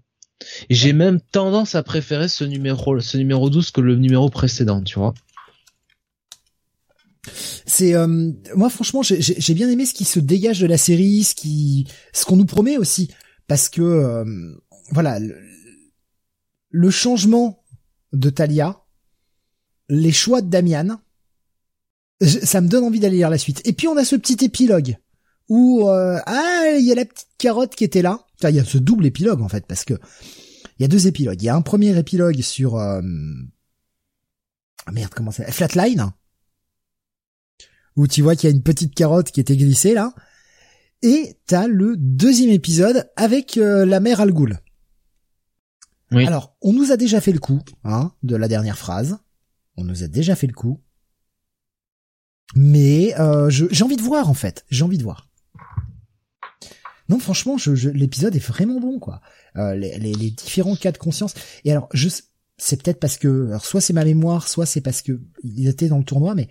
J'ai même tendance à préférer ce numéro, ce numéro 12 que le numéro précédent, tu vois. C'est moi franchement j'ai bien aimé ce qui se dégage de la série, ce qui ce qu'on nous promet aussi parce que voilà le, le, changement de Talia, les choix de Damian, ça me donne envie d'aller lire la suite. Et puis on a ce petit épilogue où euh, ah il y a la petite carotte qui était là. Enfin, il y a ce double épilogue en fait parce que il y a deux épilogues. Il y a un premier épilogue sur euh... Ah, merde comment c'est Flatline où tu vois qu'il y a une petite carotte qui était glissée là. Et t'as le deuxième épisode avec euh, la mère Algoul. Oui. Alors, on nous a déjà fait le coup, hein, de la dernière phrase. On nous a déjà fait le coup. Mais euh, j'ai envie de voir en fait. J'ai envie de voir. Non, franchement, l'épisode est vraiment bon, quoi. Euh, les, différents cas de conscience. Et alors, c'est peut-être parce que, alors, soit c'est ma mémoire, soit c'est parce que il était dans le tournoi, mais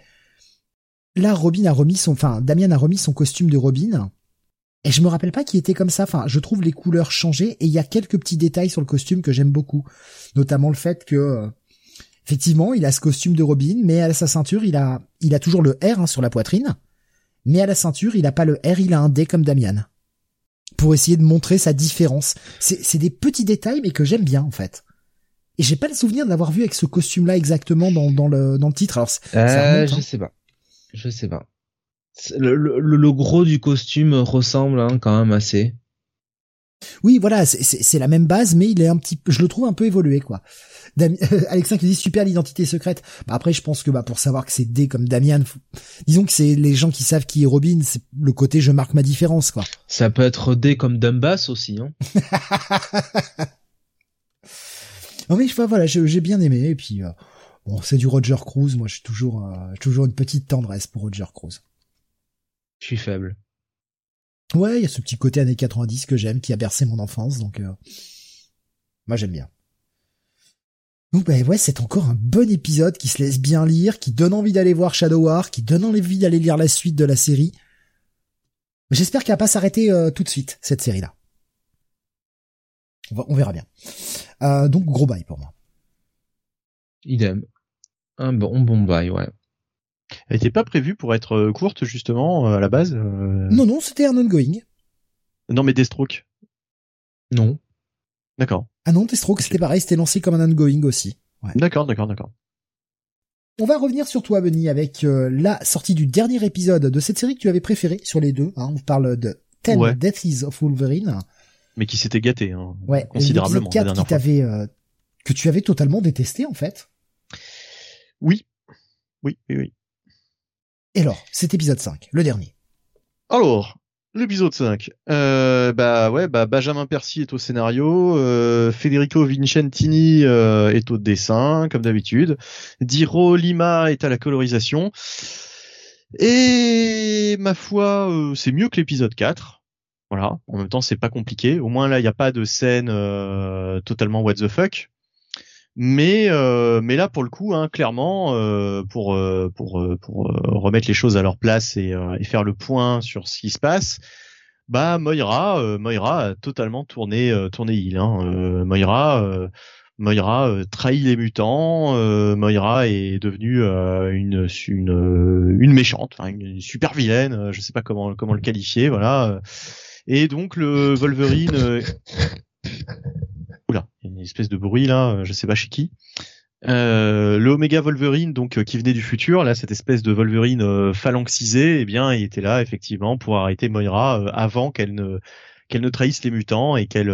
là, Robin a remis son, enfin, Damien a remis son costume de Robin. Et je me rappelle pas qu'il était comme ça. Enfin, je trouve les couleurs changées et il y a quelques petits détails sur le costume que j'aime beaucoup, notamment le fait que euh, Effectivement, il a ce costume de Robin, mais à sa ceinture, il a, il a toujours le R hein, sur la poitrine. Mais à la ceinture, il a pas le R, il a un D comme Damian. Pour essayer de montrer sa différence. C'est des petits détails, mais que j'aime bien, en fait. Et j'ai pas le souvenir de l'avoir vu avec ce costume-là exactement dans, dans, le, dans le titre. Alors, euh, je hein. sais pas. Je sais pas. Le, le, le gros du costume ressemble hein, quand même assez. Oui, voilà, c'est la même base, mais il est un petit, je le trouve un peu évolué, quoi. Alexin qui dit super l'identité secrète. Bah après, je pense que bah pour savoir que c'est D comme Damian, disons que c'est les gens qui savent qui est Robin, c'est le côté je marque ma différence, quoi. Ça peut être D comme Dumbass aussi, hein. non mais vois, voilà, j'ai bien aimé et puis euh, bon, c'est du Roger Cruz. Moi, suis toujours, euh, toujours une petite tendresse pour Roger Cruz. Je suis faible. Ouais, il y a ce petit côté années 90 que j'aime, qui a bercé mon enfance, donc euh, moi j'aime bien. Donc bah ouais, c'est encore un bon épisode qui se laisse bien lire, qui donne envie d'aller voir Shadow War, qui donne envie d'aller lire la suite de la série. J'espère qu'elle va pas s'arrêter euh, tout de suite, cette série-là. On, verra bien. Euh, donc gros bail pour moi. Idem. Un bon bon bail, ouais. Elle était pas prévue pour être euh, courte justement à la base. Non non, c'était un ongoing. Non mais Deathstroke. Non. D'accord. Ah non, Deathstroke, c'était pareil, c'était lancé comme un ongoing aussi. Ouais. D'accord, d'accord, d'accord. On va revenir sur toi, Benny, avec euh, la sortie du dernier épisode de cette série que tu avais préféré sur les deux. Hein. On parle de Ten Ouais. Deaths of Wolverine. Mais qui s'était gâté, hein, Ouais, considérablement l'épisode la 4 dernière qui fois. t'avait, euh, que tu avais totalement détesté en fait. Oui. Oui, oui, oui. Et alors, cet épisode 5, le dernier. Alors, l'épisode 5. Euh, bah ouais, bah Benjamin Percy est au scénario, euh, Federico Vincentini euh, est au dessin, comme d'habitude. Diro Lima est à la colorisation. Et ma foi, c'est mieux que l'épisode 4. Voilà. En même temps, c'est pas compliqué. Au moins là, il n'y a pas de scène totalement what the fuck. Mais euh, mais là pour le coup, hein, clairement, euh, pour euh, pour euh, pour euh, remettre les choses à leur place et, et faire le point sur ce qui se passe, bah Moira, Moira a totalement tourné tourné il. Hein. Moira, Moira trahit les mutants. Moira est devenue une une une méchante, une, super vilaine. je sais pas comment comment le qualifier, voilà. Et donc le Wolverine. euh, Oula, il y a une espèce de bruit là, euh, je sais pas chez qui. Euh, le Omega Wolverine, donc euh, qui venait du futur, là cette espèce de Wolverine euh, eh bien il était là effectivement pour arrêter Moira euh, avant qu'elle ne qu'elle ne trahisse les mutants et qu'elle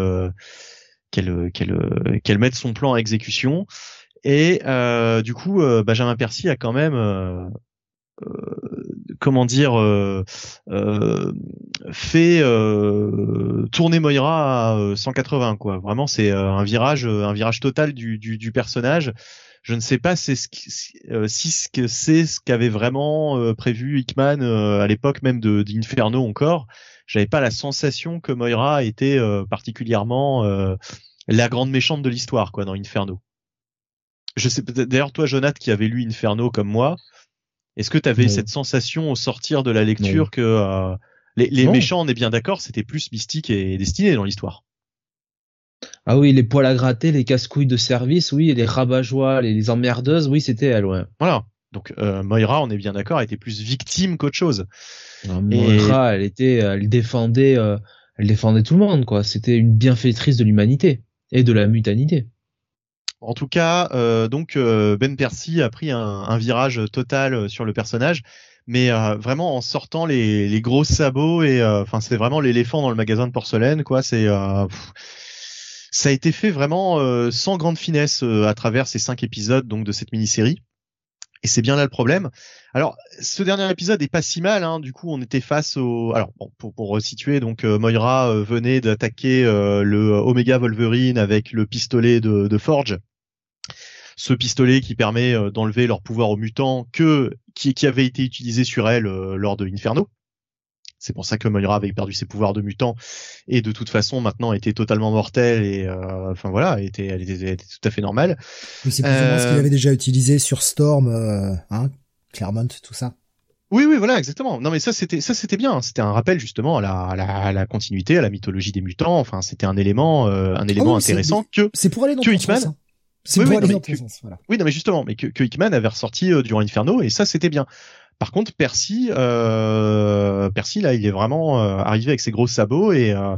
qu'elle qu'elle qu'elle mette son plan à exécution. Et du coup, Benjamin Percy a quand même comment dire euh, euh, fait euh, tourner Moira à euh, 180 quoi. Vraiment c'est euh, un virage euh, un virage total du, du, du personnage. Je ne sais pas c'est ce qui- si euh, c'est ce qu'avait vraiment euh, prévu Hickman euh, à l'époque même de d'Inferno encore. J'avais pas la sensation que Moira était euh, particulièrement euh, la grande méchante de l'histoire quoi dans Inferno. Je sais d'ailleurs toi Jonathan qui avait lu Inferno comme moi, est-ce que tu avais cette sensation au sortir de la lecture Non. que euh, les, les méchants, on est bien d'accord, c'était plus mystique et destiné dans l'histoire? Ah oui, les poils à gratter, les casse-couilles de service, oui, les rabat-joie, les, les emmerdeuses, oui, c'était elle, ouais. Voilà. Donc euh, Moira, on est bien d'accord, était plus victime qu'autre chose. Moira, elle était, elle défendait, euh, elle défendait tout le monde, quoi. C'était une bienfaitrice de l'humanité et de la mutanité. En tout cas, euh, donc euh, Ben Percy a pris un, virage total euh, sur le personnage, mais vraiment en sortant les, gros sabots et enfin c'est vraiment l'éléphant dans le magasin de porcelaine quoi. C'est ça a été fait vraiment sans grande finesse à travers ces cinq épisodes donc de cette mini-série. Et c'est bien là le problème. Alors, ce dernier épisode est pas si mal. Hein. Du coup, on était face au. Alors, bon, pour, pour resituer, donc Moira venait d'attaquer le Omega Wolverine avec le pistolet de Forge. Ce pistolet qui permet euh, d'enlever leur pouvoir aux mutants que qui, qui avait été utilisé sur elle euh, lors de Inferno. C'est pour ça que Moira avait perdu ses pouvoirs de mutant et de toute façon maintenant était totalement mortelle et euh, enfin voilà, elle était, elle était, elle était tout à fait normale. C'est plus moins ce qu'il Euh, avait déjà utilisé sur Storm, euh, hein, Claremont, tout ça. Oui, oui, voilà, exactement. Non, mais ça, c'était, ça, c'était bien. C'était un rappel justement à la, à la, à la continuité, à la mythologie des mutants. Enfin, c'était un élément, euh, un élément oui, c'est- intéressant que. C'est pour aller dans Que sens. hein. C'est Oui, pour oui, aller non, dans mais ton que- sens, voilà. Oui, non, mais justement, mais que, que Hickman avait ressorti euh, durant Inferno et ça, c'était bien. Par contre, Percy, euh, Percy là, il est vraiment euh, arrivé avec ses gros sabots et euh,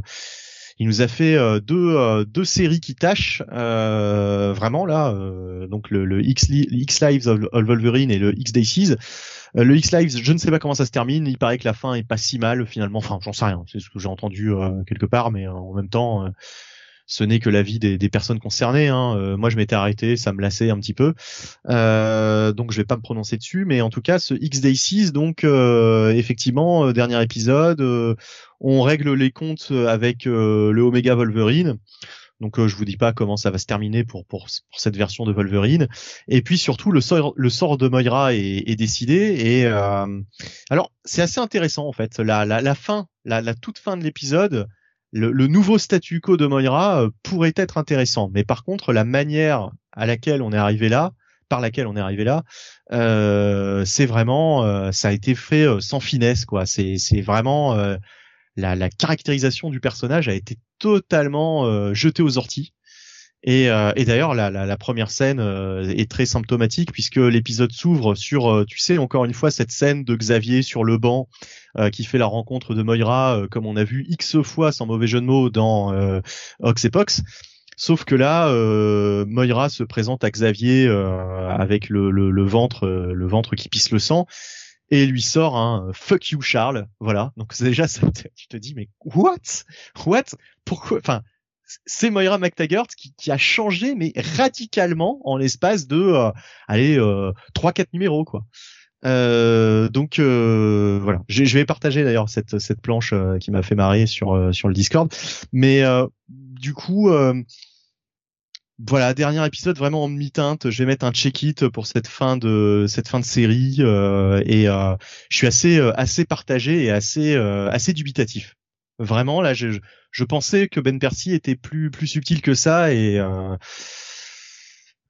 il nous a fait euh, deux euh, deux séries qui tâchent euh, vraiment là. euh, donc le, le X, X Lives of, of Wolverine et le X. Euh, le X Lives, je ne sais pas comment ça se termine. Il paraît que la fin est pas si mal finalement. Enfin, j'en sais rien. C'est ce que j'ai entendu euh, quelque part, mais euh, en même temps. Ce n'est que l'avis des, des personnes concernées. Hein. Euh, moi, je m'étais arrêté, ça me lassait un petit peu, euh, donc je vais pas me prononcer dessus. Mais en tout cas, ce X Day 6, donc euh, effectivement, euh, dernier épisode, euh, on règle les comptes avec le Omega Wolverine. Donc euh, je vous dis pas comment ça va se terminer pour pour, pour cette version de Wolverine. Et puis surtout le sort le sort de Moira est, est décidé. Et euh, alors c'est assez intéressant en fait. La la, la fin, la, la toute fin de l'épisode le, nouveau statu quo de Moira euh, pourrait être intéressant, mais par contre la manière à laquelle on est arrivé là, par laquelle on est arrivé là, euh, c'est vraiment, euh, ça a été fait sans finesse quoi. C'est vraiment la, caractérisation du personnage a été totalement jetée aux orties. Et, euh, et d'ailleurs, la, la, la première scène euh, est très symptomatique puisque l'épisode s'ouvre sur, euh, tu sais, encore une fois, cette scène de Xavier sur le banc euh, qui fait la rencontre de Moira, euh, comme on a vu x fois, sans mauvais jeu de mots, dans euh, Ox et. Sauf que là, Moira se présente à Xavier avec le, le, le ventre, le ventre qui pisse le sang, et lui sort un fuck you Charles. Voilà. Donc déjà, tu te dis mais what, what, pourquoi, enfin. C'est Moira McTaggart qui, qui, a changé mais radicalement en l'espace de euh, allez trois quatre numéros quoi. Euh, donc euh, voilà, je, je, vais partager d'ailleurs cette cette planche euh, qui m'a fait marrer sur euh, sur le Discord. Mais du coup, voilà, dernier épisode vraiment en demi-teinte. Je vais mettre un check-it pour cette fin de cette fin de série et je suis assez assez partagé et assez assez dubitatif. Vraiment là, je, je pensais que Ben Percy était plus plus subtil que ça et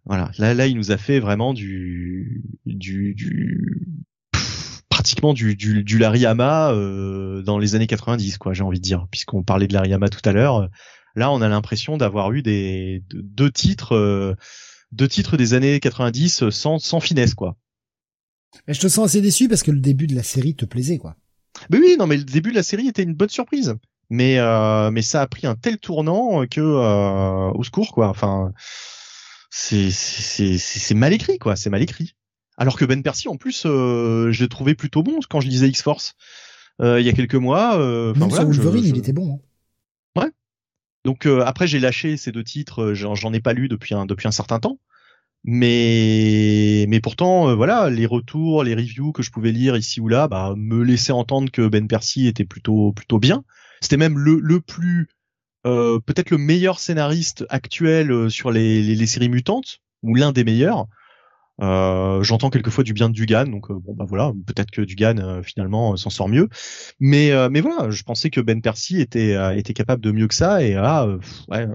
voilà, là, là, il nous a fait vraiment du, du, du pratiquement du, du, du euh, dans les années 90, quoi. J'ai envie de dire, puisqu'on parlait de Lariyama tout à l'heure. Là, on a l'impression d'avoir eu des deux titres, euh, deux titres des années 90 sans, sans finesse, quoi. Mais je te sens assez déçu parce que le début de la série te plaisait, quoi. Mais oui, non, mais le début de la série était une bonne surprise. Mais euh, mais ça a pris un tel tournant que euh, au secours, quoi. Enfin c'est c'est mal écrit quoi, c'est mal écrit. Alors que Ben Percy en plus, euh, je l'ai trouvé plutôt bon quand je lisais X Force euh, il y a quelques mois. Euh, Même voilà, sur Wolverine, il était bon. Hein. Ouais. Donc euh, après j'ai lâché ces deux titres, euh, j'en ai pas lu depuis un depuis un certain temps. Mais mais pourtant voilà les retours, les reviews que je pouvais lire ici ou là, bah me laissaient entendre que Ben Percy était plutôt plutôt bien. C'était même le le plus euh, peut-être le meilleur scénariste actuel euh, sur les, les, les séries mutantes ou l'un des meilleurs. Euh, J'entends quelquefois du bien de Dugan, donc euh, bon bah voilà, peut-être que Dugan finalement s'en sort mieux. Mais mais voilà, je pensais que Ben Percy était était capable de mieux que ça et ouais,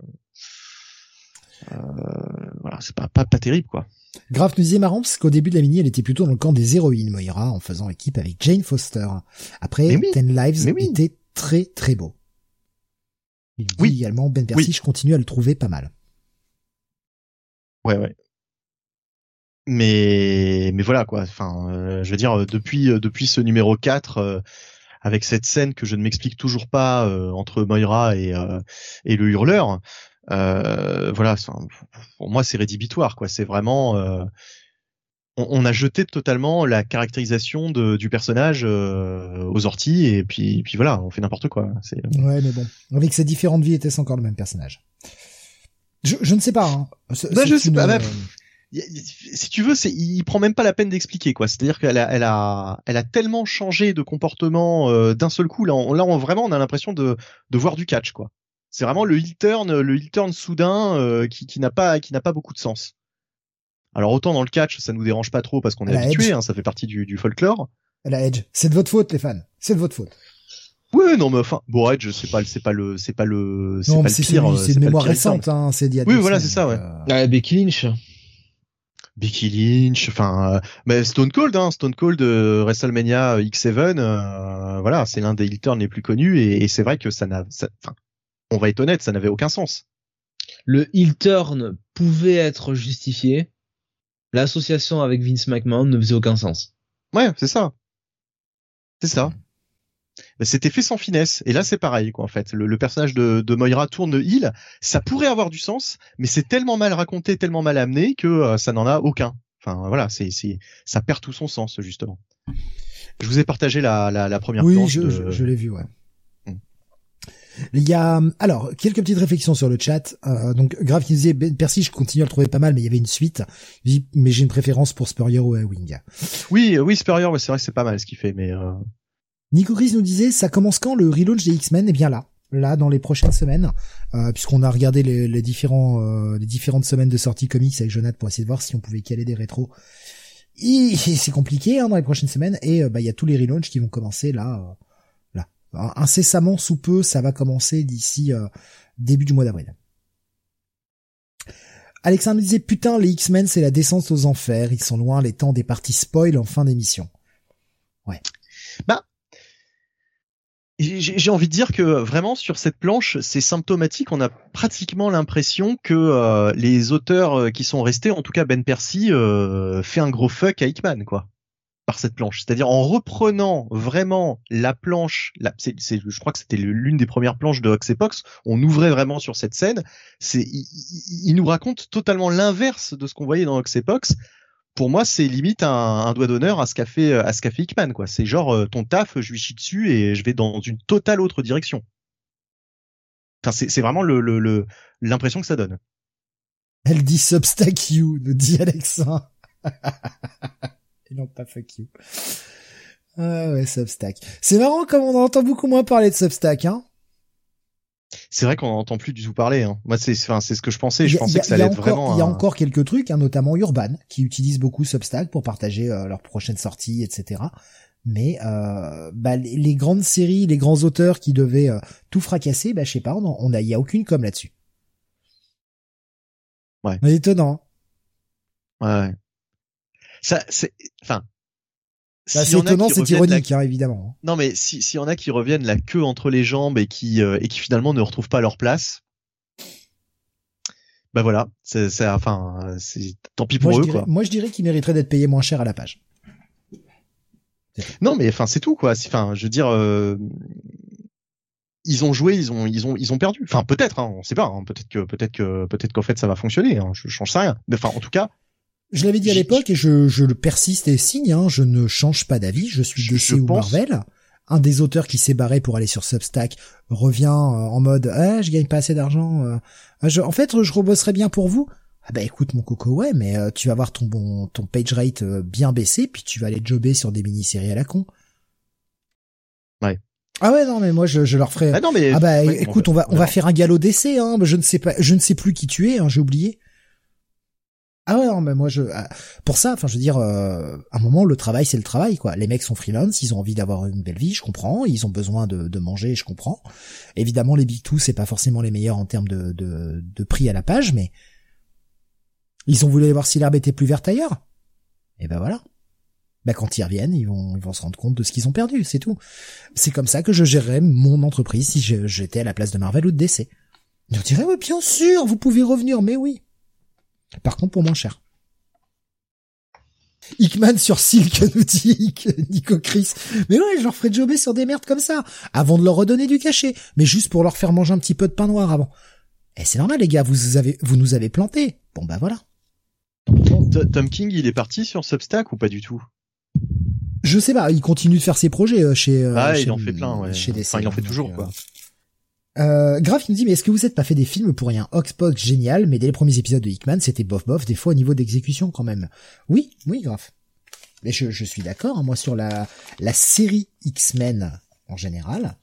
voilà, c'est pas, pas pas terrible quoi. Grave nous disait marrant parce qu'au début de la mini, elle était plutôt dans le camp des héroïnes Moira en faisant équipe avec Jane Foster. Après, Ten Lives était très très beau. Il dit oui. également Ben Percy, je continue à le trouver pas mal. Ouais, ouais. Mais mais voilà quoi. Enfin, euh, je veux dire depuis euh, depuis ce numéro 4 euh, avec cette scène que je ne m'explique toujours pas entre Moira et et le hurleur. Voilà, pour moi c'est rédhibitoire quoi. C'est vraiment on, a jeté totalement la caractérisation de, du personnage euh, aux orties et puis, puis voilà, on fait n'importe quoi. Ouais, mais bon, avec ses différentes vies, était-ce encore le même personnage je, je ne sais pas. Hein. Bah, je sais pas. Bah, si tu veux, c'est, il prend même pas la peine d'expliquer quoi. C'est-à-dire qu'elle a, elle a, elle a tellement changé de comportement euh, d'un seul coup. Là, on, là, on, vraiment, on a l'impression de, de voir du catch quoi. C'est vraiment le heel turn, le heel turn soudain euh, qui, qui n'a pas, qui n'a pas beaucoup de sens. Alors autant dans le catch, ça nous dérange pas trop parce qu'on est habitué, hein, ça fait partie du, du folklore. La Edge, c'est de votre faute les fans, c'est de votre faute. Oui, non, mais enfin, bon, Edge, c'est pas, c'est pas le, c'est pas le, c'est pas le pire. C'est une mémoire récente, hein, c'est Oui, voilà, c'est ça, ouais. Euh... Becky Lynch. Becky Lynch, enfin, euh, mais Stone Cold, hein, Stone Cold euh, WrestleMania X7, euh, voilà, c'est l'un des heel turns les plus connus et, et c'est vrai que ça n'a, enfin, on va être honnête, ça n'avait aucun sens. Le heel turn pouvait être justifié, l'association avec Vince McMahon ne faisait aucun sens. Ouais, c'est ça. C'est ça. C'était fait sans finesse. Et là, c'est pareil, quoi, en fait. Le, personnage de, de, Moira tourne heal. Ça pourrait avoir du sens, mais c'est tellement mal raconté, tellement mal amené que euh, ça n'en a aucun. Enfin, voilà, c'est, c'est, ça perd tout son sens, justement. Je vous ai partagé la, la, la première oui, je, je, je l'ai vu, ouais. Il y a alors quelques petites réflexions sur le chat. Euh, donc Grave qui disait ben, Percy, je continue à le trouver pas mal, mais il y avait une suite. mais j'ai une préférence pour Spurrier ou Wing. Oui, oui Spurrier, c'est vrai que c'est pas mal ce qu'il fait, mais. Euh... Nico Chris nous disait ça commence quand le relaunch des X-Men? Eh bien là, là dans les prochaines semaines, euh, puisqu'on a regardé les, les différents euh, les différentes semaines de sortie comics avec Jonathan pour essayer de voir si on pouvait caler des rétros. C'est compliqué hein, dans les prochaines semaines et euh, bah il y a tous les relaunchs qui vont commencer là incessamment sous peu, ça va commencer d'ici euh, début du mois d'avril. Alexandre disait putain les X-Men c'est la descente aux enfers, ils sont loin les temps des parties spoil en fin d'émission. Ouais. Bah j'ai envie de dire que vraiment sur cette planche, c'est symptomatique. On a pratiquement l'impression que euh, les auteurs euh, qui sont restés, en tout cas Ben Percy, fait un gros fuck à Hickman, quoi cette planche. C'est-à-dire en reprenant vraiment la planche, je crois que c'était l'une des premières planches de Oxepox, on ouvrait vraiment sur cette scène. Il, nous raconte totalement l'inverse de ce qu'on voyait dans Oxepox. Pour moi, c'est limite un, doigt d'honneur à ce qu'a fait à fait Hickman. C'est genre euh, ton taf, je lui chie dessus et je vais dans une totale autre direction. Enfin, c'est, vraiment l'impression que ça donne. Elle dit Substack you, nous dit Alexa. Et non pas fuck you. Ah ouais, Substack. C'est marrant comme on entend beaucoup moins parler de Substack, hein. C'est vrai qu'on n'entend plus du tout parler. Hein. Moi, c'est, enfin, c'est ce que je pensais. Je pensais que ça allait être vraiment. Il y a encore quelques trucs, hein, notamment Urban, qui utilisent beaucoup Substack pour partager euh, leurs prochaines sorties, etc. Mais euh, bah, les, grandes séries, les grands auteurs qui devaient euh, tout fracasser, bah, je sais pas, on, a, il y a aucune com là-dessus. Ouais. C'est étonnant. Hein. Ouais. Ça, c'est, enfin. Bah, c'est étonnant, c'est ironique, hein, évidemment. Non, mais si s'il y en a qui reviennent la queue entre les jambes et qui euh, et qui finalement ne retrouvent pas leur place, bah voilà, c'est, enfin, c'est tant pis pour moi, eux. Dirais, quoi. Moi, je dirais qu'ils mériteraient d'être payés moins cher à la page. Non, mais enfin, c'est tout quoi. Enfin, je veux dire, euh, ils ont joué, ils ont, ils ont, ils ont perdu. Enfin, peut-être, hein, on sait pas. Hein, peut-être que, peut-être que, peut-être qu'en fait, ça va fonctionner. Hein, je change ça rien. Mais enfin, en tout cas, je l'avais dit à l'époque et je, je le persiste et signe, hein, je ne change pas d'avis, je suis DC ou Marvel. Un des auteurs qui s'est barré pour aller sur Substack revient euh, en mode ah, je gagne pas assez d'argent. Euh, ah, en fait, je rebosserai bien pour vous. Ah bah écoute mon coco, ouais, mais euh, tu vas voir ton bon ton page rate bien baissé, puis tu vas aller jobber sur des mini-séries à la con. Ouais. Ah ouais non mais moi je, je leur ferai. Ah non mais. Ah bah écoute on va on va faire un galop d'essai hein. Je ne sais pas je ne sais plus qui tu es hein, j'ai oublié. Ah ouais, non, mais moi je ah, pour ça, enfin je veux dire, euh, à un moment le travail c'est le travail quoi. Les mecs sont freelance, ils ont envie d'avoir une belle vie, je comprends. Ils ont besoin de, de manger, je comprends. Évidemment les big two c'est pas forcément les meilleurs en termes de, de, prix à la page, mais ils ont voulu voir si l'herbe était plus verte ailleurs. Et ben voilà. Ben quand ils reviennent, ils vont ils vont se rendre compte de ce qu'ils ont perdu, c'est tout. C'est comme ça que je gérerais mon entreprise si j'étais à la place de Marvel ou de DC. Je dirais oui bien sûr, vous pouvez revenir, mais oui. Par contre, pour moins cher. Hickman sur Silk nous dit Nico Chris. Mais ouais, je leur ferai jobber sur des merdes comme ça, avant de leur redonner du cachet, mais juste pour leur faire manger un petit peu de pain noir avant. Et c'est normal les gars, vous avez, vous nous avez planté. Bon bah voilà. Tom King, il est parti sur Substack ou pas du tout? Je sais pas, il continue de faire ses projets euh, chez. Euh, ah, chez, il en fait plein, ouais. Chez enfin, il en fait toujours quoi. Euh, Graf il me dit mais est-ce que vous êtes pas fait des films pour rien? Oxbox génial mais dès les premiers épisodes de Hickman c'était bof bof des fois au niveau d'exécution quand même. Oui oui Graf. Mais je, suis d'accord hein. moi sur la la série X-Men en général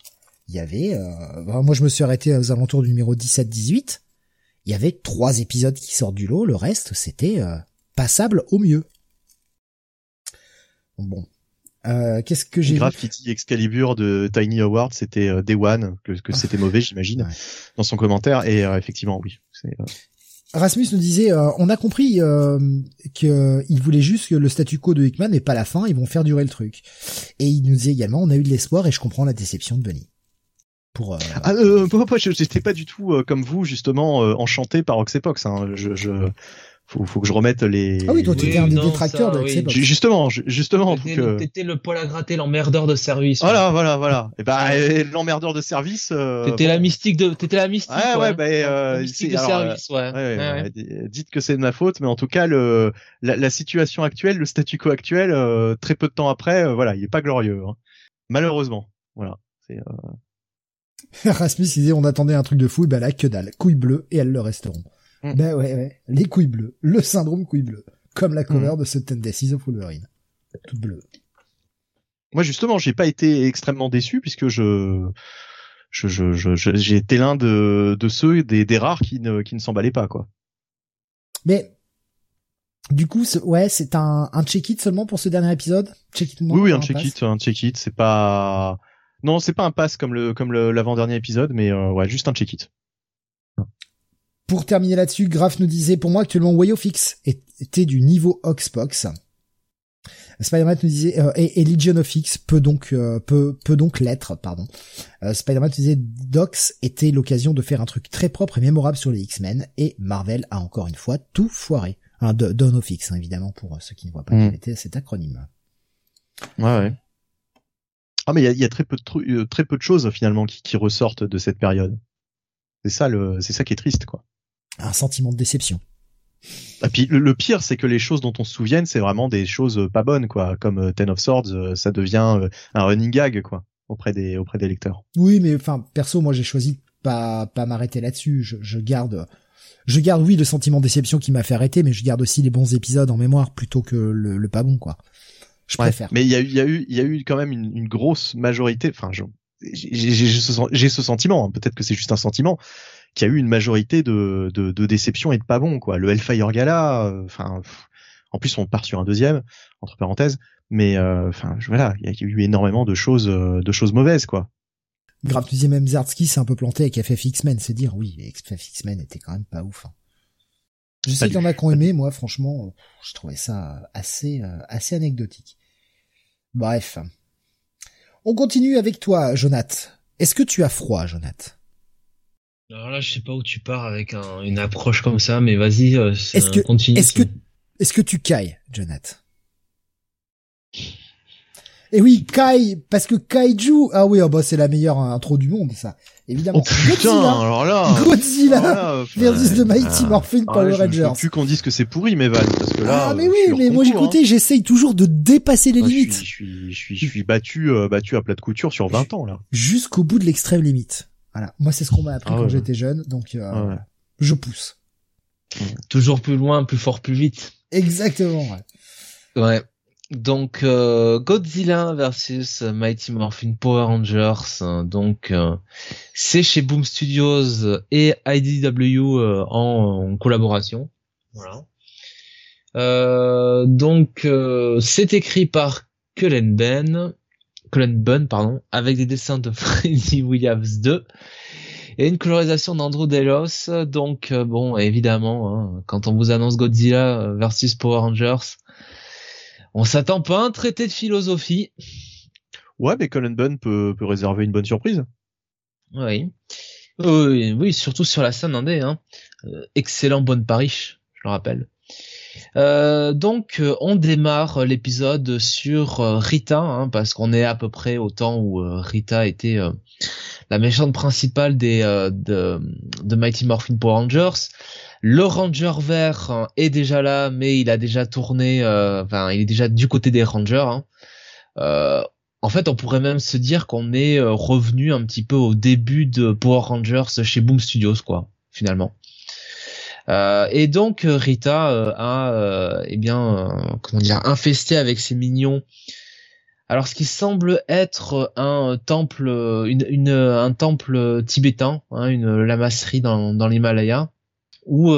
il y avait euh, moi je me suis arrêté aux alentours du numéro 17-18 il y avait trois épisodes qui sortent du lot le reste c'était euh, passable au mieux. Bon euh, qu'est-ce que j'ai dit Excalibur de Tiny Award, c'était euh, Day One, que, que c'était mauvais, j'imagine, dans son commentaire. Et euh, effectivement, oui. Rasmus nous disait, on a compris qu'il voulait juste que le statu quo de Hickman n'est pas la fin, ils vont faire durer le truc. Et il nous disait également, on a eu de l'espoir et je comprends la déception de Bunny. Pour, Ah, euh, moi, je n'étais pas du tout comme vous justement enchanté par Oxepox. Hein. Je, je, faut, faut que je remette les. Ah oui, toi, t'étais un des détracteurs de oui. Justement, justement. T'étais le poil à gratter, l'emmerdeur de service. Voilà, voilà, voilà. Et bah, l'emmerdeur de service. Euh, t'étais la mystique de, t'étais la mystique. Ouais, ouais, bah, euh, mystique de service, ouais. ouais, Dites que c'est de ma faute, mais en tout cas, le, la, la situation actuelle, le statu quo actuel, euh, très peu de temps après, euh, voilà, il est pas glorieux. Hein. Malheureusement, voilà. C'est. Euh... Rasmus disait, on attendait un truc de fou, bah là, que dalle, couilles bleues et elles le resteront. Mm. Ben ouais, ouais, les couilles bleues, le syndrome couilles bleues, comme la cover mm. de ce Tendencies of Wolverine, toute bleue. Moi justement, j'ai pas été extrêmement déçu puisque je je je je j'ai été l'un de de ceux des des rares qui ne qui ne s'emballaient pas quoi. Mais du coup, ouais, c'est un un check it seulement pour ce dernier épisode? Check it oui, oui, un check it, un check it. C'est pas non, c'est pas un pass comme le comme l'avant dernier épisode, mais euh, ouais, juste un check it. Pour terminer là-dessus, Graf nous disait, pour moi actuellement, Wayo Fix était du niveau Oxbox. Spider-Man nous disait euh, et, Legion of X peut donc euh, peut peut donc l'être pardon. Euh, Spider-Man nous disait Docs était l'occasion de faire un truc très propre et mémorable sur les X-Men et Marvel a encore une fois tout foiré. Un Don of X hein, évidemment pour ceux qui ne voient pas mm. quel était cet acronyme. Ouais, ouais. Ah mais il y a, y a, très peu de très peu de choses finalement qui, qui ressortent de cette période. C'est ça le, c'est ça qui est triste quoi. Un sentiment de déception. Et puis le, pire, c'est que les choses dont on se souvienne, c'est vraiment des choses pas bonnes, quoi. Comme euh, Ten of Swords, euh, ça devient euh, un running gag, quoi, auprès des auprès des lecteurs. Oui, mais enfin, perso, moi, j'ai choisi pas pas m'arrêter là-dessus. Je, je, garde, je garde, oui, le sentiment de déception qui m'a fait arrêter, mais je garde aussi les bons épisodes en mémoire plutôt que le, le pas bon, quoi. Je préfère. mais il y a eu, il y a eu, il y a eu quand même une, une grosse majorité. Enfin, j'ai ce, ce sentiment. Hein. Peut-être que c'est juste un sentiment qui a eu une majorité de, de, de déceptions et de pas bons quoi. Le Hellfire Gala, euh, enfin, en plus on part sur un deuxième entre parenthèses, mais euh, enfin voilà, il y a eu énormément de choses euh, de choses mauvaises quoi. Grave, tu disais même Zardsky s'est un peu planté avec FFX-Men, c'est dire oui, FFX-Men était quand même pas ouf. Hein. Je sais qu'il y en a qui ont aimé, moi franchement, je trouvais ça assez assez anecdotique. Bref. On continue avec toi, Jonath. Est-ce que tu as froid, Jonath? Alors là, je sais pas où tu pars avec une approche comme ça, mais vas-y, euh, continue. Est-ce que, est-ce que tu cailles, Jonathan? Et oui, Kai, parce que Kaiju, ah oui, oh bah c'est la meilleure intro du monde, ça. Évidemment. Oh putain, alors là. Godzilla versus The Mighty Morphin ah, Power Rangers. Je plus qu'on dise que c'est pourri, mais Val, parce que là. Ah mais oui, mais moi j'écoutais, hein. j'essaye toujours de dépasser les limites. Je suis, je suis, je suis, battu, euh, battu à plat de couture sur 20 ans là. Jusqu'au bout de l'extrême limite. Voilà. Moi, c'est ce qu'on m'a appris ah quand j'étais jeune, donc euh, je pousse. Toujours plus loin, plus fort, plus vite. Exactement. Ouais. ouais. Donc euh, Godzilla versus Mighty Morphin Power Rangers. donc euh, c'est chez Boom Studios et IDW en, collaboration. Voilà. donc c'est écrit par Cullen Ben Colin Bunn, pardon, avec des dessins de Freddy Williams 2 et une colorisation d'Andrew Delos. Donc euh, bon, évidemment, hein, quand on vous annonce Godzilla versus Power Rangers, on s'attend pas à un traité de philosophie. Ouais, mais Colin Bunn peut, peut réserver une bonne surprise. Oui. Oui, oui, surtout sur la scène indé. Hein. Euh, excellent bonne Paris, je le rappelle. Euh, donc euh, on démarre l'épisode sur euh, Rita, hein, parce qu'on est à peu près au temps où Rita était la méchante principale des de, de, Mighty Morphin Power Rangers. Le Ranger vert est déjà là, mais il a déjà tourné, enfin il est déjà du côté des Rangers. Hein. en fait, on pourrait même se dire qu'on est revenu un petit peu au début de Power Rangers chez Boom Studios, quoi, finalement. Euh, et donc euh, Rita euh, a eh bien comment dire infesté avec ses mignons. Alors ce qui semble être un temple, une, un temple tibétain, hein, une lamasserie dans, dans l'Himalaya, où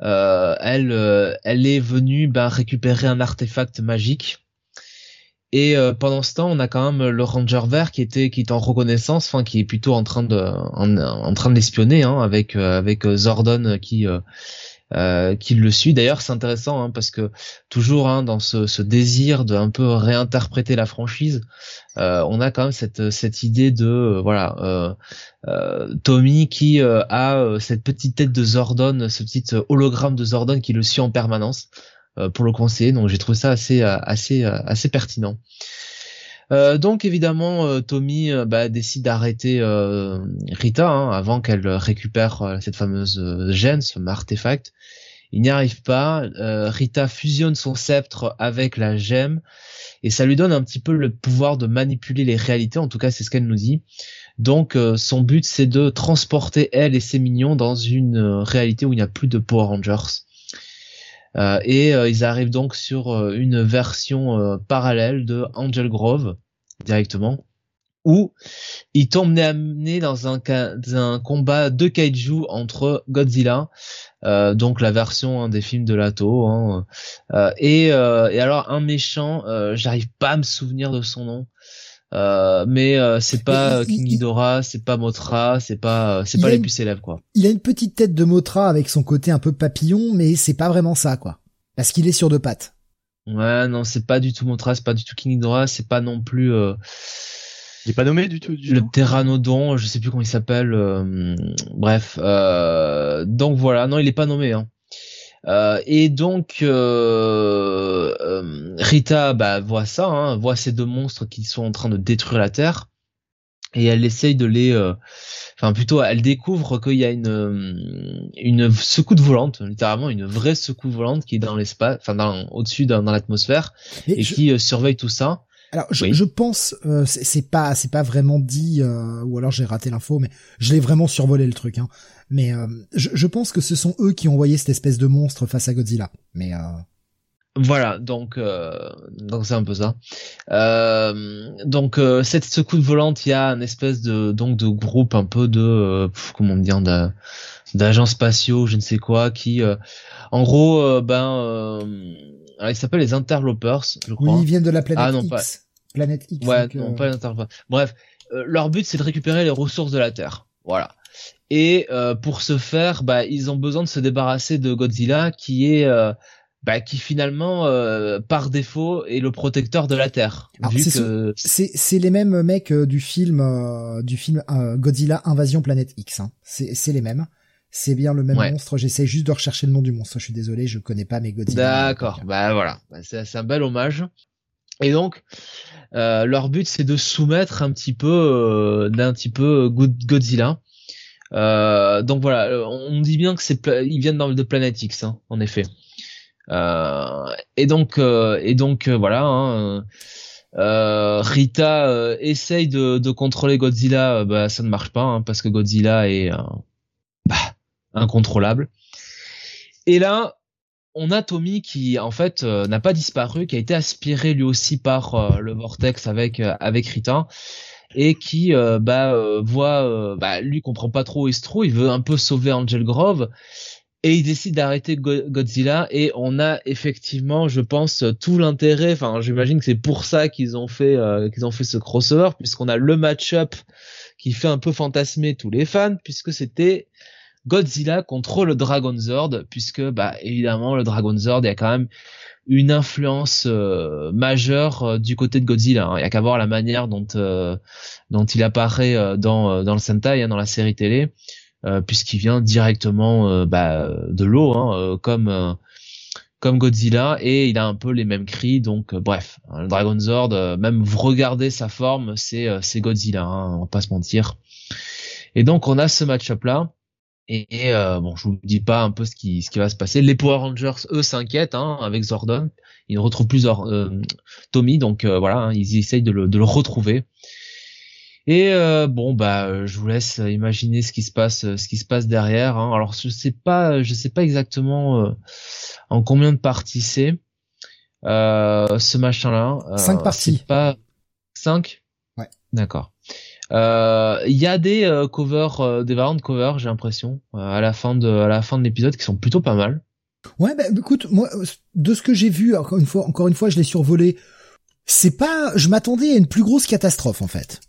elle, elle est venue ben, récupérer un artefact magique et euh, pendant ce temps, on a quand même le Ranger vert qui était qui est en reconnaissance, enfin qui est plutôt en train de en, train d'espionner hein, avec euh, avec euh, Zordon qui qui le suit. D'ailleurs, c'est intéressant hein, parce que toujours hein, dans ce, ce désir de un peu réinterpréter la franchise, on a quand même cette cette idée de voilà Tommy qui a cette petite tête de Zordon, ce petit hologramme de Zordon qui le suit en permanence. Euh, pour le conseiller. Donc j'ai trouvé ça assez euh, assez euh, assez pertinent. Donc évidemment, Tommy bah, décide d'arrêter Rita hein, avant qu'elle récupère cette fameuse gemme, ce artefact. Il n'y arrive pas. Rita fusionne son sceptre avec la gemme et ça lui donne un petit peu le pouvoir de manipuler les réalités. En tout cas, c'est ce qu'elle nous dit. Donc son but, c'est de transporter elle et ses mignons dans une réalité où il n'y a plus de Power Rangers. Euh, et euh, ils arrivent donc sur euh, une version parallèle de Angel Grove directement où ils tombent nez dans un, un combat de kaiju entre Godzilla, euh, donc la version hein, des films de Lato, hein, euh, et, euh, et, alors un méchant, j'arrive pas à me souvenir de son nom, euh, mais euh, c'est pas King Ghidorah, c'est pas Motra, c'est pas c'est pas les plus célèbres quoi. Il a une petite tête de Motra avec son côté un peu papillon, mais c'est pas vraiment ça quoi. Parce qu'il est sur deux pattes. Ouais, non, c'est pas du tout Motra, c'est pas du tout King Ghidorah, c'est pas non plus. Euh... Il est pas nommé du tout. le Pteranodon, je sais plus comment il s'appelle. bref, donc voilà, non, il est pas nommé. Hein. Euh, et donc euh, euh, Rita bah, voit ça, hein, voit ces deux monstres qui sont en train de détruire la Terre, et elle essaye de les, enfin plutôt elle découvre qu'il y a une une secoude volante, littéralement une vraie secoude volante qui est dans l'espace, enfin dans au-dessus dans, l'atmosphère et, qui surveille tout ça. Alors je, je pense euh, c'est pas c'est pas vraiment dit ou alors j'ai raté l'info mais je l'ai vraiment survolé le truc hein. Mais euh, je, je, pense que ce sont eux qui ont envoyé cette espèce de monstre face à Godzilla. Mais euh... voilà, donc euh, donc c'est un peu ça. Euh, donc euh, cette secoude volante, il y a une espèce de donc de groupe un peu de comment dire d'agents spatiaux, je ne sais quoi, qui en gros ben alors, ils s'appellent les interlopers, je crois. Oui, ils viennent de la planète ah, non, X. Pas... Planète X. Ouais, non, pas les interlopers. Bref, leur but c'est de récupérer les ressources de la Terre. Voilà. Et euh, pour ce faire, bah, ils ont besoin de se débarrasser de Godzilla, qui est euh, bah, qui finalement euh, par défaut est le protecteur de la Terre. C'est les mêmes mecs du film du film Godzilla Invasion Planète X. Hein. C'est les mêmes. C'est bien le même monstre. J'essaie juste de rechercher le nom du monstre. Je suis désolé, je connais pas mes Godzilla. D'accord. Bah voilà. Bah, c'est un bel hommage. Et donc, leur but c'est de soumettre un petit peu d'un petit peu Godzilla euh, donc voilà, euh, on dit bien que c'est ils viennent de Planet X, hein, en effet. Euh, et donc euh, et donc voilà. Hein, Rita essaye de, de, contrôler Godzilla, bah ça ne marche pas hein, parce que Godzilla est bah, incontrôlable. Et là, on a Tommy qui en fait n'a pas disparu, qui a été aspiré lui aussi par le vortex avec avec Rita et qui euh, bah euh, voit euh, bah lui comprend pas trop où il se trouve, il veut un peu sauver Angel Grove et il décide d'arrêter Godzilla et on a effectivement je pense tout l'intérêt enfin j'imagine que c'est pour ça qu'ils ont fait qu'ils ont fait ce crossover puisqu'on a le match-up qui fait un peu fantasmer tous les fans puisque c'était Godzilla contre le Dragon Zord puisque bah évidemment le Dragon Zord il y a quand même une influence euh, majeure euh, du côté de Godzilla. Hein. Il y a qu'à voir la manière dont euh, dont il apparaît dans dans le Sentai, hein, dans la série télé, puisqu'il vient directement bah, de l'eau, hein, comme comme Godzilla, et il a un peu les mêmes cris. Donc bref, le Dragon Zord, même vous regardez sa forme, c'est c'est Godzilla, on va pas se mentir. Et donc on a ce match-up là et, euh, bon, je vous dis pas un peu ce qui, ce qui va se passer. Les Power Rangers, eux, s'inquiètent hein, avec Zordon. Ils ne retrouvent plus euh, Tommy, donc euh, voilà, hein, ils essayent de le, de le retrouver. Et euh, bon, bah, je vous laisse imaginer ce qui se passe, ce qui se passe derrière. Hein. Alors, je sais pas, je sais pas exactement en combien de parties c'est ce machin-là. Cinq parties. Pas cinq? Ouais. D'accord. Euh, il y a des euh, covers, euh, des variantes covers, j'ai l'impression, à la fin de, à la fin de l'épisode, qui sont plutôt pas mal. Ouais, bah, écoute, moi, de ce que j'ai vu, encore une fois, encore une fois, je l'ai survolé. C'est pas, je m'attendais à une plus grosse catastrophe, en fait.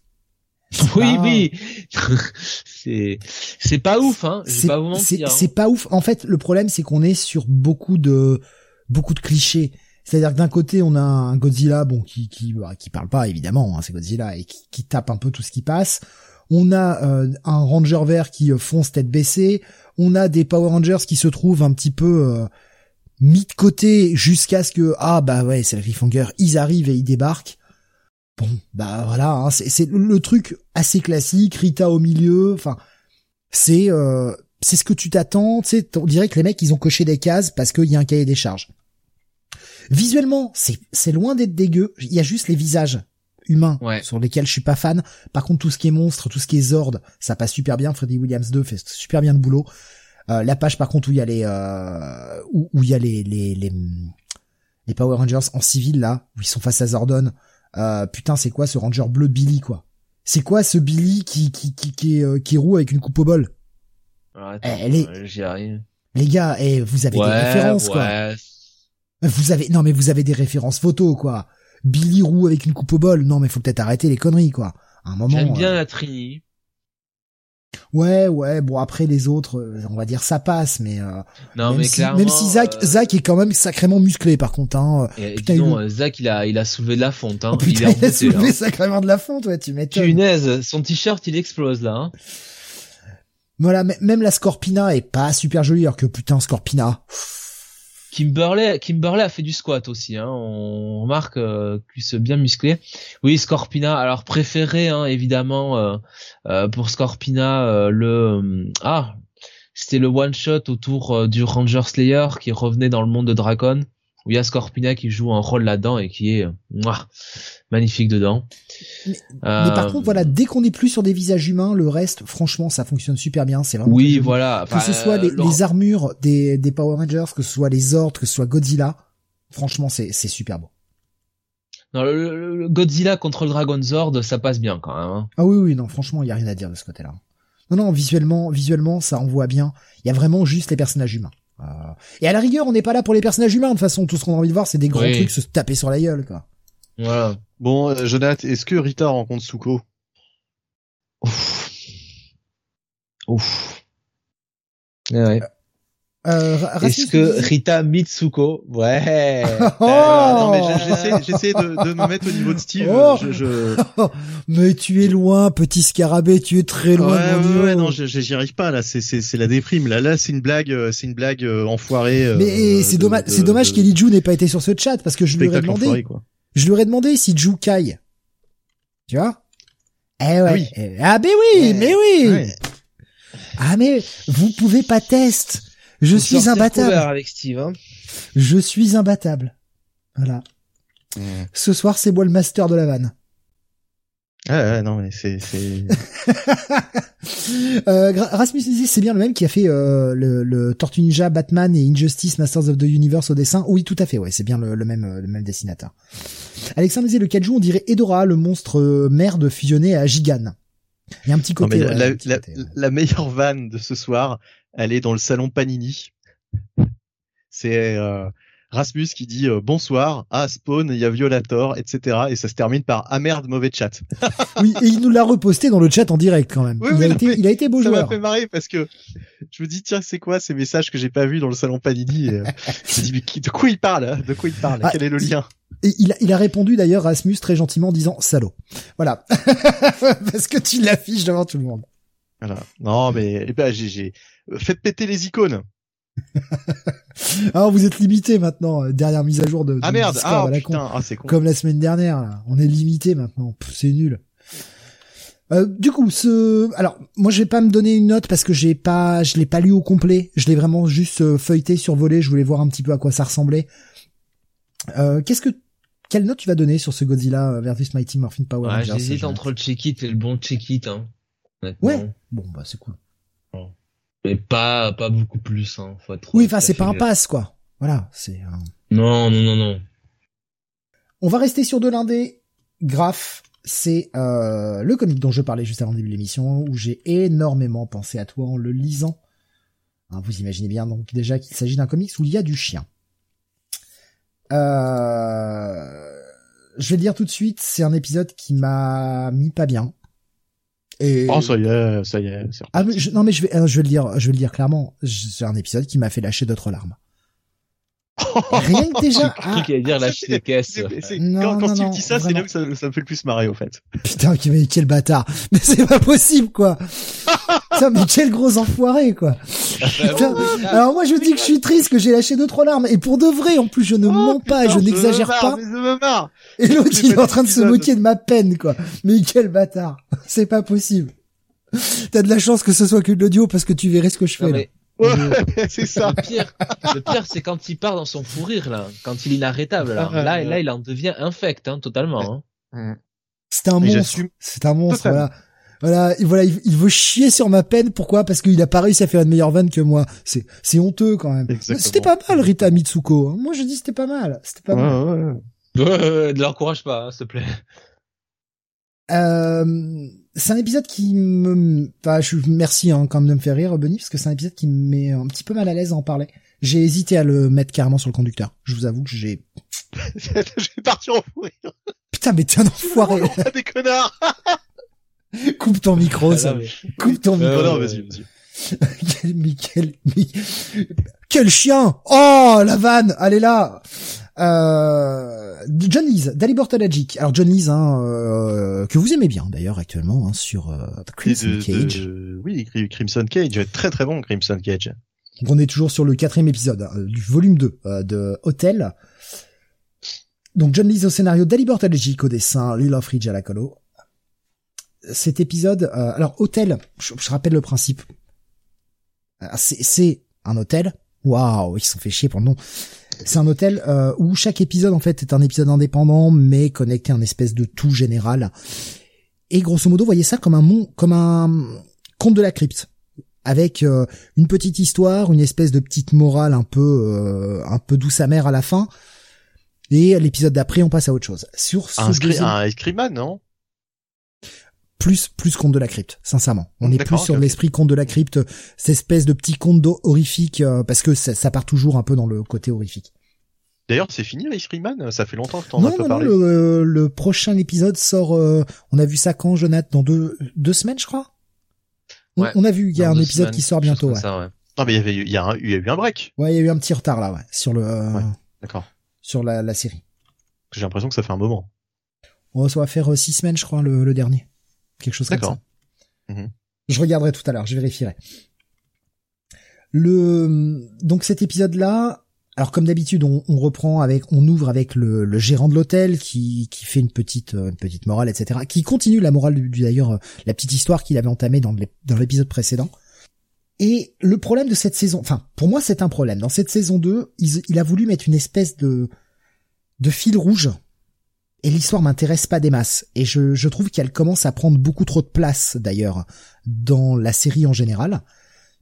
Oui, oui. c'est, c'est pas ouf, hein. C'est pas hein. C'est pas ouf. En fait, le problème, c'est qu'on est sur beaucoup de, beaucoup de clichés. C'est-à-dire que d'un côté, on a un Godzilla, bon, qui qui bah, parle pas évidemment, hein, c'est Godzilla et qui, qui, tape un peu tout ce qui passe. On a euh, un Ranger vert qui euh, fonce tête baissée. On a des Power Rangers qui se trouvent un petit peu euh, mis de côté jusqu'à ce que ah bah ouais, c'est le Cliffhanger, ils arrivent et ils débarquent. Bon, bah voilà, hein, c'est le, truc assez classique, Rita au milieu, enfin c'est euh, c'est ce que tu t'attends, tu sais, on dirait que les mecs ils ont coché des cases parce qu'il y a un cahier des charges. Visuellement, c'est loin d'être dégueu. Il y a juste les visages humains sur lesquels je suis pas fan. Par contre, tout ce qui est monstre, tout ce qui est Zord, ça passe super bien. Freddy Williams 2 fait super bien le boulot. Euh, la page par contre où il y a les euh, où, il y a les, les les les Power Rangers en civil là où ils sont face à Zordon. Euh, putain, c'est quoi ce Ranger bleu Billy quoi? C'est quoi ce Billy qui qui qui qui, euh, qui roule avec une coupe au bol? Ah, Elle est. J'y arrive. Les gars, eh, vous avez des références quoi. Vous avez non mais vous avez des références photos quoi. Billy Roux avec une coupe au bol. Non mais faut peut-être arrêter les conneries quoi. un moment. J'aime bien euh, la Trini. Ouais, ouais, bon après les autres, euh, on va dire ça passe, mais euh, non, même mais si, même si Zach, Zach est quand même sacrément musclé par contre. Hein. putain, disons, Zach il a, il a soulevé de la fonte. Hein. Oh, putain, il, a, soulevé sacrément de la fonte, ouais, tu m'étonnes. Punaise, son t-shirt il explose là. Hein. Voilà, même la Scorpina est pas super jolie, alors que putain Scorpina. Kimberley, Kimberley a fait du squat aussi. Hein. On remarque euh, qu'il se bien musclé. Oui, Scorpina. Alors préféré, hein, évidemment, euh, euh, pour Scorpina, euh, le ah, c'était le one shot autour du Ranger Slayer qui revenait dans le monde de Dragon où il y a Scorpina qui joue un rôle là-dedans et qui est magnifique dedans. Mais, mais par contre, voilà, dès qu'on est plus sur des visages humains, le reste, franchement, ça fonctionne super bien. C'est vraiment oui, voilà. que ce soit les, les, armures des, des Power Rangers, que ce soit les Zords, que ce soit Godzilla, franchement, c'est super beau. Non, le, le, Godzilla contre le Dragon Zord, ça passe bien quand même. Hein. Ah oui, oui, non, franchement, il y a rien à dire de ce côté-là. Non, non, visuellement, visuellement, ça envoie bien. Il y a vraiment juste les personnages humains. Euh... Et à la rigueur, on n'est pas là pour les personnages humains. De toute façon, tout ce qu'on a envie de voir, c'est des grands Oui. trucs se taper sur la gueule, quoi. Voilà. Bon, euh, Jonathan, est-ce que Rita rencontre Suko? Ouf. Ouf. Ouais. Euh, Rasmus Est-ce que Rita Mitsuko Ouais. Oh Euh, Non, mais j'essaie, j'essaie de, de me mettre au niveau de Steve. Oh Je, je... Mais tu es loin, petit scarabée, tu es très loin Ouais, de mon ouais, niveau. ouais, non, j'y arrive pas là. C'est, c'est, c'est la déprime. Là, là, c'est une blague, euh, c'est une blague euh, enfoirée. euh, Mais c'est de- dommage, c'est dommage de- qu'Elijou n'ait pas été sur ce chat parce que je lui aurais demandé, enfoiré, quoi. Je lui aurais demandé si Jou Kai. Tu vois? Eh ouais. Ah oui. Eh, Ah mais oui, mais oui. Ouais. Ah mais vous pouvez pas test. Je suis imbattable. couvert avec Steve. Hein. Je suis imbattable. Voilà. Ce soir, c'est moi le master de la vanne. Ouais, non, mais c'est, c'est. euh, Rasmus c'est bien le même qui a fait euh, le, le Tortue Ninja, Batman et Injustice Masters of the Universe au dessin. Oui, tout à fait, ouais, c'est bien le, le même euh, le même dessinateur. Alexandre disait le Kaiju, on dirait Edora, le monstre euh, merde fusionné à Gigan. Il y a un petit côté. ouais, la, un petit la, côté, ouais. la meilleure vanne de ce soir, elle est dans le salon Panini. C'est euh, Rasmus qui dit euh, bonsoir, ah Spawn, il y a Violator, etc. Et ça se termine par ah merde, mauvais chat. Oui, et il nous l'a reposté dans le chat en direct quand même. Oui, il, oui, a été, mais il a été beau ça m'a joueur. fait marrer parce que je me dis tiens c'est quoi ces messages que j'ai pas vus dans le salon Panini et, euh, Je me dis mais qui- de quoi il parle hein De quoi il parle Ah, Quel est le lien? Et il a, il a répondu d'ailleurs Rasmus très gentiment en disant salaud. Voilà. Parce que tu l'affiches devant tout le monde. Voilà. Non mais eh ben, j'ai, faites péter les icônes. Alors vous êtes limité maintenant, euh, dernière mise à jour de, de Ah merde, Discord ah la putain, ah c'est con. Comme la semaine dernière, là. on est limité maintenant. C'est nul. Euh, du coup, ce, alors moi je vais pas me donner une note parce que j'ai pas, je l'ai pas lu au complet. Je l'ai vraiment juste euh, feuilleté, survolé. Je voulais voir un petit peu à quoi ça ressemblait. Euh, Qu'est-ce que, quelle note tu vas donner sur ce Godzilla euh, versus Mighty Morphin Power Rangers J'hésite Jonathan entre le check-it et le bon check-it. Hein. honnêtement. Ouais. Bon bah c'est cool. Mais pas, pas beaucoup plus. Hein. Faut être Oui, enfin c'est pas un pass quoi. Voilà, c'est. un- Non, non, non, non. On va rester sur de l'indé. Graph, c'est euh, le comic dont je parlais juste avant le début de l'émission, où j'ai énormément pensé à toi en le lisant. Hein, vous imaginez bien donc déjà qu'il s'agit d'un comics où il y a du chien. Euh, je vais le dire tout de suite, c'est un épisode qui m'a mis pas bien. Et Oh ça y est, ça y est. ah reparti. mais je, non mais je vais euh, je vais le dire je vais le dire clairement, c'est un épisode qui m'a fait lâcher d'autres larmes. Rien que déjà ah, qu'il allait dire lâcher des caisses. Non, quand quand non, Steve non, dit ça, c'est là que ça, ça me fait le plus marrer au fait. Putain, qui- mais quel bâtard. Mais c'est pas possible, quoi. Putain, mais quel gros enfoiré, quoi. Putain. Alors moi, je dis que je suis triste, que j'ai lâché deux, trois larmes. Et pour de vrai, en plus, je ne mens pas et je Oh, n'exagère me pas. mais Je me marre. Et l'autre, il est en train de se moquer de ma peine, quoi. Mais quel bâtard. C'est pas possible. T'as de la chance que ce soit que de l'audio parce que tu verrais ce que je fais, Non, là. Ouais, c'est ça. le pire, le pire, c'est quand il part dans son fou rire, là. Quand il est inarrêtable, là. Ah, Là, ouais. là, il en devient infect, hein, totalement. Hein. C'est un Mais monstre. C'est un monstre, voilà. Voilà, et voilà, il, il veut chier sur ma peine. Pourquoi? Parce qu'il a pas réussi à faire une meilleure vanne que moi. C'est, c'est honteux quand même. C'était pas mal, Rita Mitsuko. hein. Moi, je dis c'était pas mal. C'était pas mal. Ouais, ouais, ouais. Ouais, ne l'encourage pas, hein, s'il te plaît. Euh, c'est un épisode qui me, enfin, je merci hein, quand même de me faire rire, Benny, parce que c'est un épisode qui me met un petit peu mal à l'aise à en parler. J'ai hésité à le mettre carrément sur le conducteur. Je vous avoue que j'ai, je vais partir en fou rire. putain, mais t'es un enfoiré. Des connards. Coupe ton micro, Ah, ça. mais- Coupe ton micro. non, vas-y, vas-y. quel, mais quel, mais- quel chien Oh, la vanne Elle est là euh, John Lees, Dalibor Talagic. Alors John Lees, hein, euh, que vous aimez bien d'ailleurs actuellement hein, sur euh, The Crimson de- Cage. de- oui, Cri- Crimson Cage, très très bon Crimson Cage. Donc on est toujours sur le quatrième épisode hein, du volume 2 euh, de Hotel. Donc John Lees au scénario, Dali Bortologic au dessin, Lil Ridge à la colo. Cet épisode, euh, alors Hôtel, je, je, rappelle le principe. Euh, c'est un hôtel. Waouh, ils se sont fait chier pour le nom. C'est un hôtel euh, où chaque épisode en fait est un épisode indépendant mais connecté à un espèce de tout général. Et grosso modo, voyez ça comme un mon, comme un conte de la crypte avec euh, une petite histoire, une espèce de petite morale un peu euh, un peu douce amère à la fin. Et l'épisode d'après, on passe à autre chose. Sur ce un, deuxième... un non? Plus plus conte de la crypte, sincèrement. On est plus sur l'esprit conte de la crypte, cette espèce de petit conte d'eau horrifique, euh, parce que ça, ça, part toujours un peu dans le côté horrifique. D'ailleurs, c'est fini Ice Cream Ça fait longtemps que t'en as pas parlé. Non, le, le, prochain épisode sort. on a vu ça quand, Jonathan? Dans deux deux semaines, je crois? Ouais, on, a vu, il y a un épisode qui sort bientôt. Ouais. Ça, ouais. Non, mais il y avait, il y, a il y a eu un break. Ouais, il y a eu un petit retard là, ouais, sur le. Ouais, D'accord. Sur la, la série. J'ai l'impression que ça fait un moment. Oh, ça va faire euh, six semaines, je crois, le, le dernier. Quelque chose comme ça. Mmh. Je regarderai tout à l'heure, je vérifierai. Le donc cet épisode là, alors comme d'habitude, on, on, reprend avec, on ouvre avec le, le gérant de l'hôtel qui, qui fait une petite, euh, une petite morale, etc. Qui continue la morale du, d'ailleurs, euh, la petite histoire qu'il avait entamée dans, dans l'épisode précédent. Et le problème de cette saison, enfin pour moi c'est un problème. Dans cette saison 2, il, il a voulu mettre une espèce de de fil rouge. Et l'histoire m'intéresse pas des masses. Et je, trouve qu'elle commence à prendre beaucoup trop de place d'ailleurs dans la série en général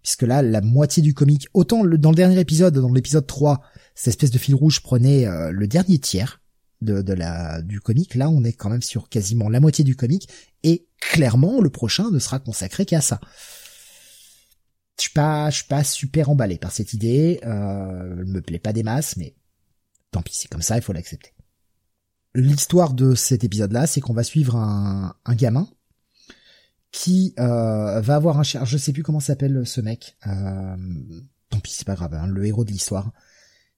puisque là, la moitié du comique, autant dans le dernier épisode, dans l'épisode 3, cette espèce de fil rouge prenait euh, le dernier tiers de, de la du comique, là on est quand même sur quasiment la moitié du comique, et clairement le prochain ne sera consacré qu'à ça. Je suis pas, je suis pas super emballé par cette idée, euh, elle me plaît pas des masses, mais tant pis, c'est comme ça, il faut l'accepter. L'histoire de cet épisode-là, c'est qu'on va suivre un, gamin qui euh, va avoir un chien. Je sais plus comment s'appelle ce mec. Euh, tant pis, c'est pas grave. Hein, le héros de l'histoire,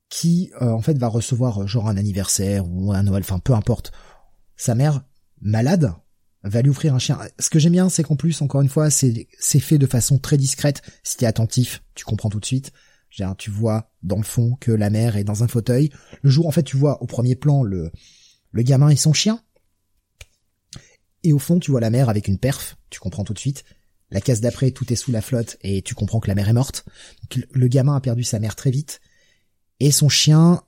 qui euh, en fait va recevoir euh, genre un anniversaire ou un Noël, enfin peu importe. Sa mère malade va lui offrir un chien. Ce que j'aime bien, c'est qu'en plus, encore une fois, c'est c'est fait de façon très discrète. Si t'es attentif, tu comprends tout de suite. Tu vois dans le fond que la mère est dans un fauteuil. Le jour, en fait, tu vois au premier plan le le gamin et son chien et au fond, tu vois la mer avec une perf, tu comprends tout de suite. La case d'après, tout est sous la flotte et tu comprends que la mer est morte. le gamin a perdu sa mère très vite. Et son chien,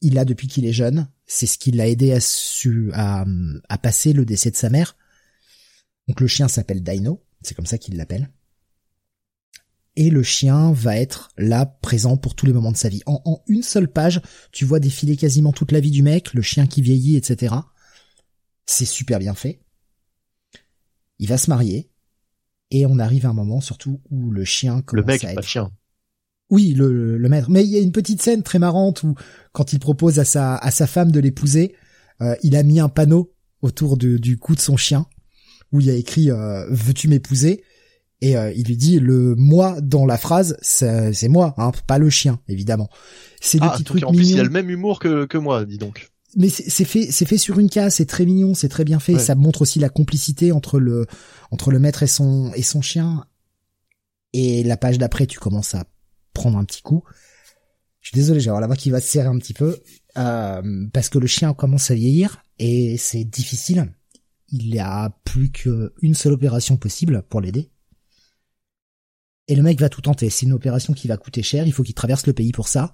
il l'a depuis qu'il est jeune. C'est ce qui l'a aidé à, su, à, à passer le décès de sa mère. Donc le chien s'appelle Dino, c'est comme ça qu'il l'appelle. Et le chien va être là, présent pour tous les moments de sa vie. En, en, une seule page, tu vois défiler quasiment toute la vie du mec, le chien qui vieillit, etc. C'est super bien fait il va se marier, et on arrive à un moment surtout où le chien commence le mec, à être... pas le chien. Oui, le, le maître. Mais il y a une petite scène très marrante où, quand il propose à sa, à sa femme de l'épouser, euh, il a mis un panneau autour de, du cou de son chien où il y a écrit euh, "Veux-tu m'épouser?" Et euh, il lui dit le moi dans la phrase, c'est moi, hein, pas le chien, évidemment. C'est des ah, petits trucs En plus, il a le même humour que, que moi, dis donc mais c'est fait, c'est fait sur une case, c'est très mignon, c'est très bien fait. Ça montre aussi la complicité entre le entre le maître et son et son chien. Et la page d'après, tu commences à prendre un petit coup. Je suis désolé, j'ai avoir la voix qui va se serrer un petit peu euh, parce que le chien commence à vieillir et c'est difficile. Il y a plus qu'une seule opération possible pour l'aider. Et le mec va tout tenter. C'est une opération qui va coûter cher. Il faut qu'il traverse le pays pour ça.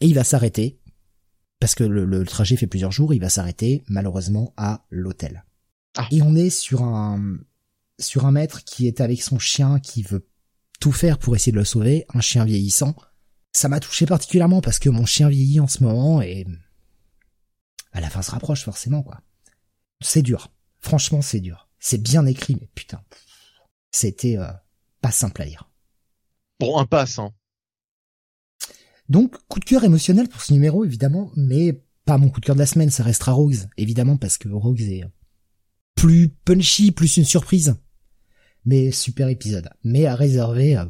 Et il va s'arrêter parce que le, trajet fait plusieurs jours, il va s'arrêter malheureusement à l'hôtel. Ah. Et on est sur un sur un maître qui est avec son chien qui veut tout faire pour essayer de le sauver, un chien vieillissant. Ça m'a touché particulièrement parce que mon chien vieillit en ce moment et à la fin se rapproche forcément quoi. C'est dur. Franchement, c'est dur. C'est bien écrit mais putain. C'était euh, pas simple à lire. Bon, un pass hein. Donc, coup de cœur émotionnel pour ce numéro, évidemment, mais pas mon coup de cœur de la semaine, ça restera Rogues, évidemment, parce que Rogues est plus punchy, plus une surprise. Mais super épisode. Mais à réserver, euh,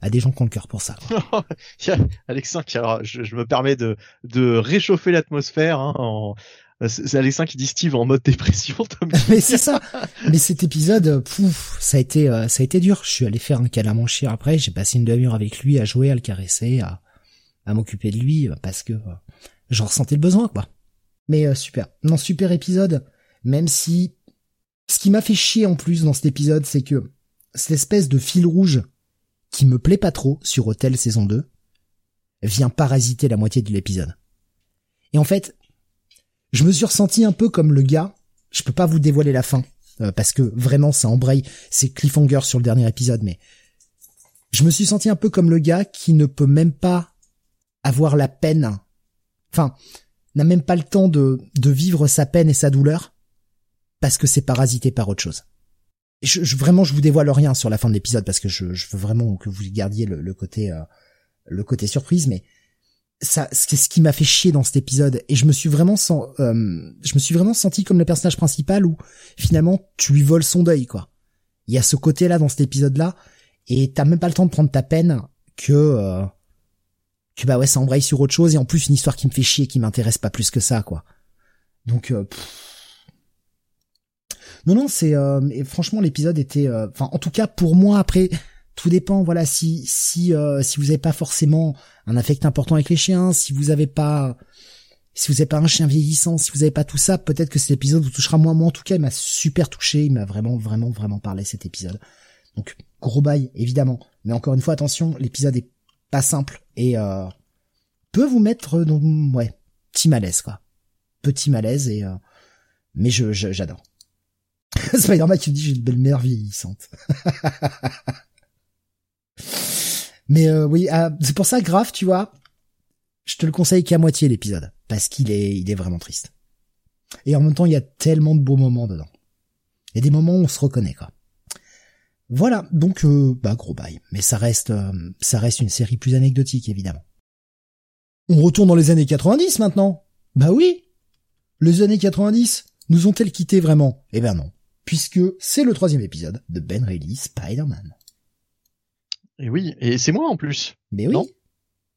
à des gens qui ont le cœur pour ça. Alexin, qui, je, je, me permets de, de réchauffer l'atmosphère hein, en, c'est Alexin qui dit Steve en mode dépression. mais c'est ça. Mais cet épisode, pouf, ça a été, euh, ça a été dur. Je suis allé faire un chien après. J'ai passé une demi-heure avec lui à jouer, à le caresser, à, à m'occuper de lui euh, parce que euh, j'en ressentais le besoin, quoi. Mais super. Non, super épisode. Même si ce qui m'a fait chier en plus dans cet épisode, c'est que cette espèce de fil rouge qui me plaît pas trop sur Hotel saison 2 vient parasiter la moitié de l'épisode. Et en fait, je me suis ressenti un peu comme le gars, je peux pas vous dévoiler la fin, euh, parce que vraiment ça embraye, c'est cliffhanger sur le dernier épisode, mais je me suis senti un peu comme le gars qui ne peut même pas avoir la peine, enfin, n'a même pas le temps de, vivre sa peine et sa douleur, parce que c'est parasité par autre chose. Je, je, vraiment, je vous dévoile rien sur la fin de l'épisode parce que je, veux vraiment que vous gardiez le, le côté, euh, le côté surprise, mais ça, c'est ce qui m'a fait chier dans cet épisode. Et je me suis vraiment sens, euh, je me suis vraiment senti comme le personnage principal où finalement tu lui voles son deuil, quoi. Il y a ce côté-là dans cet épisode-là, et t'as même pas le temps de prendre ta peine que, euh, que bah ouais, ça embraye sur autre chose, et en plus une histoire qui me fait chier, qui m'intéresse pas plus que ça, quoi. Donc, euh, non, non, c'est, euh, franchement, l'épisode était, euh, enfin, en tout cas pour moi, après, tout dépend voilà si si euh, si vous n'avez pas forcément un affect important avec les chiens si vous avez pas si vous n'avez pas un chien vieillissant si vous n'avez pas tout ça peut-être que cet épisode vous touchera moins. Moi en tout cas il m'a super touché. Il m'a vraiment vraiment vraiment parlé cet épisode. Donc gros bail évidemment. Mais encore une fois attention l'épisode est pas simple et euh, peut vous mettre dans ouais petit malaise quoi. Petit malaise et euh, mais je j'adore. Spider-Man qui me dit j'ai une belle mère vieillissante Mais euh, oui, ah, c'est pour ça, grave, tu vois, je te le conseille qu'à moitié l'épisode, parce qu'il est, il est vraiment triste. Et en même temps, il y a tellement de beaux moments dedans. Il y a des moments où on se reconnaît, quoi. Voilà, donc euh, bah gros bail. Mais ça reste, euh, ça reste une série plus anecdotique, évidemment. On retourne dans les années 90 maintenant. Bah oui. Les années 90 nous ont-elles quitté vraiment? Eh ben non, puisque c'est le troisième épisode de Ben Reilly Spider-Man. Et oui, et c'est moi en plus. Mais oui.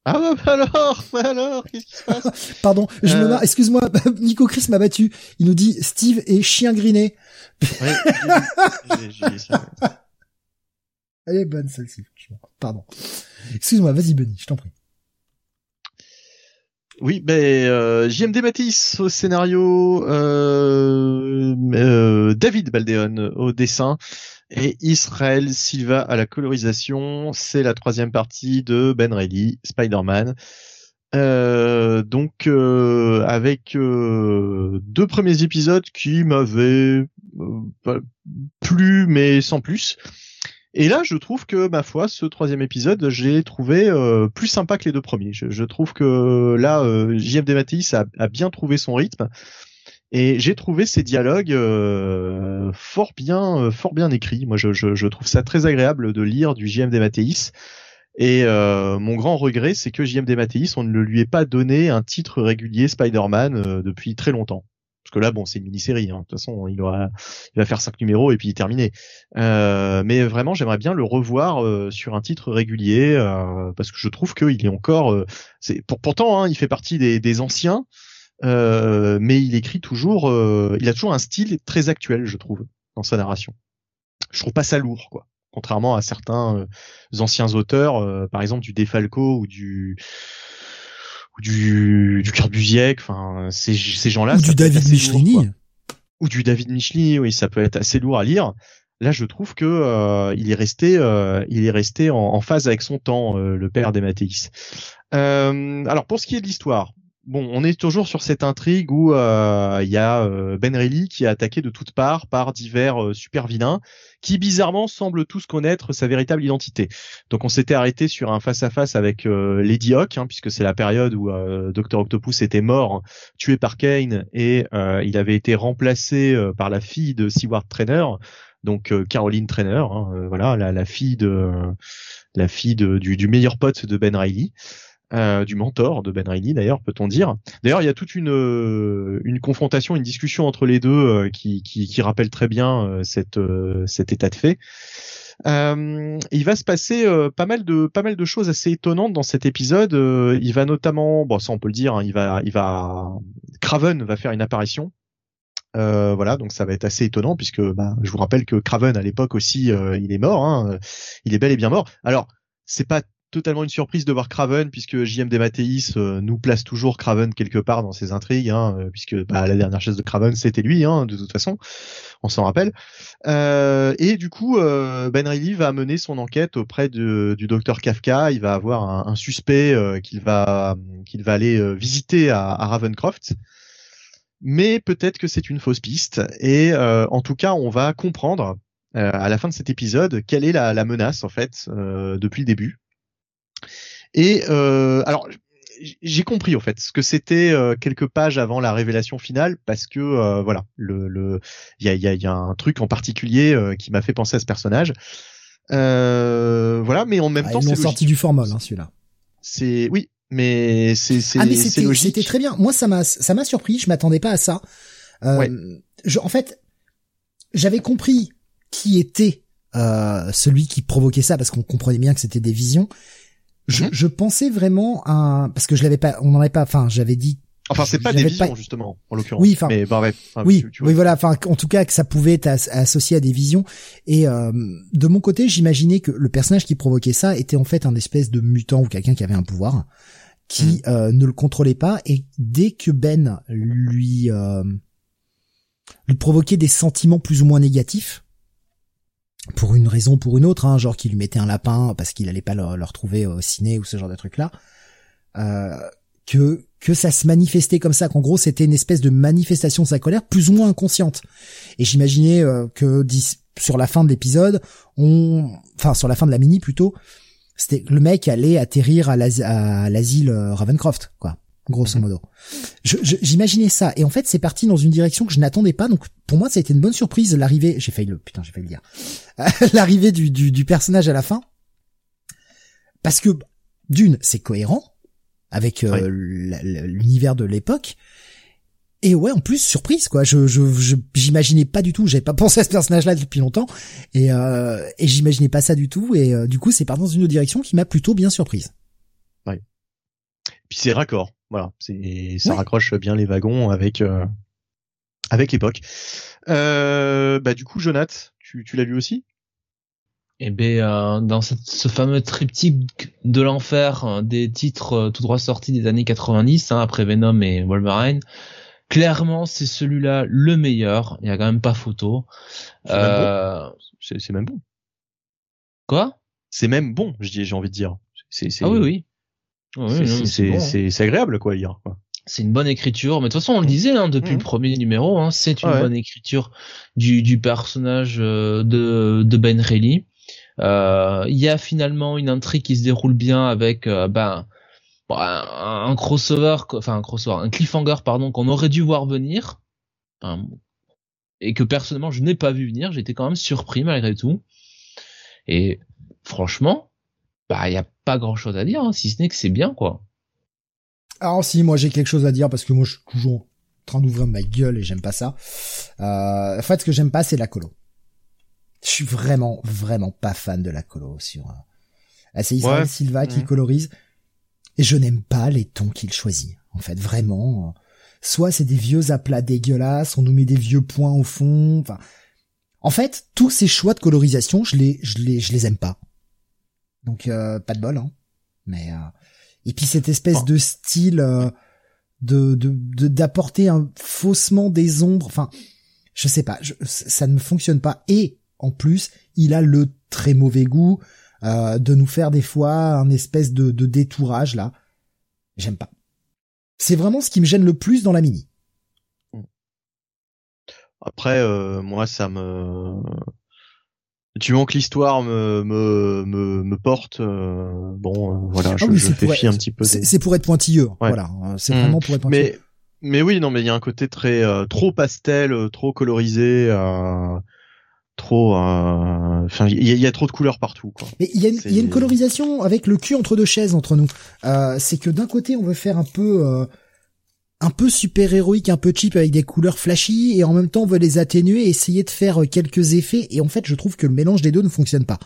ah bah, bah alors, bah alors, qu'est-ce qui se passe? Pardon, je me euh. marre, excuse-moi, Nico Chris m'a battu. Il nous dit Steve est chien griné. Ouais, Elle est bonne celle-ci, Pardon. Excuse-moi, vas-y Benny, je t'en prie. Oui, ben euh, JMD Matisse au scénario, euh, euh, David Baldeon au dessin, et Israël Silva à la colorisation. C'est la troisième partie de Ben Reilly, Spider-Man. Euh, donc euh, avec euh, deux premiers épisodes qui m'avaient plu mais sans plus. Et là, je trouve que ma foi, ce troisième épisode, j'ai trouvé plus sympa que les deux premiers. Je, trouve que là, JMD Matisse a, a, bien trouvé son rythme. Et j'ai trouvé ces dialogues euh, fort bien, euh, fort bien écrits. Moi, je, je, je, trouve ça très agréable de lire du JMD Mathéis. Et euh, mon grand regret, c'est que JMD Mathéis, on ne lui ait pas donné un titre régulier Spider-Man depuis très longtemps. Parce que là, bon, c'est une mini-série. Hein. De toute façon, il, aura, il va faire cinq numéros et puis terminé. mais vraiment, j'aimerais bien le revoir sur un titre régulier parce que je trouve qu'il est encore. c'est pour, pourtant, hein, il fait partie des, des anciens. Euh, mais il écrit toujours, euh, il a toujours un style très actuel, je trouve, dans sa narration. Je trouve pas ça lourd, quoi. Contrairement à certains euh, anciens auteurs, par exemple du Defalco ou du ou du du enfin ces ces gens-là. Ou du David Michelini. ou du David Michelini, oui, ça peut être assez lourd à lire. Là, je trouve que il est resté, il est resté en, en, phase avec son temps, le père des Mathéis. alors pour ce qui est de l'histoire, bon, on est toujours sur cette intrigue où euh, il y a euh, Ben Reilly qui est attaqué de toutes parts par divers euh, super vilains qui bizarrement semblent tous connaître sa véritable identité. Donc on s'était arrêté sur un face à face avec Lady Hawk, hein, puisque c'est la période où Dr Octopus était mort, tué par Kane, et il avait été remplacé par la fille de Seward Trainer, donc Caroline Trainer, hein, voilà, la, fille de la fille du, du meilleur pote de Ben Reilly. Euh, du mentor de Ben Reilly d'ailleurs, peut-on dire. D'ailleurs, il y a toute une euh, une confrontation, une discussion entre les deux euh, qui, qui, qui rappelle très bien cette cet état de fait. Euh, il va se passer euh, pas mal de pas mal de choses assez étonnantes dans cet épisode. Euh, il va notamment, bon ça on peut le dire, hein, il va il va Craven va faire une apparition. voilà, donc ça va être assez étonnant puisque bah, je vous rappelle que Craven à l'époque aussi, il est mort, hein, il est bel et bien mort. Alors c'est pas totalement une surprise de voir Craven puisque JM Mathéis euh, nous place toujours Craven quelque part dans ses intrigues hein, euh, puisque bah, la dernière chaise de Craven c'était lui hein, de toute façon. On s'en rappelle. Euh, et du coup Ben Reilly va mener son enquête auprès du docteur Kafka. Il va avoir un, suspect qu'il va qu'il va aller visiter à, à Ravencroft. Mais peut-être que c'est une fausse piste. Et en tout cas on va comprendre à la fin de cet épisode quelle est la, la menace en fait depuis le début et euh, alors j'ai compris en fait ce que c'était euh, quelques pages avant la révélation finale parce que euh, voilà le le il y a, y, a, y a un truc en particulier euh, qui m'a fait penser à ce personnage. Voilà mais en même ah, temps c'est sorti du formol hein, celui-là. C'est oui mais c'est c'est ah, c'était c'était très bien. Moi ça m'a ça m'a surpris je m'attendais pas à ça. Ouais. je, en fait j'avais compris qui était celui qui provoquait ça parce qu'on comprenait bien que c'était des visions je, mhm. je, pensais vraiment à parce que je l'avais pas, on n'en avait pas. Enfin, j'avais dit. Enfin, c'est pas des visions justement, en l'occurrence. Oui, enfin. Mais bah, oui, oui, voilà. Enfin, en tout cas, que ça pouvait être associé à des visions. Et euh, de mon côté, j'imaginais que le personnage qui provoquait ça était en fait un espèce de mutant ou quelqu'un qui avait un pouvoir qui mhm. euh, ne le contrôlait pas. Et dès que Ben lui euh, lui provoquait des sentiments plus ou moins négatifs, pour une raison ou pour une autre, hein, genre qu'il lui mettait un lapin parce qu'il allait pas le, retrouver au ciné ou ce genre de truc là, euh, que que ça se manifestait comme ça, qu'en gros c'était une espèce de manifestation de sa colère plus ou moins inconsciente. Et j'imaginais euh, que sur la fin de l'épisode, enfin sur la fin de la mini plutôt, c'était le mec allait atterrir à l'asile euh, Ravencroft, quoi grosso mhm. modo. J'imaginais ça. Et en fait c'est parti dans une direction que je n'attendais pas. Donc pour moi ça a été une bonne surprise l'arrivée j'ai failli le putain j'ai failli le dire. L'arrivée du, du, du, personnage à la fin. Parce que d'une c'est cohérent avec euh, l'univers de l'époque. Et ouais en plus surprise quoi. Je j'imaginais pas du tout. J'avais pas pensé à ce personnage là depuis longtemps. Et euh, et j'imaginais pas ça du tout. Et euh, du coup c'est parti dans une autre direction qui m'a plutôt bien surprise. Ouais. Puis c'est raccord voilà, c'est ça raccroche bien les wagons avec euh, avec l'époque. Euh, bah du coup, Jonath, tu, tu l'as lu aussi? Eh ben, euh, dans ce fameux triptyque de l'enfer des titres tout droit sortis des années 90, hein, après Venom et Wolverine, clairement c'est celui-là le meilleur. Il y a quand même pas photo. C'est même, même, bon. Quoi? C'est même bon, j'ai envie de dire. Ah oui, oui c'est agréable quoi lire. C'est une bonne écriture, mais de toute façon on le disait hein, depuis le mmh. premier numéro, hein, c'est une bonne écriture du, du personnage euh, de, de Ben Reilly. Euh, il y a finalement une intrigue qui se déroule bien avec euh, ben un, un, crossover, enfin un crossover, un cliffhanger pardon qu'on aurait dû voir venir et que personnellement je n'ai pas vu venir. J'étais quand même surpris malgré tout. Et franchement, bah il y a pas grand chose à dire, hein, si ce n'est que c'est bien quoi. Alors si, moi j'ai quelque chose à dire parce que moi je suis toujours en train d'ouvrir ma gueule et j'aime pas ça. Euh, en fait, ce que j'aime pas, c'est la colo. Je suis vraiment, vraiment pas fan de la colo sur. Euh... C'est Israël Silva qui colorise et je n'aime pas les tons qu'il choisit. En fait, vraiment. Soit c'est des vieux aplats dégueulasses, on nous met des vieux points au fond. Enfin, en fait, tous ces choix de colorisation, je les, je les, je les aime pas. Donc euh, pas de bol, hein. Mais euh, et puis cette espèce de style euh, de d'apporter un faussement des ombres. Enfin, je sais pas, ça ne fonctionne pas. Et en plus, il a le très mauvais goût de nous faire des fois un espèce de, de détourage là. J'aime pas. C'est vraiment ce qui me gêne le plus dans la mini. Après, moi, ça me tu que l'histoire me, me, me, me porte, euh, bon, euh, voilà, ah je, je fais fi un petit peu. C'est pour être pointilleux, voilà. Hein, c'est vraiment pour être pointilleux. Mais, mais oui, non, mais il y a un côté très euh, trop pastel, trop colorisé, trop. Enfin, il y, a trop de couleurs partout. Quoi. Mais il y, y a une colorisation avec le cul entre deux chaises entre nous. c'est que d'un côté, on veut faire un peu un peu super héroïque, un peu cheap avec des couleurs flashy et en même temps on veut les atténuer et essayer de faire quelques effets et en fait je trouve que le mélange des deux ne fonctionne pas.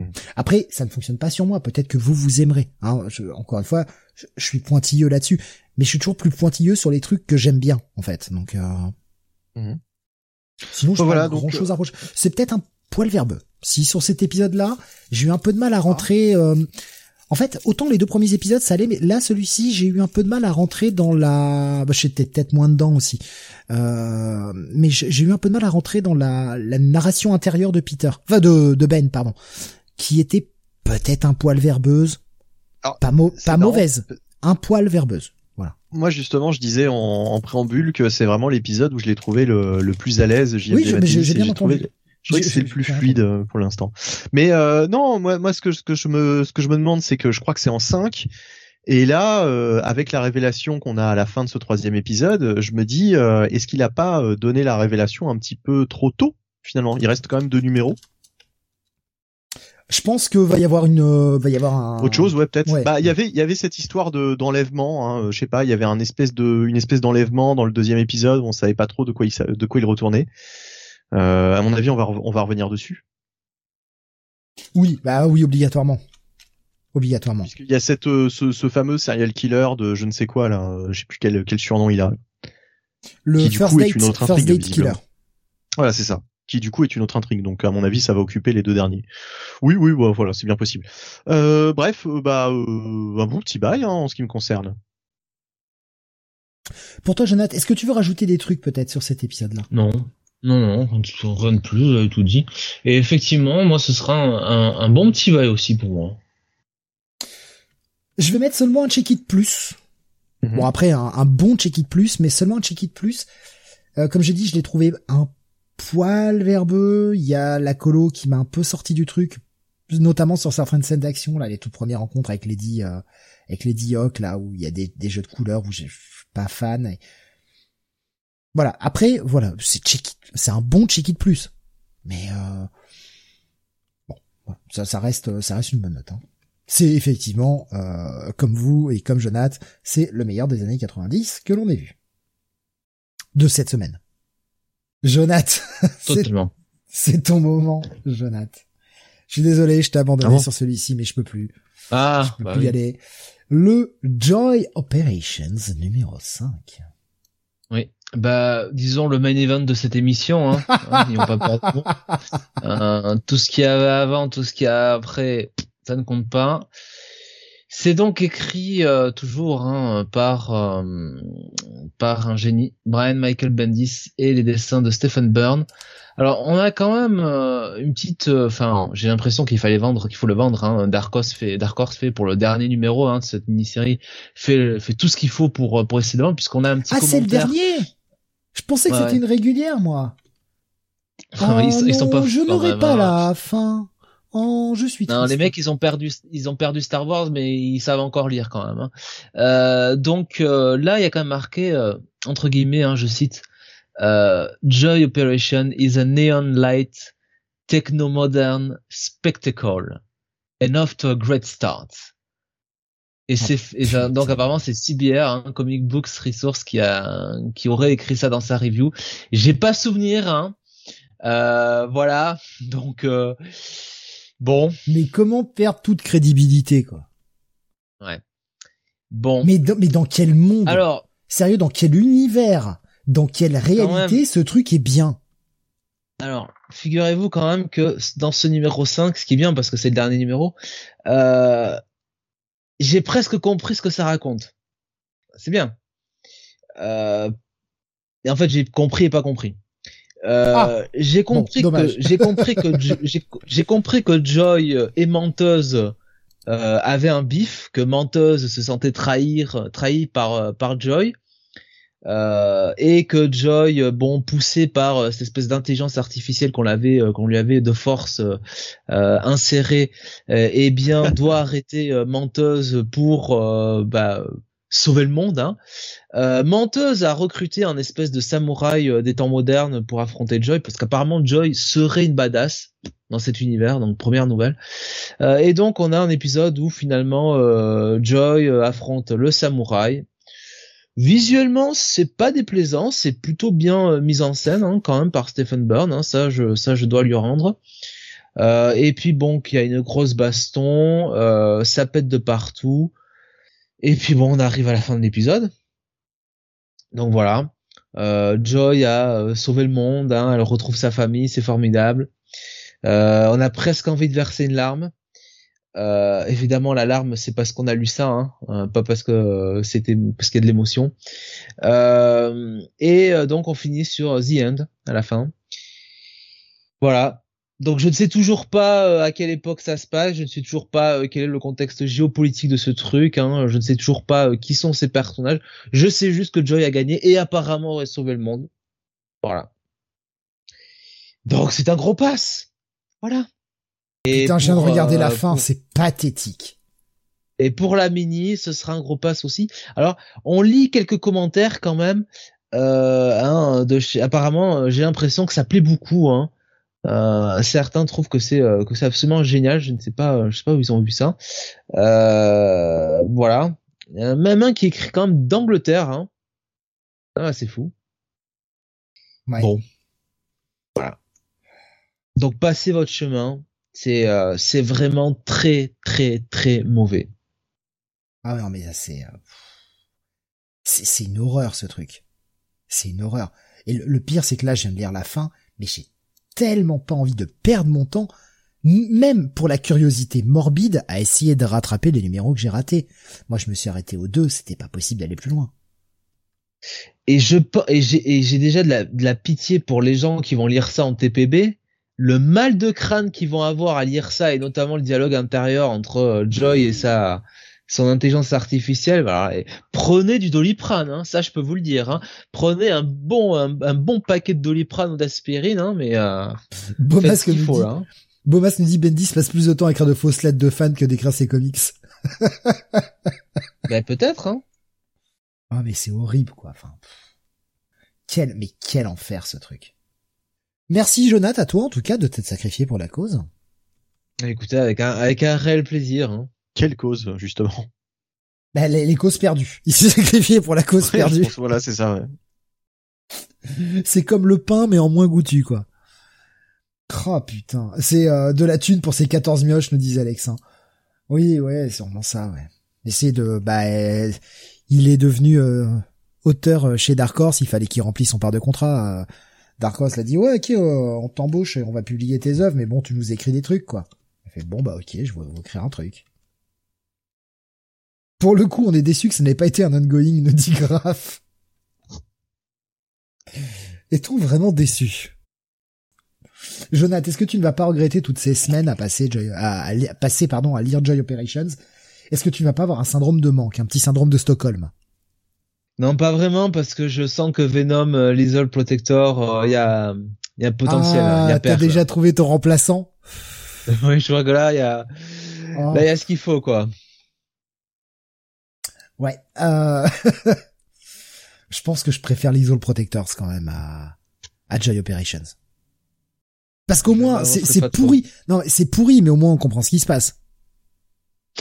Mm. Après, ça ne fonctionne pas sur moi. Peut-être que vous vous aimerez. Hein. encore une fois, je, suis pointilleux là-dessus, mais je suis toujours plus pointilleux sur les trucs que j'aime bien, en fait. Donc, euh... Mm. sinon, je voilà, grand chose à reprocher. C'est peut-être un poil verbeux. Si sur cet épisode-là, j'ai eu un peu de mal à rentrer. Euh... En fait, autant les deux premiers épisodes ça allait, mais là celui-ci j'ai eu un peu de mal à rentrer dans la. Bah, j'étais peut-être moins dedans aussi, euh... mais j'ai eu un peu de mal à rentrer dans la, la narration intérieure de Peter, enfin de, de Ben, pardon qui était peut-être un poil verbeuse, pas, pas mauvaise, un poil verbeuse. Voilà. Moi justement, je disais en, préambule que c'est vraiment l'épisode où je l'ai trouvé le, le, plus à l'aise. Oui, j'ai bien entendu. Je trouvais que c'est le plus fluide euh, pour l'instant. Mais euh, non, moi, moi, ce que, ce que je me, ce que je me demande, c'est que je crois que c'est en 5 et là, euh, avec la révélation qu'on a à la fin de ce troisième épisode, je me dis, euh, est-ce qu'il a pas donné la révélation un petit peu trop tôt Finalement, il reste quand même deux numéros. Je pense que va y avoir une, euh, va y avoir un... autre chose, ouais, peut-être. Bah, il y avait, il y avait cette histoire de d'enlèvement. Hein, je sais pas, il y avait un espèce de, une espèce d'enlèvement dans le deuxième épisode. On savait pas trop de quoi il, de quoi il retournait. Euh, à mon avis, on va, on va revenir dessus. Oui, bah oui, obligatoirement. Obligatoirement. Il y a cette, euh, ce, ce, fameux serial killer de je ne sais quoi là, je sais plus quel, quel surnom il a. Le first, date, first date killer. Voilà, c'est ça qui du coup est une autre intrigue. Donc à mon avis, ça va occuper les deux derniers. Oui, oui, bah, voilà, c'est bien possible. Euh, bref, euh, bah euh, un bon petit bail hein, en ce qui me concerne. Pour toi, Jonathan, est-ce que tu veux rajouter des trucs peut-être sur cet épisode-là? Non. Non, non, rien de plus, vous avez tout dit. Et effectivement, moi, ce sera un, bon petit bail aussi pour moi. Je vais mettre seulement un check-it plus. Mhm. Bon, après, un, bon check-it plus, mais seulement un check-it plus. comme j'ai dit, je l'ai trouvé un poil verbeux. Il y a la colo qui m'a un peu sorti du truc, notamment sur certaines scènes d'action, là, les toutes premières rencontres avec Lady, euh, avec Lady Hawk, là, où il y a des, des jeux de couleurs où je suis pas fan. Voilà. Après, voilà, c'est c'est un bon check it plus. Mais, euh... bon, ça, ça reste, ça reste une bonne note, hein. C'est effectivement, euh, comme vous et comme Jonath, c'est le meilleur des années 90 que l'on ait vu. De cette semaine. Jonath. Totalement. C'est ton moment, Jonath. Je suis désolé, je t'ai abandonné ah sur celui-ci, mais je peux plus. Ah, je peux bah plus y aller. Le Joy Operations numéro 5. Oui. Bah, disons le main event de cette émission, hein. pas euh, tout ce qu'il y avait avant, tout ce qu'il y a après, ça ne compte pas. C'est donc écrit euh, toujours hein, par euh, par un génie, Brian Michael Bendis et les dessins de Stephen Byrne. Alors on a quand même euh, une petite, enfin j'ai l'impression qu'il fallait vendre, qu'il faut le vendre. Hein. Dark Horse fait, Dark Horse fait pour le dernier numéro hein, de cette mini-série fait fait tout ce qu'il faut pour pour essayer de vendre puisqu'on a un petit. Ah c'est le dernier. Je pensais que c'était une régulière moi. Oh, ils, sont pas. Je n'aurais pas la fin. Oh, je suis. Non, les mecs, ils ont perdu, ils ont perdu Star Wars, mais ils savent encore lire quand même. Hein. Euh, donc euh, là, il y a quand même marqué euh, entre guillemets, hein, je cite, euh, "Joy Operation is a neon light, techno-modern spectacle, and off to a great start." Et c'est oh, donc apparemment c'est CBR, hein, Comic Books Resource, qui a qui aurait écrit ça dans sa review. J'ai pas souvenir. Hein. voilà, donc. Bon. Mais comment perdre toute crédibilité, quoi? Ouais. Bon. Mais dans, mais dans quel monde? Alors. Sérieux, dans quel univers? Dans quelle réalité ce truc est bien? Alors, figurez-vous quand même que dans ce numéro 5, ce qui est bien parce que c'est le dernier numéro, euh, j'ai presque compris ce que ça raconte. C'est bien. Euh, et en fait, j'ai compris et pas compris. Euh, ah, j'ai compris que j'ai compris que j'ai compris que Joy et Menteuse euh, avaient un bif, que Menteuse se sentait trahir, trahi par euh, par Joy, euh, et que Joy, bon, poussé par euh, cette espèce d'intelligence artificielle qu'on l'avait, qu'on lui avait de force insérée, eh bien, doit arrêter Menteuse pour bah sauver le monde. Hein. Euh, Menteuse a recruté un espèce de samouraï euh, des temps modernes pour affronter Joy, parce qu'apparemment Joy serait une badass dans cet univers, donc première nouvelle. Euh, et donc on a un épisode où finalement euh, Joy affronte le samouraï. Visuellement, c'est pas déplaisant, c'est plutôt bien euh, mis en scène hein, quand même par Stephen Byrne. Hein, ça, je dois lui rendre. Euh, et puis bon, qu'il y a une grosse baston, euh, ça pète de partout. Et puis bon, on arrive à la fin de l'épisode. Donc voilà, Joy a sauvé le monde, hein, elle retrouve sa famille, c'est formidable. On a presque envie de verser une larme. Euh, évidemment, la larme, c'est parce qu'on a lu ça, hein, euh, pas parce que c'était parce qu'il y a de l'émotion. Euh, et donc, on finit sur The End à la fin. Voilà. Donc, je ne sais toujours pas à quelle époque ça se passe. Je ne sais toujours pas quel est le contexte géopolitique de ce truc. Hein, je ne sais toujours pas qui sont ces personnages. Je sais juste que Joy a gagné et apparemment aurait sauvé le monde. Voilà. Donc, c'est un gros pass. Voilà. Et Putain, je viens de regarder la fin, c'est pathétique. Et pour la mini, ce sera un gros pass aussi. Alors, on lit quelques commentaires quand même. Euh, hein, de chez... Apparemment, j'ai l'impression que ça plaît beaucoup. Hein. Euh, certains trouvent que c'est euh, que c'est absolument génial. Je ne sais pas, je sais pas où ils ont vu ça. Euh, voilà. Même un qui écrit quand même d'Angleterre. Hein. Ah, c'est fou. Ouais. Bon. Voilà. Donc passez votre chemin. C'est euh, c'est vraiment très très très mauvais. Ah non mais c'est euh, c'est c'est une horreur ce truc. C'est une horreur. Et le, le pire c'est que là je viens de lire la fin, mais j'ai tellement pas envie de perdre mon temps, même pour la curiosité morbide, à essayer de rattraper les numéros que j'ai ratés. Moi je me suis arrêté aux deux, c'était pas possible d'aller plus loin. Et je et j'ai j'ai déjà de la, de la pitié pour les gens qui vont lire ça en TPB le mal de crâne qu'ils vont avoir à lire ça et notamment le dialogue intérieur entre euh, Joy et sa son intelligence artificielle, voilà. Et prenez du doliprane, hein, ça je peux vous le dire. Hein. Prenez un bon un, bon paquet de doliprane ou d'aspirine, hein, mais euh, Bomas qu'il faut, là, hein. Bomas nous dit Bendis passe plus de temps à écrire de fausses lettres de fans que d'écrire ses comics. ben peut-être. Hein. Ah mais c'est horrible quoi. Enfin, quel mais quel enfer ce truc. Merci Jonathan à toi en tout cas de t'être sacrifié pour la cause. Écoutez, avec un, avec un réel plaisir. Hein. Quelle cause, justement bah, les, les, causes perdues. Il s'est sacrifié pour la cause ouais, perdue. Pense, voilà, c'est ça. Ouais. c'est comme le pain, mais en moins goûtu, quoi. Oh putain, c'est euh, de la thune pour ces 14 mioches, nous disait Alex. Hein. Oui, ouais, c'est vraiment ça, ouais. Essayer de... Bah, euh, il est devenu euh, auteur chez Dark Horse, il fallait qu'il remplisse son part de contrat. Dark Horse l'a dit ouais ok euh, on t'embauche et on va publier tes œuvres mais bon tu nous écris des trucs quoi. Il fait bon bah ok je vais vous écrire un truc. Pour le coup on est déçu que ça n'ait pas été un ongoing nous dit Graf. Est-on vraiment déçu Jonathan, est-ce que tu ne vas pas regretter toutes ces semaines à passer, à, à, passer pardon, à lire Joy Operations? Est-ce que tu ne vas pas avoir un syndrome de manque, un petit syndrome de Stockholm? Non, pas vraiment, parce que je sens que Venom, euh, l'Isol Protector, il euh, y a, y a potentiel. Ah, y a t'as déjà trouvé ton remplaçant Oui, je vois que là, il y a, oh. là, il y a ce qu'il faut, quoi. Ouais. Euh... je pense que je préfère l'Isol Protectors quand même à, à Joy Operations. Parce qu'au moins, c'est pourri. Trop. Non, c'est pourri, mais au moins on comprend ce qui se passe.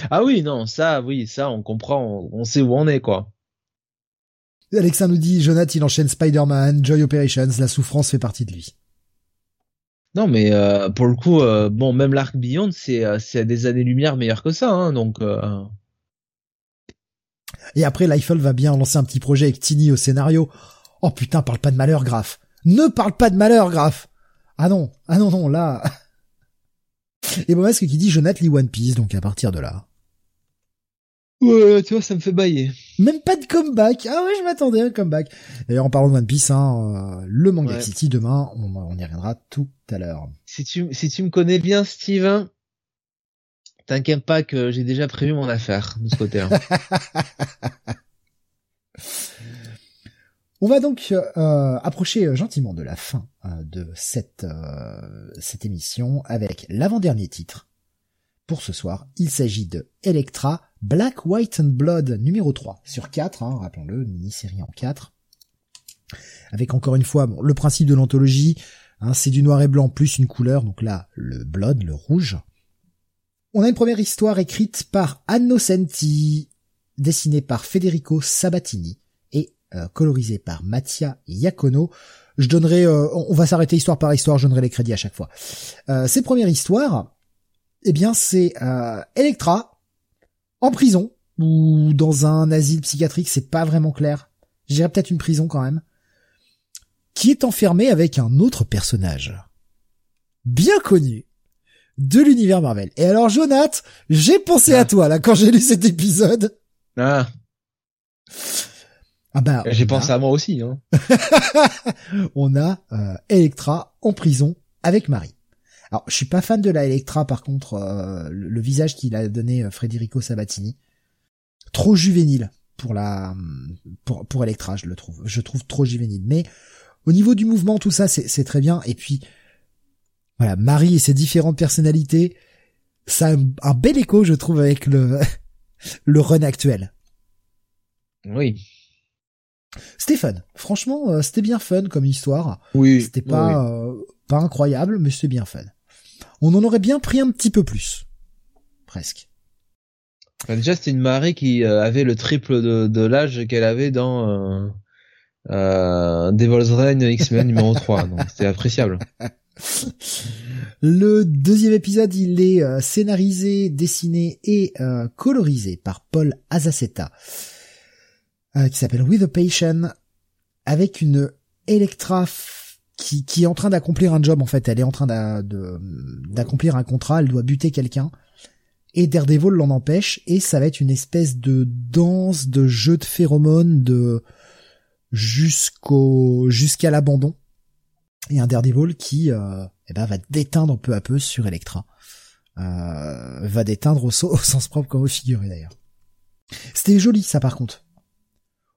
Ah oui, non, ça, oui, ça, on comprend, on, on sait où on est, quoi. Alexa nous dit, Jonathan, il enchaîne Spider-Man, Joy Operations, la souffrance fait partie de lui. Non, mais euh, pour le coup, euh, bon, même l'arc Beyond, c'est euh, c'est des années-lumière meilleur que ça, hein, donc. Euh... Et après, Liefeld va bien lancer un petit projet avec Tini au scénario. Oh putain, parle pas de malheur, Graf. Ne parle pas de malheur, Graf. Ah non, ah non, non, là. Et bon, ce qui dit Jonathan lit One Piece, donc à partir de là. Ouais, tu vois, ça me fait bailler. Même pas de comeback. Ah ouais, je m'attendais à un comeback. D'ailleurs, en parlant de One Piece, hein, euh, le Manga ouais. City demain, on, on, y reviendra tout à l'heure. Si tu, si tu me connais bien, Steven, t'inquiète pas que j'ai déjà prévu mon affaire de ce côté-là. on va donc euh, approcher gentiment de la fin euh, de cette, euh, cette émission avec l'avant-dernier titre. Pour ce soir, il s'agit de Electra Black, White and Blood numéro 3 sur 4, hein, rappelons-le, mini-série en 4. Avec encore une fois bon, le principe de l'anthologie, hein, c'est du noir et blanc plus une couleur, donc là le blood, le rouge. On a une première histoire écrite par Annocenti, dessinée par Federico Sabatini et euh, colorisé par Mattia Iacono. Je donnerai, euh, on va s'arrêter histoire par histoire, je donnerai les crédits à chaque fois. Euh, ces premières histoires, eh bien c'est Electra en prison ou dans un asile psychiatrique, c'est pas vraiment clair. J'irais peut-être une prison quand même, qui est enfermée avec un autre personnage bien connu de l'univers Marvel. Et alors, Jonath, j'ai pensé à Ah. toi là quand j'ai lu cet épisode. Ah, Ah bah, j'ai pensé a- à moi aussi. Hein. on a euh, Electra en prison avec Marie. Alors, je suis pas fan de la Electra, par contre, euh, le, le visage qu'il a donné euh, Federico Sabatini, trop juvénile pour la pour pour Electra, je le trouve. Je trouve trop juvénile. Mais au niveau du mouvement, tout ça, c'est c'est très bien. Et puis voilà, Marie et ses différentes personnalités, ça a un, un bel écho, je trouve, avec le le run actuel. Oui. C'était fun. Franchement, euh, c'était bien fun comme histoire. Oui. C'était pas euh, pas incroyable, mais c'était bien fun. On en aurait bien pris un petit peu plus, presque. Enfin, déjà, c'était une Marie qui euh, avait le triple de, de l'âge qu'elle avait dans euh, euh, Devil's Reign X-Men numéro 3. Donc, c'était appréciable. Le deuxième épisode, il est euh, scénarisé, dessiné et euh, colorisé par Paul Azaceta, euh, qui s'appelle With a Patient, avec une Electra qui, qui est en train d'accomplir un job en fait. Elle est en train d'accomplir un contrat, elle doit buter quelqu'un. Et Daredevil l'en empêche, et ça va être une espèce de danse, de jeu de phéromones, de jusqu'au jusqu'à l'abandon. Et un Daredevil qui euh, eh ben, va déteindre peu à peu sur Electra. Euh, va déteindre au, au sens propre comme au figuré d'ailleurs. C'était joli ça par contre.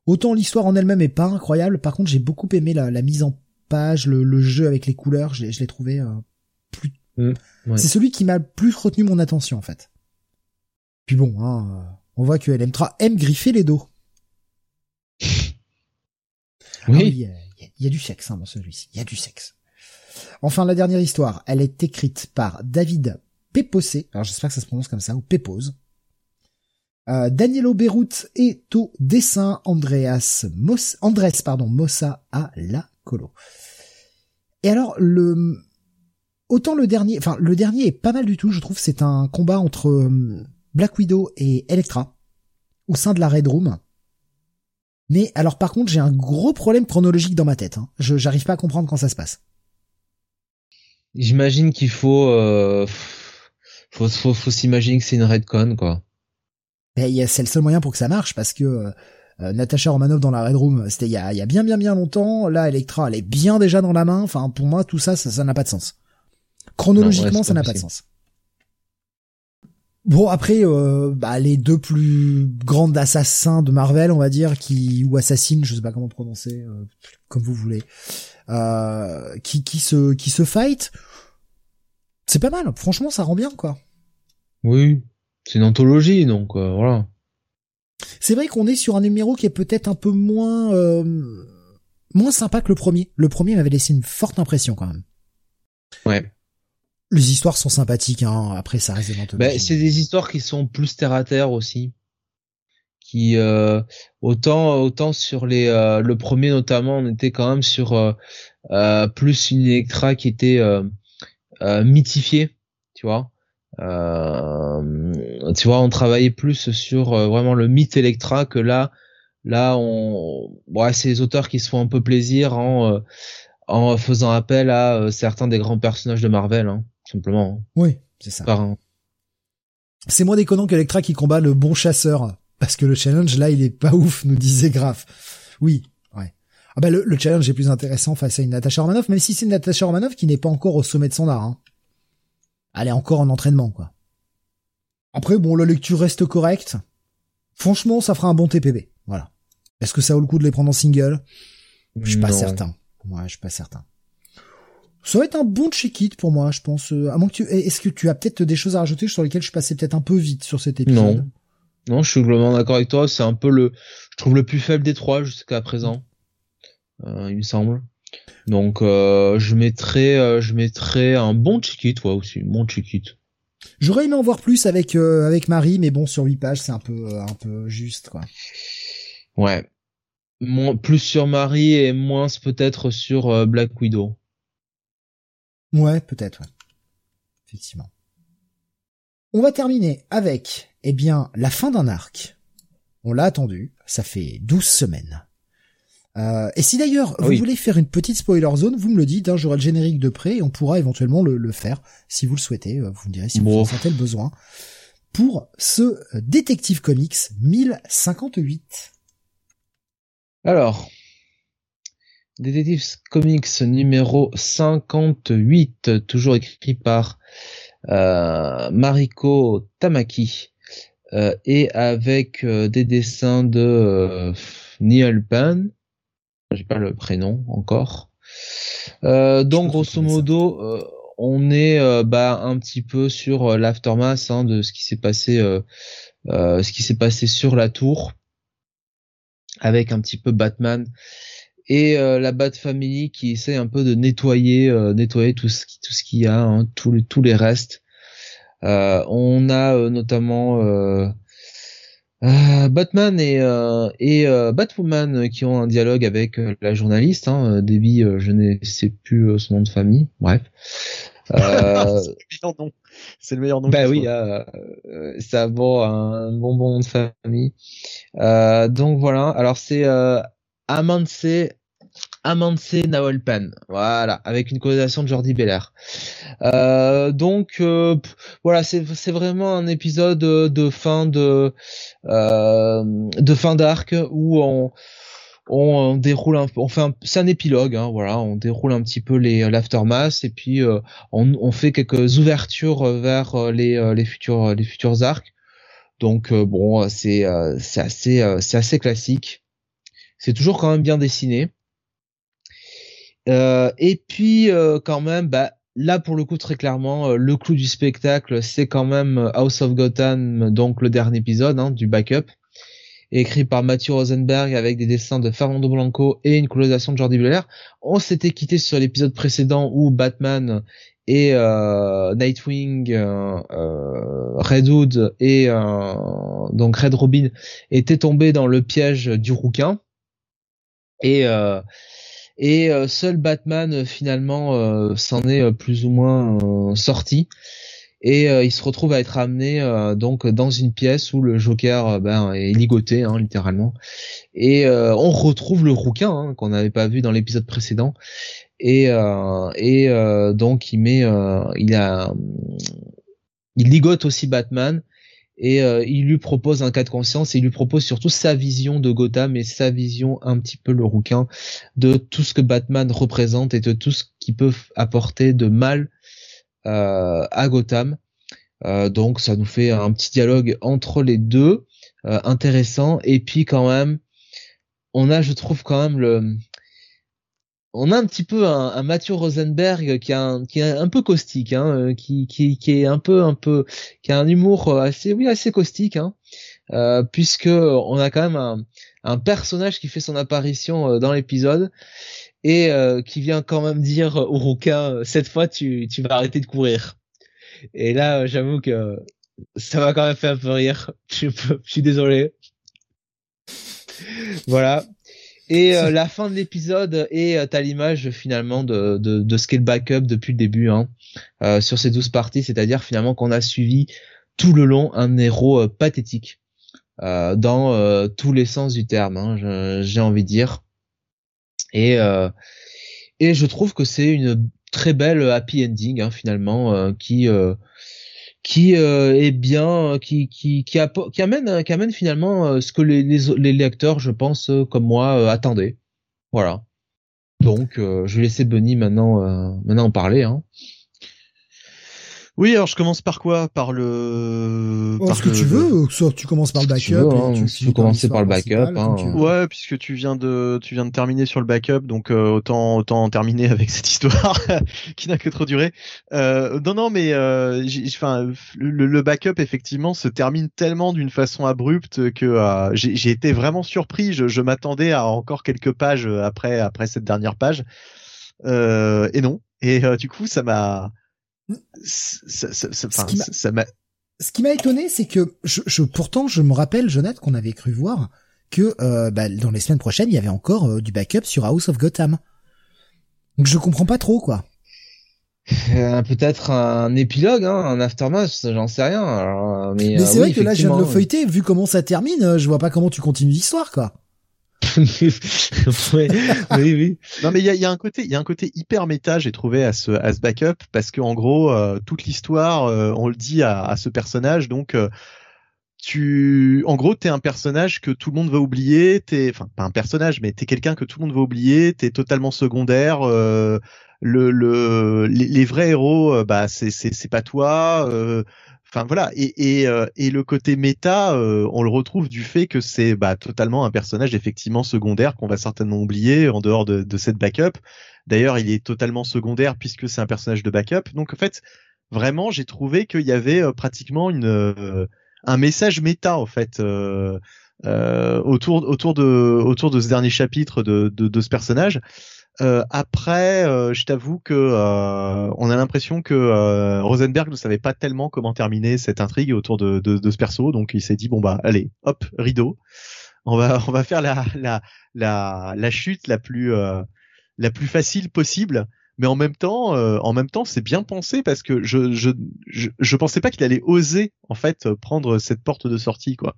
Autant l'histoire en elle-même est pas incroyable, par contre j'ai beaucoup aimé la, la mise en page, le, le jeu avec les couleurs, je l'ai je l'ai trouvé euh, plus... Mm, ouais. C'est celui qui m'a le plus retenu mon attention en fait. Puis bon, hein, euh, on voit que Electra aime griffer les dos. Ah oui, Oui. il y, a- y y du sexe hein, dans celui-ci. Il y a du sexe. Enfin, la dernière histoire, elle est écrite par David Pepose. Alors j'espère que ça se prononce comme ça, ou Pepose. Euh, Danielo Beirut est au dessin, Andreas Mos, Andrés, pardon, Mossa à la colo. Et alors, le, autant le dernier, enfin, le dernier est pas mal du tout, je trouve, c'est un combat entre euh, Black Widow et Elektra, au sein de la Red Room. Mais alors par contre, j'ai un gros problème chronologique dans ma tête. Hein. Je j'arrive pas à comprendre quand ça se passe. J'imagine qu'il faut, euh, faut, faut, faut s'imaginer que c'est une redcon, quoi. A- c'est le seul moyen pour que ça marche parce que euh, Natasha Romanoff dans la Red Room, c'était il y a, y a bien bien bien longtemps. Là, Electra, elle est bien déjà dans la main. Enfin, pour moi, tout ça, ça ça n'a pas de sens. Chronologiquement, Non, ouais, c'est ça n'a pas de sens. Bon, après, euh, bah, les deux plus grandes assassins de Marvel, on va dire, qui ou assassines, je sais pas comment prononcer, euh, comme vous voulez, euh, qui qui se qui se fight, c'est pas mal. Franchement, ça rend bien, quoi. Oui. C'est une anthologie, donc euh, voilà. C'est vrai qu'on est sur un numéro qui est peut-être un peu moins euh, moins sympa que le premier. Le premier m'avait laissé une forte impression quand même. Ouais. Les histoires sont sympathiques, hein. Après, ça reste anthologies. c'est des histoires qui sont plus terre à terre aussi. Qui euh, autant autant sur les euh, le premier notamment on était quand même sur plus une Electra qui était mythifiée, tu vois. Euh, tu vois, on travaillait plus sur euh, vraiment le mythe Electra que là là on ouais, c'est les auteurs qui se font un peu plaisir en euh, en faisant appel à certains des grands personnages de Marvel hein, simplement. Oui, c'est ça. Un- C'est moins déconnant qu'Electra qui combat le bon chasseur. Parce que le challenge, là, il est pas ouf, nous disait Graf. Oui, ouais. Ah bah, le, le challenge est plus intéressant face à une Natasha Romanoff, même si c'est une Natasha Romanoff qui n'est pas encore au sommet de son art, hein. Elle est encore en entraînement, quoi. Après, bon, la lecture reste correcte. Franchement, ça fera un bon TPB. Voilà. Est-ce que ça vaut le coup de les prendre en single? Je suis pas certain. Ouais, je suis pas certain. Ça va être un bon check-it pour moi, je pense. Euh, À moins que tu, est-ce que tu as peut-être des choses à rajouter sur lesquelles je suis passé peut-être un peu vite sur cet épisode? Non. Non, je suis globalement d'accord avec toi. C'est un peu le, je trouve le plus faible des trois jusqu'à présent, euh, il me semble. Donc, euh, je mettrais, euh, je mettrais un bon check-it, toi aussi, un bon check-it. J'aurais aimé en voir plus avec euh, avec Marie, mais bon, sur 8 pages, c'est un peu un peu juste, quoi. Ouais. plus sur Marie et moins peut-être sur Black Widow. Ouais, peut-être, ouais. Effectivement. On va terminer avec, eh bien, la fin d'un arc. On l'a attendu, ça fait 12 semaines. Euh, et si d'ailleurs vous voulez faire une petite spoiler zone, vous me le dites, hein, j'aurai le générique de près et on pourra éventuellement le, faire si vous le souhaitez. Euh, vous me direz si vous en sentez le besoin. Pour ce euh, Détective Comics 1058. Alors, Détective Comics numéro 58, toujours écrit par Mariko Tamaki et avec des dessins de Neil Pan j'ai pas le prénom encore. Euh, donc grosso modo, euh, on est euh, bah, un petit peu sur l'aftermath hein, de ce qui s'est passé, ce qui s'est passé sur la tour, avec un petit peu Batman et la Bat Family qui essaie un peu de nettoyer, nettoyer tout ce qui, tout ce qu'il y a, hein, tous les tous les restes. on a notamment euh, Batman et, euh, et euh, Batwoman qui ont un dialogue avec la journaliste, hein, Debbie, je ne sais plus son nom de famille, bref. c'est le meilleur nom. Bah oui, ça bon un bon bon nom de famille. donc voilà, alors c'est Amance Amance Nawalpan, voilà, avec une colonisation de Jordi Belair. Euh, donc euh, voilà, c'est vraiment un épisode de fin de euh, de fin d'arc où on on déroule un on fait c'est un épilogue, hein, voilà, on déroule un petit peu les l'aftermath et puis on, on fait quelques ouvertures vers les les futurs les futurs arcs. Donc bon, c'est c'est assez c'est assez classique. C'est toujours quand même bien dessiné. Euh, et puis euh, quand même, bah, là pour le coup très clairement, euh, le clou du spectacle, c'est quand même House of Gotham, donc le dernier épisode hein, du backup, écrit par Matthew Rosenberg avec des dessins de Fernando Blanco et une colonisation de Jordi Belair. On s'était quitté sur l'épisode précédent où Batman et Nightwing, Red Hood et donc Red Robin étaient tombés dans le piège du rouquin. Et et euh, seul Batman euh, finalement euh, s'en est plus ou moins sorti. Et il se retrouve à être amené donc dans une pièce où le Joker ben, est ligoté hein, littéralement. Et on retrouve le rouquin hein, qu'on n'avait pas vu dans l'épisode précédent. Et et donc il met il a il ligote aussi Batman et euh, il lui propose un cas de conscience et il lui propose surtout sa vision de Gotham et sa vision un petit peu le rouquin de tout ce que Batman représente et de tout ce qui peut apporter de mal euh, à Gotham. Euh, donc ça nous fait un petit dialogue entre les deux intéressant et puis quand même on a je trouve quand même le on a un petit peu un, un Mathieu Rosenberg qui, a qui est un peu caustique, hein, euh, qui, est un peu un peu qui a un humour assez oui caustique, hein, euh, puisque on a quand même un, un, personnage qui fait son apparition euh, dans l'épisode et euh, qui vient quand même dire au rouquin cette fois tu, vas arrêter de courir. Et là j'avoue que ça m'a quand même fait un peu rire. Je suis désolé. Voilà. Et euh, la fin de l'épisode est à l'image finalement de, de, de ce qu'est le backup depuis le début hein, euh, sur ces douze parties, c'est-à-dire finalement qu'on a suivi tout le long un héros euh, pathétique dans tous les sens du terme, hein, j'ai envie de dire. Et, et je trouve que c'est une très belle happy ending hein, finalement qui qui euh, est bien, qui qui qui, qui amène qui amène finalement euh, ce que les, les, les lecteurs, je pense, euh, comme moi, attendaient. Voilà. Donc, je vais laisser Benny maintenant maintenant en parler. Hein. Oui, alors je commence par quoi? Par le. Oh, ce que tu veux, soit tu commences par le backup. Tu veux, hein, tu, peux commencer par le backup. Hein. Ouais, puisque tu viens de tu viens de terminer sur le backup, donc euh, autant autant terminer avec cette histoire qui n'a que trop duré. Euh, non, non, mais euh, enfin le, le, backup effectivement se termine tellement d'une façon abrupte que euh, j'ai été vraiment surpris. Je, je m'attendais à encore quelques pages après après cette dernière page, euh, et non. Et du coup, ça m'a ça, ça, ce qui m'a étonné, c'est que je, je, pourtant je me rappelle, Jonathan, qu'on avait cru voir que euh, bah, dans les semaines prochaines, il y avait encore euh, du backup sur House of Gotham. Donc je comprends pas trop quoi. Euh, Peut-être un épilogue, hein, un aftermath, j'en sais rien. Alors, mais Mais euh, c'est oui, vrai que là, je viens de le feuilleter, vu comment ça termine, euh, je vois pas comment tu continues l'histoire quoi. Ouais, oui, oui. Non mais il y a, un côté, y a un côté hyper méta j'ai trouvé à ce à ce backup parce que en gros euh, toute l'histoire euh, on le dit à, ce personnage donc euh, tu en gros t'es un personnage que tout le monde va oublier t'es enfin pas un personnage mais t'es quelqu'un que tout le monde va oublier t'es totalement secondaire le le les, vrais héros bah c'est c'est pas toi Enfin voilà et et, euh, et le côté méta, euh, on le retrouve du fait que c'est bah, totalement un personnage effectivement secondaire qu'on va certainement oublier en dehors de, de cette backup. D'ailleurs, il est totalement secondaire puisque c'est un personnage de backup. Donc en fait, vraiment, j'ai trouvé qu'il y avait euh, pratiquement une euh, un message méta en fait euh, autour autour de autour de ce dernier chapitre de de, de ce personnage. Euh, après, euh, je t'avoue que euh, on a l'impression que euh, Rosenberg ne savait pas tellement comment terminer cette intrigue autour de, de, de ce perso, donc il s'est dit bon bah allez, hop, rideau, on va on va faire la la la, la chute la plus euh, la plus facile possible, mais en même temps euh, en même temps c'est bien pensé parce que je je je, je pensais pas qu'il allait oser en fait prendre cette porte de sortie quoi.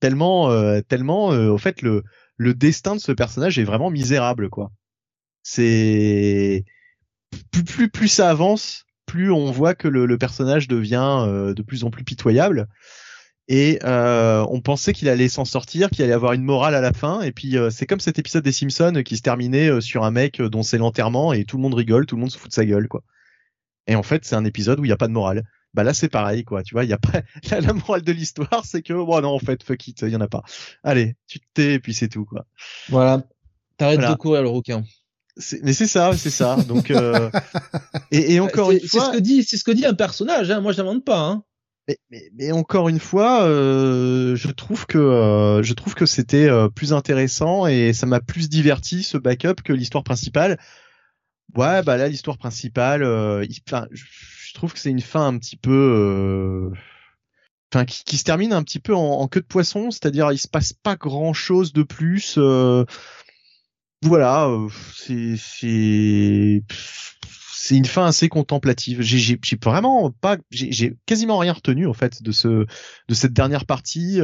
Tellement tellement au fait le le destin de ce personnage est vraiment misérable quoi. C'est plus plus plus ça avance, plus on voit que le, personnage devient euh, de plus en plus pitoyable. Et euh, on pensait qu'il allait s'en sortir, qu'il allait avoir une morale à la fin. Et puis euh, c'est comme cet épisode des Simpsons qui se terminait sur un mec dont c'est l'enterrement et tout le monde rigole, tout le monde se fout de sa gueule quoi. Et en fait c'est un épisode où il n'y a pas de morale. Bah là c'est pareil quoi, tu vois, il y a pas la, la morale de l'histoire, c'est que bon non en fait fuck it, il y en a pas. Allez, tu te tais et puis c'est tout quoi. Voilà. T'arrêtes Voilà. de courir le requin. C'est- Mais c'est ça, c'est ça. Donc euh, et, et encore C'est- une c'est fois, ce que dit, c'est ce que dit un personnage. Hein. Moi, je n'invente pas. Hein. mais, mais, mais encore une fois, euh, je trouve que euh, je trouve que c'était euh, plus intéressant et ça m'a plus diverti ce backup que l'histoire principale. Ouais, bah là l'histoire principale, euh, il- je, je trouve que c'est une fin un petit peu, euh, enfin, qui, se termine un petit peu en, queue de poisson, c'est-à-dire il se passe pas grand chose de plus. euh, voilà, euh, c'est une fin assez contemplative. J'ai vraiment pas, j'ai quasiment rien retenu en fait de ce de cette dernière partie.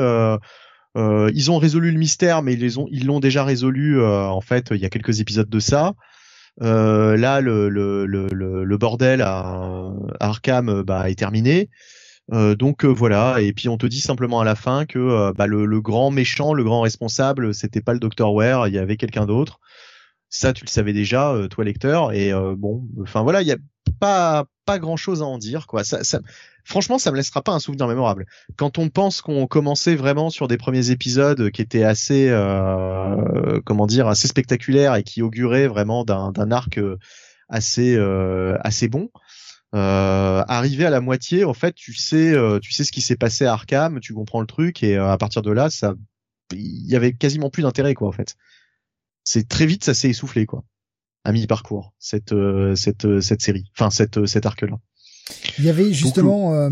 Ils ont résolu le mystère, mais ils ils l'ont déjà résolu en fait. Il y a quelques épisodes de ça. Euh, là, le, bordel à, Arkham euh, bah, est terminé. Euh, donc voilà, et puis on te dit simplement à la fin que bah, le, grand méchant, le grand responsable, c'était pas le Dr Ware, il y avait quelqu'un d'autre. Ça, tu le savais déjà, toi lecteur. Et bon, enfin voilà, il y a pas pas grand chose à en dire, quoi. Ça, ça, franchement, ça me laissera pas un souvenir mémorable. Quand on pense qu'on commençait vraiment sur des premiers épisodes qui étaient assez, euh, comment dire, assez spectaculaires et qui auguraient vraiment d'un arc euh, assez euh, assez bon. Euh, arrivé à la moitié, en fait, tu sais, euh, tu sais ce qui s'est passé à Arkham, tu comprends le truc et euh, à partir de là, ça, il y avait quasiment plus d'intérêt, quoi, en fait. C'est très vite, ça s'est essoufflé, quoi, à mi-parcours cette cette cette série, enfin cette cet arc-là. Il y avait justement euh,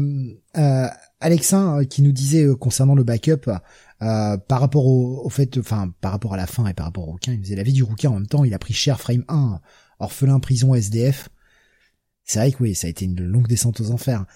euh, Alexin euh, qui nous disait euh, concernant le backup euh, par rapport au, au fait, enfin par rapport à la fin et par rapport au rouquin, il faisait la vie du rouquin en même temps. Il a pris cher frame 1, orphelin, prison, SDF. C'est vrai que oui, ça a été une longue descente aux enfers.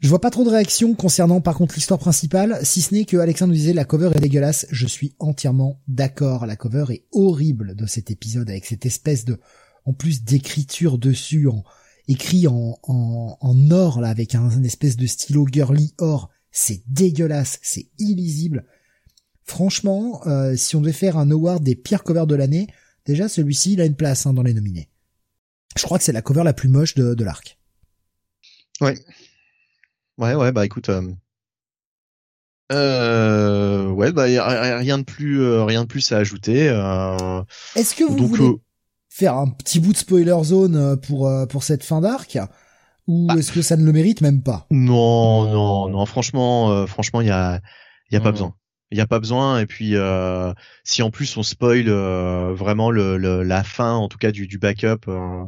Je vois pas trop de réactions concernant par contre l'histoire principale, si ce n'est que Alexin nous disait la cover est dégueulasse. Je suis entièrement d'accord. La cover est horrible de cet épisode avec cette espèce de, en plus d'écriture dessus en écrit en, en, en or là avec un, une espèce de stylo girly or. C'est dégueulasse, c'est illisible. Franchement, euh, si on devait faire un award des pires covers de l'année, déjà celui-ci il a une place hein, dans les nominés. Je crois que c'est la cover la plus moche de, de l'arc. Ouais. Ouais, ouais, bah écoute, euh, euh, ouais, bah rien de plus, euh, rien de plus à ajouter. Est-ce que vous donc, voulez faire un petit bout de spoiler zone euh, pour euh, pour cette fin d'arc ou Bah. est-ce que ça ne le mérite même pas? Non, non, non, franchement, euh, franchement, il y a, il y a Non, pas besoin. Il y a pas besoin. Et puis, euh, si en plus on spoil euh, vraiment le, le- la fin, en tout cas du, du backup, euh,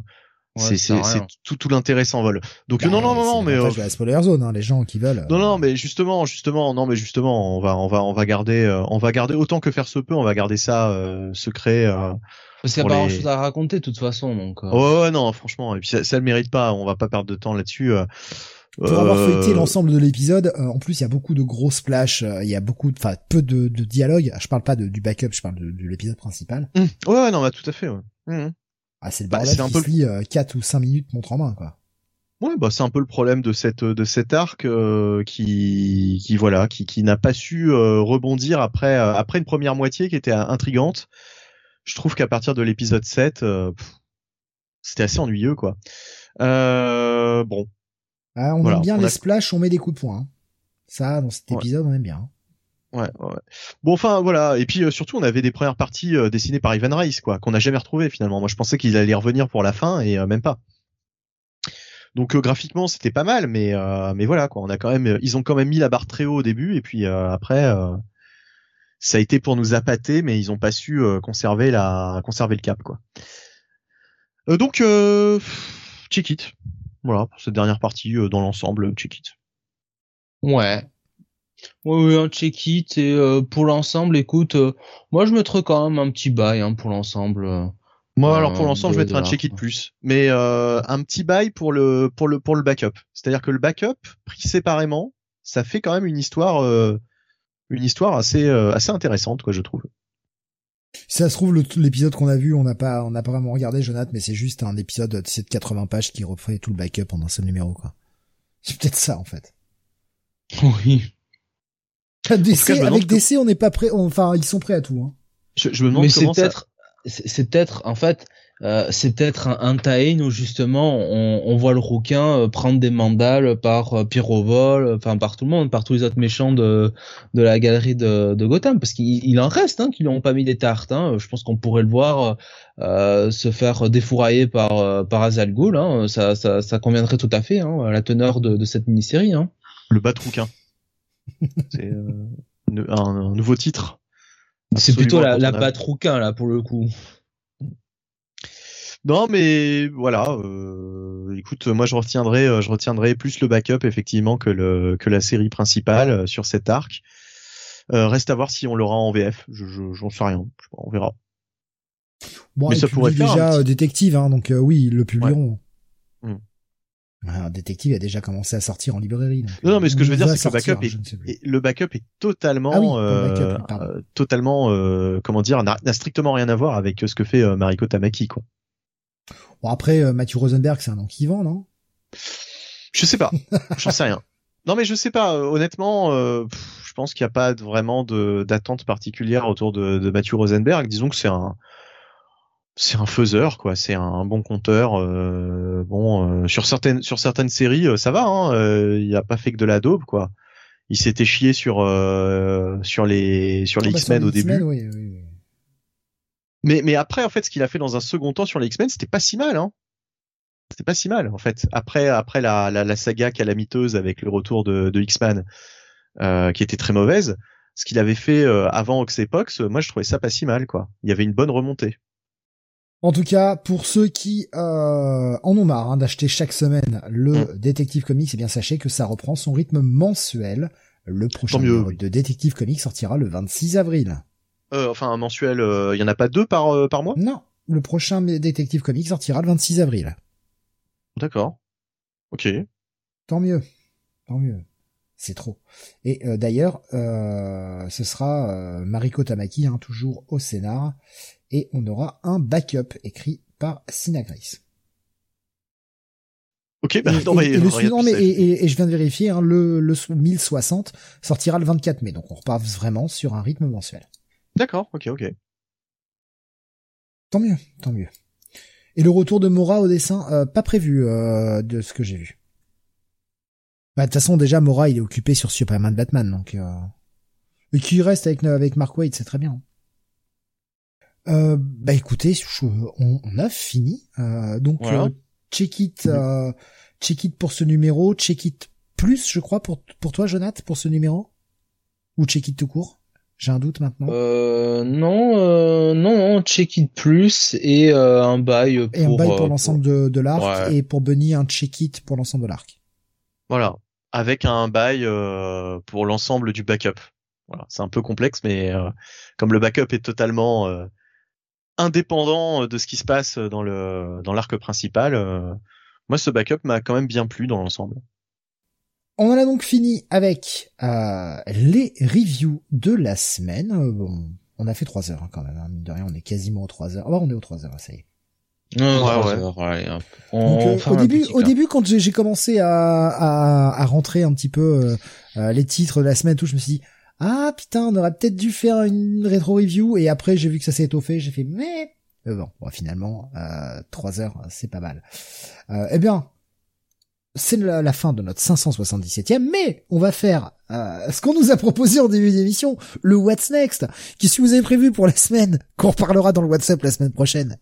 c'est c'est tout tout l'intérêt s'envole. Donc bah, non non non non mais euh... la spoiler zone hein, les gens qui veulent. Non non mais justement justement non mais justement on va on va on va garder euh, on va garder autant que faire se peut on va garder ça euh, secret. Euh, Parce qu'il n'y a pas grand chose à raconter de toute façon donc. Euh. Ouais, ouais non franchement et puis ça, ça le mérite pas on va pas perdre de temps là-dessus. Pour avoir feuilleté l'ensemble de l'épisode, en plus il y a beaucoup de gros splash, il y a beaucoup, enfin peu de, de dialogue. Je parle pas de, du backup, je parle de, de l'épisode principal. Mmh. Ouais non bah tout à fait. Ouais. Mmh. Ah, c'est le bah, bordel un peu suit, 4 euh, ou 5 minutes montre en main, quoi. Ouais, bah c'est un peu le problème de cette de cet arc euh, qui qui voilà qui qui n'a pas su euh, rebondir après après une première moitié qui était intrigante. Je trouve qu'à partir de l'épisode 7 c'était assez ennuyeux quoi. bon. Ah, on aime bien les splash, on met des coups de poing. Hein. Ça dans cet épisode on aime bien. Ouais, ouais. Bon, enfin voilà. Et puis euh, surtout, on avait des premières parties euh, dessinées par Ivan Rice, quoi, qu'on n'a jamais retrouvé finalement. Moi, je pensais qu'ils allaient revenir pour la fin et euh, même pas. Donc graphiquement, c'était pas mal, mais mais voilà, quoi. On a quand même, ils ont quand même mis la barre très haut au début et puis après, ça a été pour nous appâter, mais ils ont pas su conserver la conserver le cap, quoi. donc, check it. Voilà, pour cette dernière partie dans l'ensemble, check it. Ouais, oui, oui, un check-it et euh, pour l'ensemble, écoute, euh, moi je mettrais quand même un petit bail hein, pour l'ensemble. Euh, moi, alors pour l'ensemble, je mettrais un check-it plus, mais un petit bail pour le pour le pour le backup. C'est-à-dire que le backup pris séparément, ça fait quand même une histoire une histoire assez assez intéressante, quoi, je trouve. Si ça se trouve, l'épisode qu'on a vu, on n'a pas, on n'a pas vraiment regardé, Jonathan, mais c'est juste un épisode de 80 pages qui refait tout le backup en un seul numéro, quoi. C'est peut-être ça, en fait. Oui. DC, avec DC, on n'est pas prêt. Enfin, ils sont prêts à tout. Hein. Je, je, me demande Mais c'est peut-être, c'est peut-être, en fait, euh, c'est peut-être un, un tie où justement on, on, voit le rouquin euh, prendre des mandales par euh, Pyrovol, enfin par tout le monde, par tous les autres méchants de, de la galerie de, de Gotham, parce qu'il en reste hein, qui lui ont pas mis des tartes. Hein. Je pense qu'on pourrait le voir euh, se faire défourailler par par Azal Ghul. Hein. Ça, ça, ça conviendrait tout à fait hein, à la teneur de, de cette mini-série. Hein. Le bat rouquin. C'est euh, un, nouveau titre. C'est plutôt la, la rouquin là pour le coup. Non, mais voilà. Euh, écoute, moi je retiendrai, euh, je retiendrai plus le backup effectivement que le que la série principale euh, sur cet arc. Euh, reste à voir si on l'aura en VF. Je j'en sais rien. on verra. Bon, mais ça pourrait déjà détective, hein, donc oui, le publieront. Hmm. Un détective a déjà commencé à sortir en librairie. non, non, mais ce que je veux dire, c'est que le backup est, le backup est totalement, ah euh, euh, totalement, euh, comment dire, n'a strictement rien à voir avec ce que fait euh, Mariko Tamaki, quoi. Bon après, Matthew Rosenberg, c'est un nom qui vend, non? Je sais pas, j'en sais rien. Non, mais je sais pas. Honnêtement, je pense qu'il n'y a pas vraiment d'attente particulière autour de, de Matthew Rosenberg. Disons que c'est un, c'est un faiseur quoi. C'est un bon compteur euh, bon euh, sur certaines sur certaines séries euh, ça va hein, il a pas fait que de la daube quoi. Il s'était chié sur sur les sur les ah bah, X-Men au début. Oui, oui, mais mais après en fait ce qu'il a fait dans un second temps sur les X-Men c'était pas si mal hein c'était pas si mal en fait après après la la, la saga calamiteuse avec le retour de, de X-Men qui était très mauvaise ce qu'il avait fait avant Oxepox moi je trouvais ça pas si mal quoi il y avait une bonne remontée en tout cas, pour ceux qui euh, en ont marre hein, d'acheter chaque semaine le mm. Detective Comics, eh bien sachez que ça reprend son rythme mensuel. Le prochain numéro de Detective Comics sortira le 26 avril. Euh, enfin, un mensuel, il euh, y en a pas deux par euh, par mois? Non, le prochain Detective Comics sortira le 26 avril. D'accord. Ok. Tant mieux. Tant mieux. C'est trop. Et d'ailleurs, ce sera Mariko Tamaki, hein, toujours au scénar, et on aura un backup écrit par Synagris. Ok, bah, non, et, le suivant, mais, et, je viens de vérifier, hein, le, le 1060 sortira le 24 mai, donc on repart vraiment sur un rythme mensuel. D'accord, ok, ok. Tant mieux, tant mieux. Et le retour de Mora au dessin, euh, pas prévu euh, de ce que j'ai vu. Bah, de toute façon, déjà, Mora, il est occupé sur Superman Batman, donc... Euh... Et qui reste avec, avec Mark Waid, c'est très bien. Euh, bah écoutez, on, a fini. Euh, donc euh, check it, euh, check it pour ce numéro, check it plus, je crois pour pour toi, Jonathan, pour ce numéro, ou check it tout court? J'ai un doute maintenant. Euh, non, euh, non, non, Check It Plus et euh, un bail pour, et un bail pour euh, l'ensemble de, de l'arc Ouais. et pour Bunny un check it pour l'ensemble de l'arc. Voilà, avec un bail euh, pour l'ensemble du backup. Voilà, c'est un peu complexe, mais euh, comme le backup est totalement euh, indépendant de ce qui se passe dans le dans l'arc principal, euh, moi ce backup m'a quand même bien plu dans l'ensemble. On en a donc fini avec euh, les reviews de la semaine. Euh, bon, on a fait trois heures hein, quand même, hein, mine de rien, on est quasiment aux trois heures. Ah on est aux trois heures, ça y est. Non, Ouais, trois ouais. heures. Donc, On euh, au début, petit au début, quand j'ai j'ai commencé à, à, à rentrer un petit peu euh, euh, les titres de la semaine, et tout, je me suis dit ah putain, on aurait peut-être dû faire une rétro review. Et après, j'ai vu que ça s'est étoffé, j'ai fait mais Euh, bon, bon, finalement, euh, trois heures, c'est pas mal. Euh, eh bien, c'est la, la fin de notre 577e, mais on va faire euh, ce qu'on nous a proposé en début d'émission, le What's Next, qui si vous avez prévu pour la semaine, qu'on reparlera dans le WhatsApp la semaine prochaine.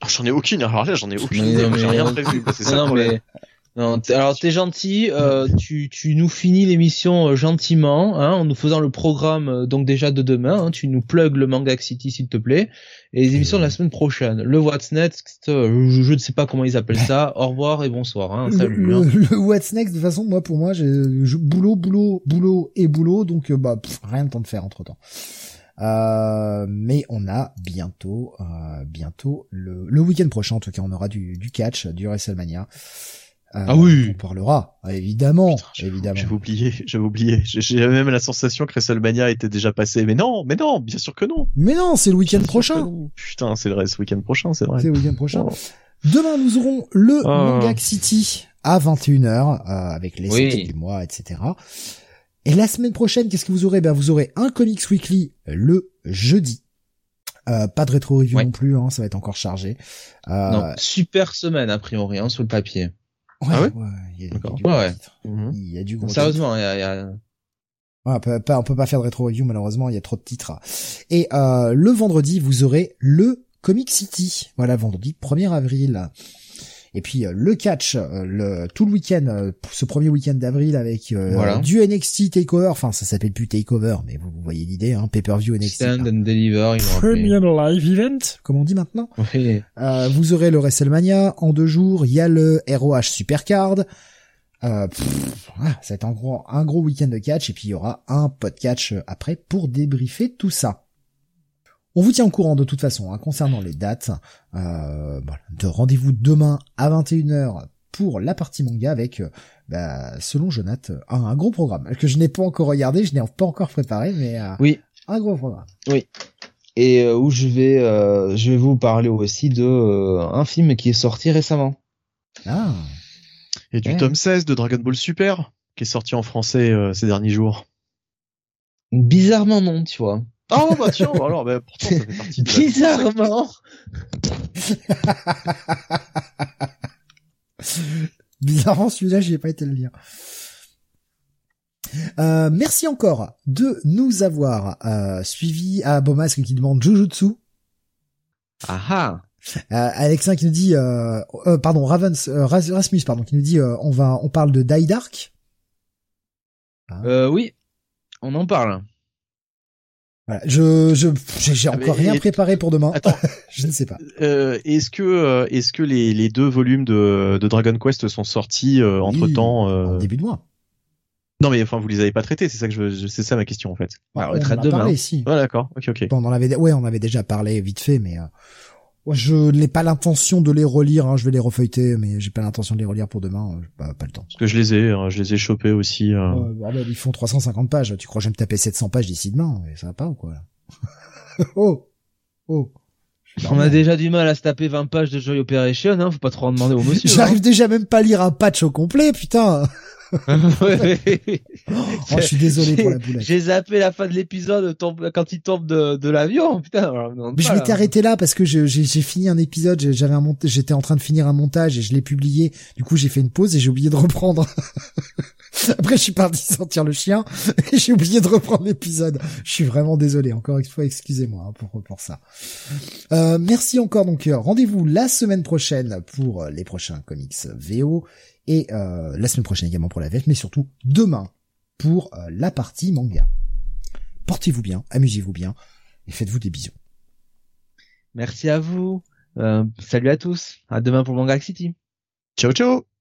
Ah, J'en ai aucune, alors là j'en ai aucune j'ai rien prévu. c'est ça le non, problème. mais non, alors t'es gentil, euh, tu, tu nous finis l'émission euh, gentiment, hein, en nous faisant le programme euh, donc déjà de demain. hein, tu nous plugs le Manga City s'il te plaît, et les émissions de la semaine prochaine. Le What's Next, euh, je, je ne sais pas comment ils appellent ça. Au revoir et bonsoir. Hein, le, salut. le- hein. le What's Next, de toute façon, moi, pour moi, j'ai boulot, boulot, boulot et boulot, donc bah pff, rien de temps de faire entre temps. Euh, mais on a bientôt, euh, bientôt le, le week-end prochain, en tout cas, on aura du, du catch, du WrestleMania. Euh, Ah oui. On parlera, évidemment, Putain, j'avais- évidemment. J'avais oublié, j'avais oublié. J'ai- J'ai même la sensation que WrestleMania était déjà passé. Mais non, mais non, bien sûr que non. Mais non, c'est le week-end prochain. Putain, c'est vrai, ce week-end prochain, c'est vrai. C'est le week-end prochain. Oh. Demain, nous aurons le Oh. Manga City à 21h, euh, avec les Oui. sorties du mois, etc. Et la semaine prochaine, qu'est-ce que vous aurez? Ben, vous aurez un Comics Weekly le jeudi. Euh, pas de rétro review Ouais. non plus, hein, ça va être encore chargé. Euh, Non, super semaine a priori hein, sur le papier. Ouais, Ah ouais ouais, il y a, D'accord. Ouais, ouais. Mhm. Il y a du gros. Sérieusement, il y a, il y a- Ouais, on peut pas, on peut pas faire de rétro review malheureusement, il y a trop de titres. Et euh, le vendredi, vous aurez le Comic City. Voilà, vendredi 1er avril. Et puis euh, le catch, euh, le tout le week-end, euh, ce premier week-end d'avril avec euh, Voilà. du NXT Takeover. Enfin, ça s'appelle plus Takeover, mais vous, vous voyez l'idée, hein, pay-per-view NXT. Stand and Deliver. Premium Live Event, comme on dit maintenant. Oui. Euh, vous aurez le WrestleMania en deux jours. Il y a le ROH Supercard. Euh, pff, voilà, ça va être un gros, un gros week-end de catch et puis il y aura un podcast après pour débriefer tout ça. On vous tient au courant de toute façon hein, concernant les dates. Euh, voilà, de rendez-vous demain à 21h pour la partie manga avec, euh, bah, selon Jonathan, un, un gros programme que je n'ai pas encore regardé, je n'ai pas encore préparé, mais euh, Oui. un gros programme. Et euh, où je vais, euh, je vais vous parler aussi de euh, un film qui est sorti récemment. Ah, Et du Ouais. tome 16 de Dragon Ball Super, qui est sorti en français euh, ces derniers jours. Bizarrement non, tu vois. Oh bah tiens, bah alors, bah, pourtant ça fait partie de la- Bizarrement. Bizarrement, celui-là, j'y ai pas été le lire. Euh, merci encore de nous avoir euh, suivis. À Bomasque qui demande Jujutsu. Ah ah. Euh, Alexin qui nous dit, euh, euh, pardon, Ravens, euh, Ras- Rasmus, pardon, qui nous dit, euh, on va, on parle de Die Dark. Euh, oui, on en parle. Voilà. Je, je, j'ai j'ai Ah, encore rien préparé pour demain. Attends, je ne sais pas. euh, est-ce que euh, est-ce que les, les deux volumes de, de Dragon Quest sont sortis entre temps En début de mois. Non mais enfin vous les avez pas traités, c'est ça que je, je- c'est ça ma question en fait. Ouais, on on les traite en a demain. parlé, si. Ouais d'accord, ok ok. Bon, on en avait, ouais, on avait déjà parlé vite fait, mais euh, je n'ai pas l'intention de les relire. Hein, je vais les refeuilleter, mais j'ai pas l'intention de les relire pour demain. euh, Pas, pas le temps. Parce que je les ai, hein, je les ai chopés aussi. euh. Ouais, bordel, ils font 350 pages. Tu crois que je vais me taper 700 pages d'ici demain Mais Ça va pas ou quoi là Oh, oh. On a déjà du mal à se taper 20 pages de Joy Operation, hein, faut pas trop en demander au monsieur. J'arrive déjà même pas à lire un patch au complet, putain. Oh, je suis désolé pour la boulette. J'ai zappé la fin de l'épisode quand il tombe de, de l'avion, putain. Mais je m'étais arrêté là parce que j'ai fini un épisode, j'avais un j'étais en train de finir un montage et je l'ai publié. Du coup, j'ai fait une pause et j'ai oublié de reprendre. Après, je suis parti sortir le chien et j'ai oublié de reprendre l'épisode. Je suis vraiment désolé. Encore une fois, excusez-moi hein, pour pour ça. Euh, merci encore. Donc, euh, rendez-vous la semaine prochaine pour les prochains comics VO et euh, la semaine prochaine également pour la VF, mais surtout demain pour euh, la partie manga. portez-vous bien, amusez-vous bien, et faites-vous des bisous. Merci à vous. Euh, salut à tous. À demain pour Manga City. Ciao ciao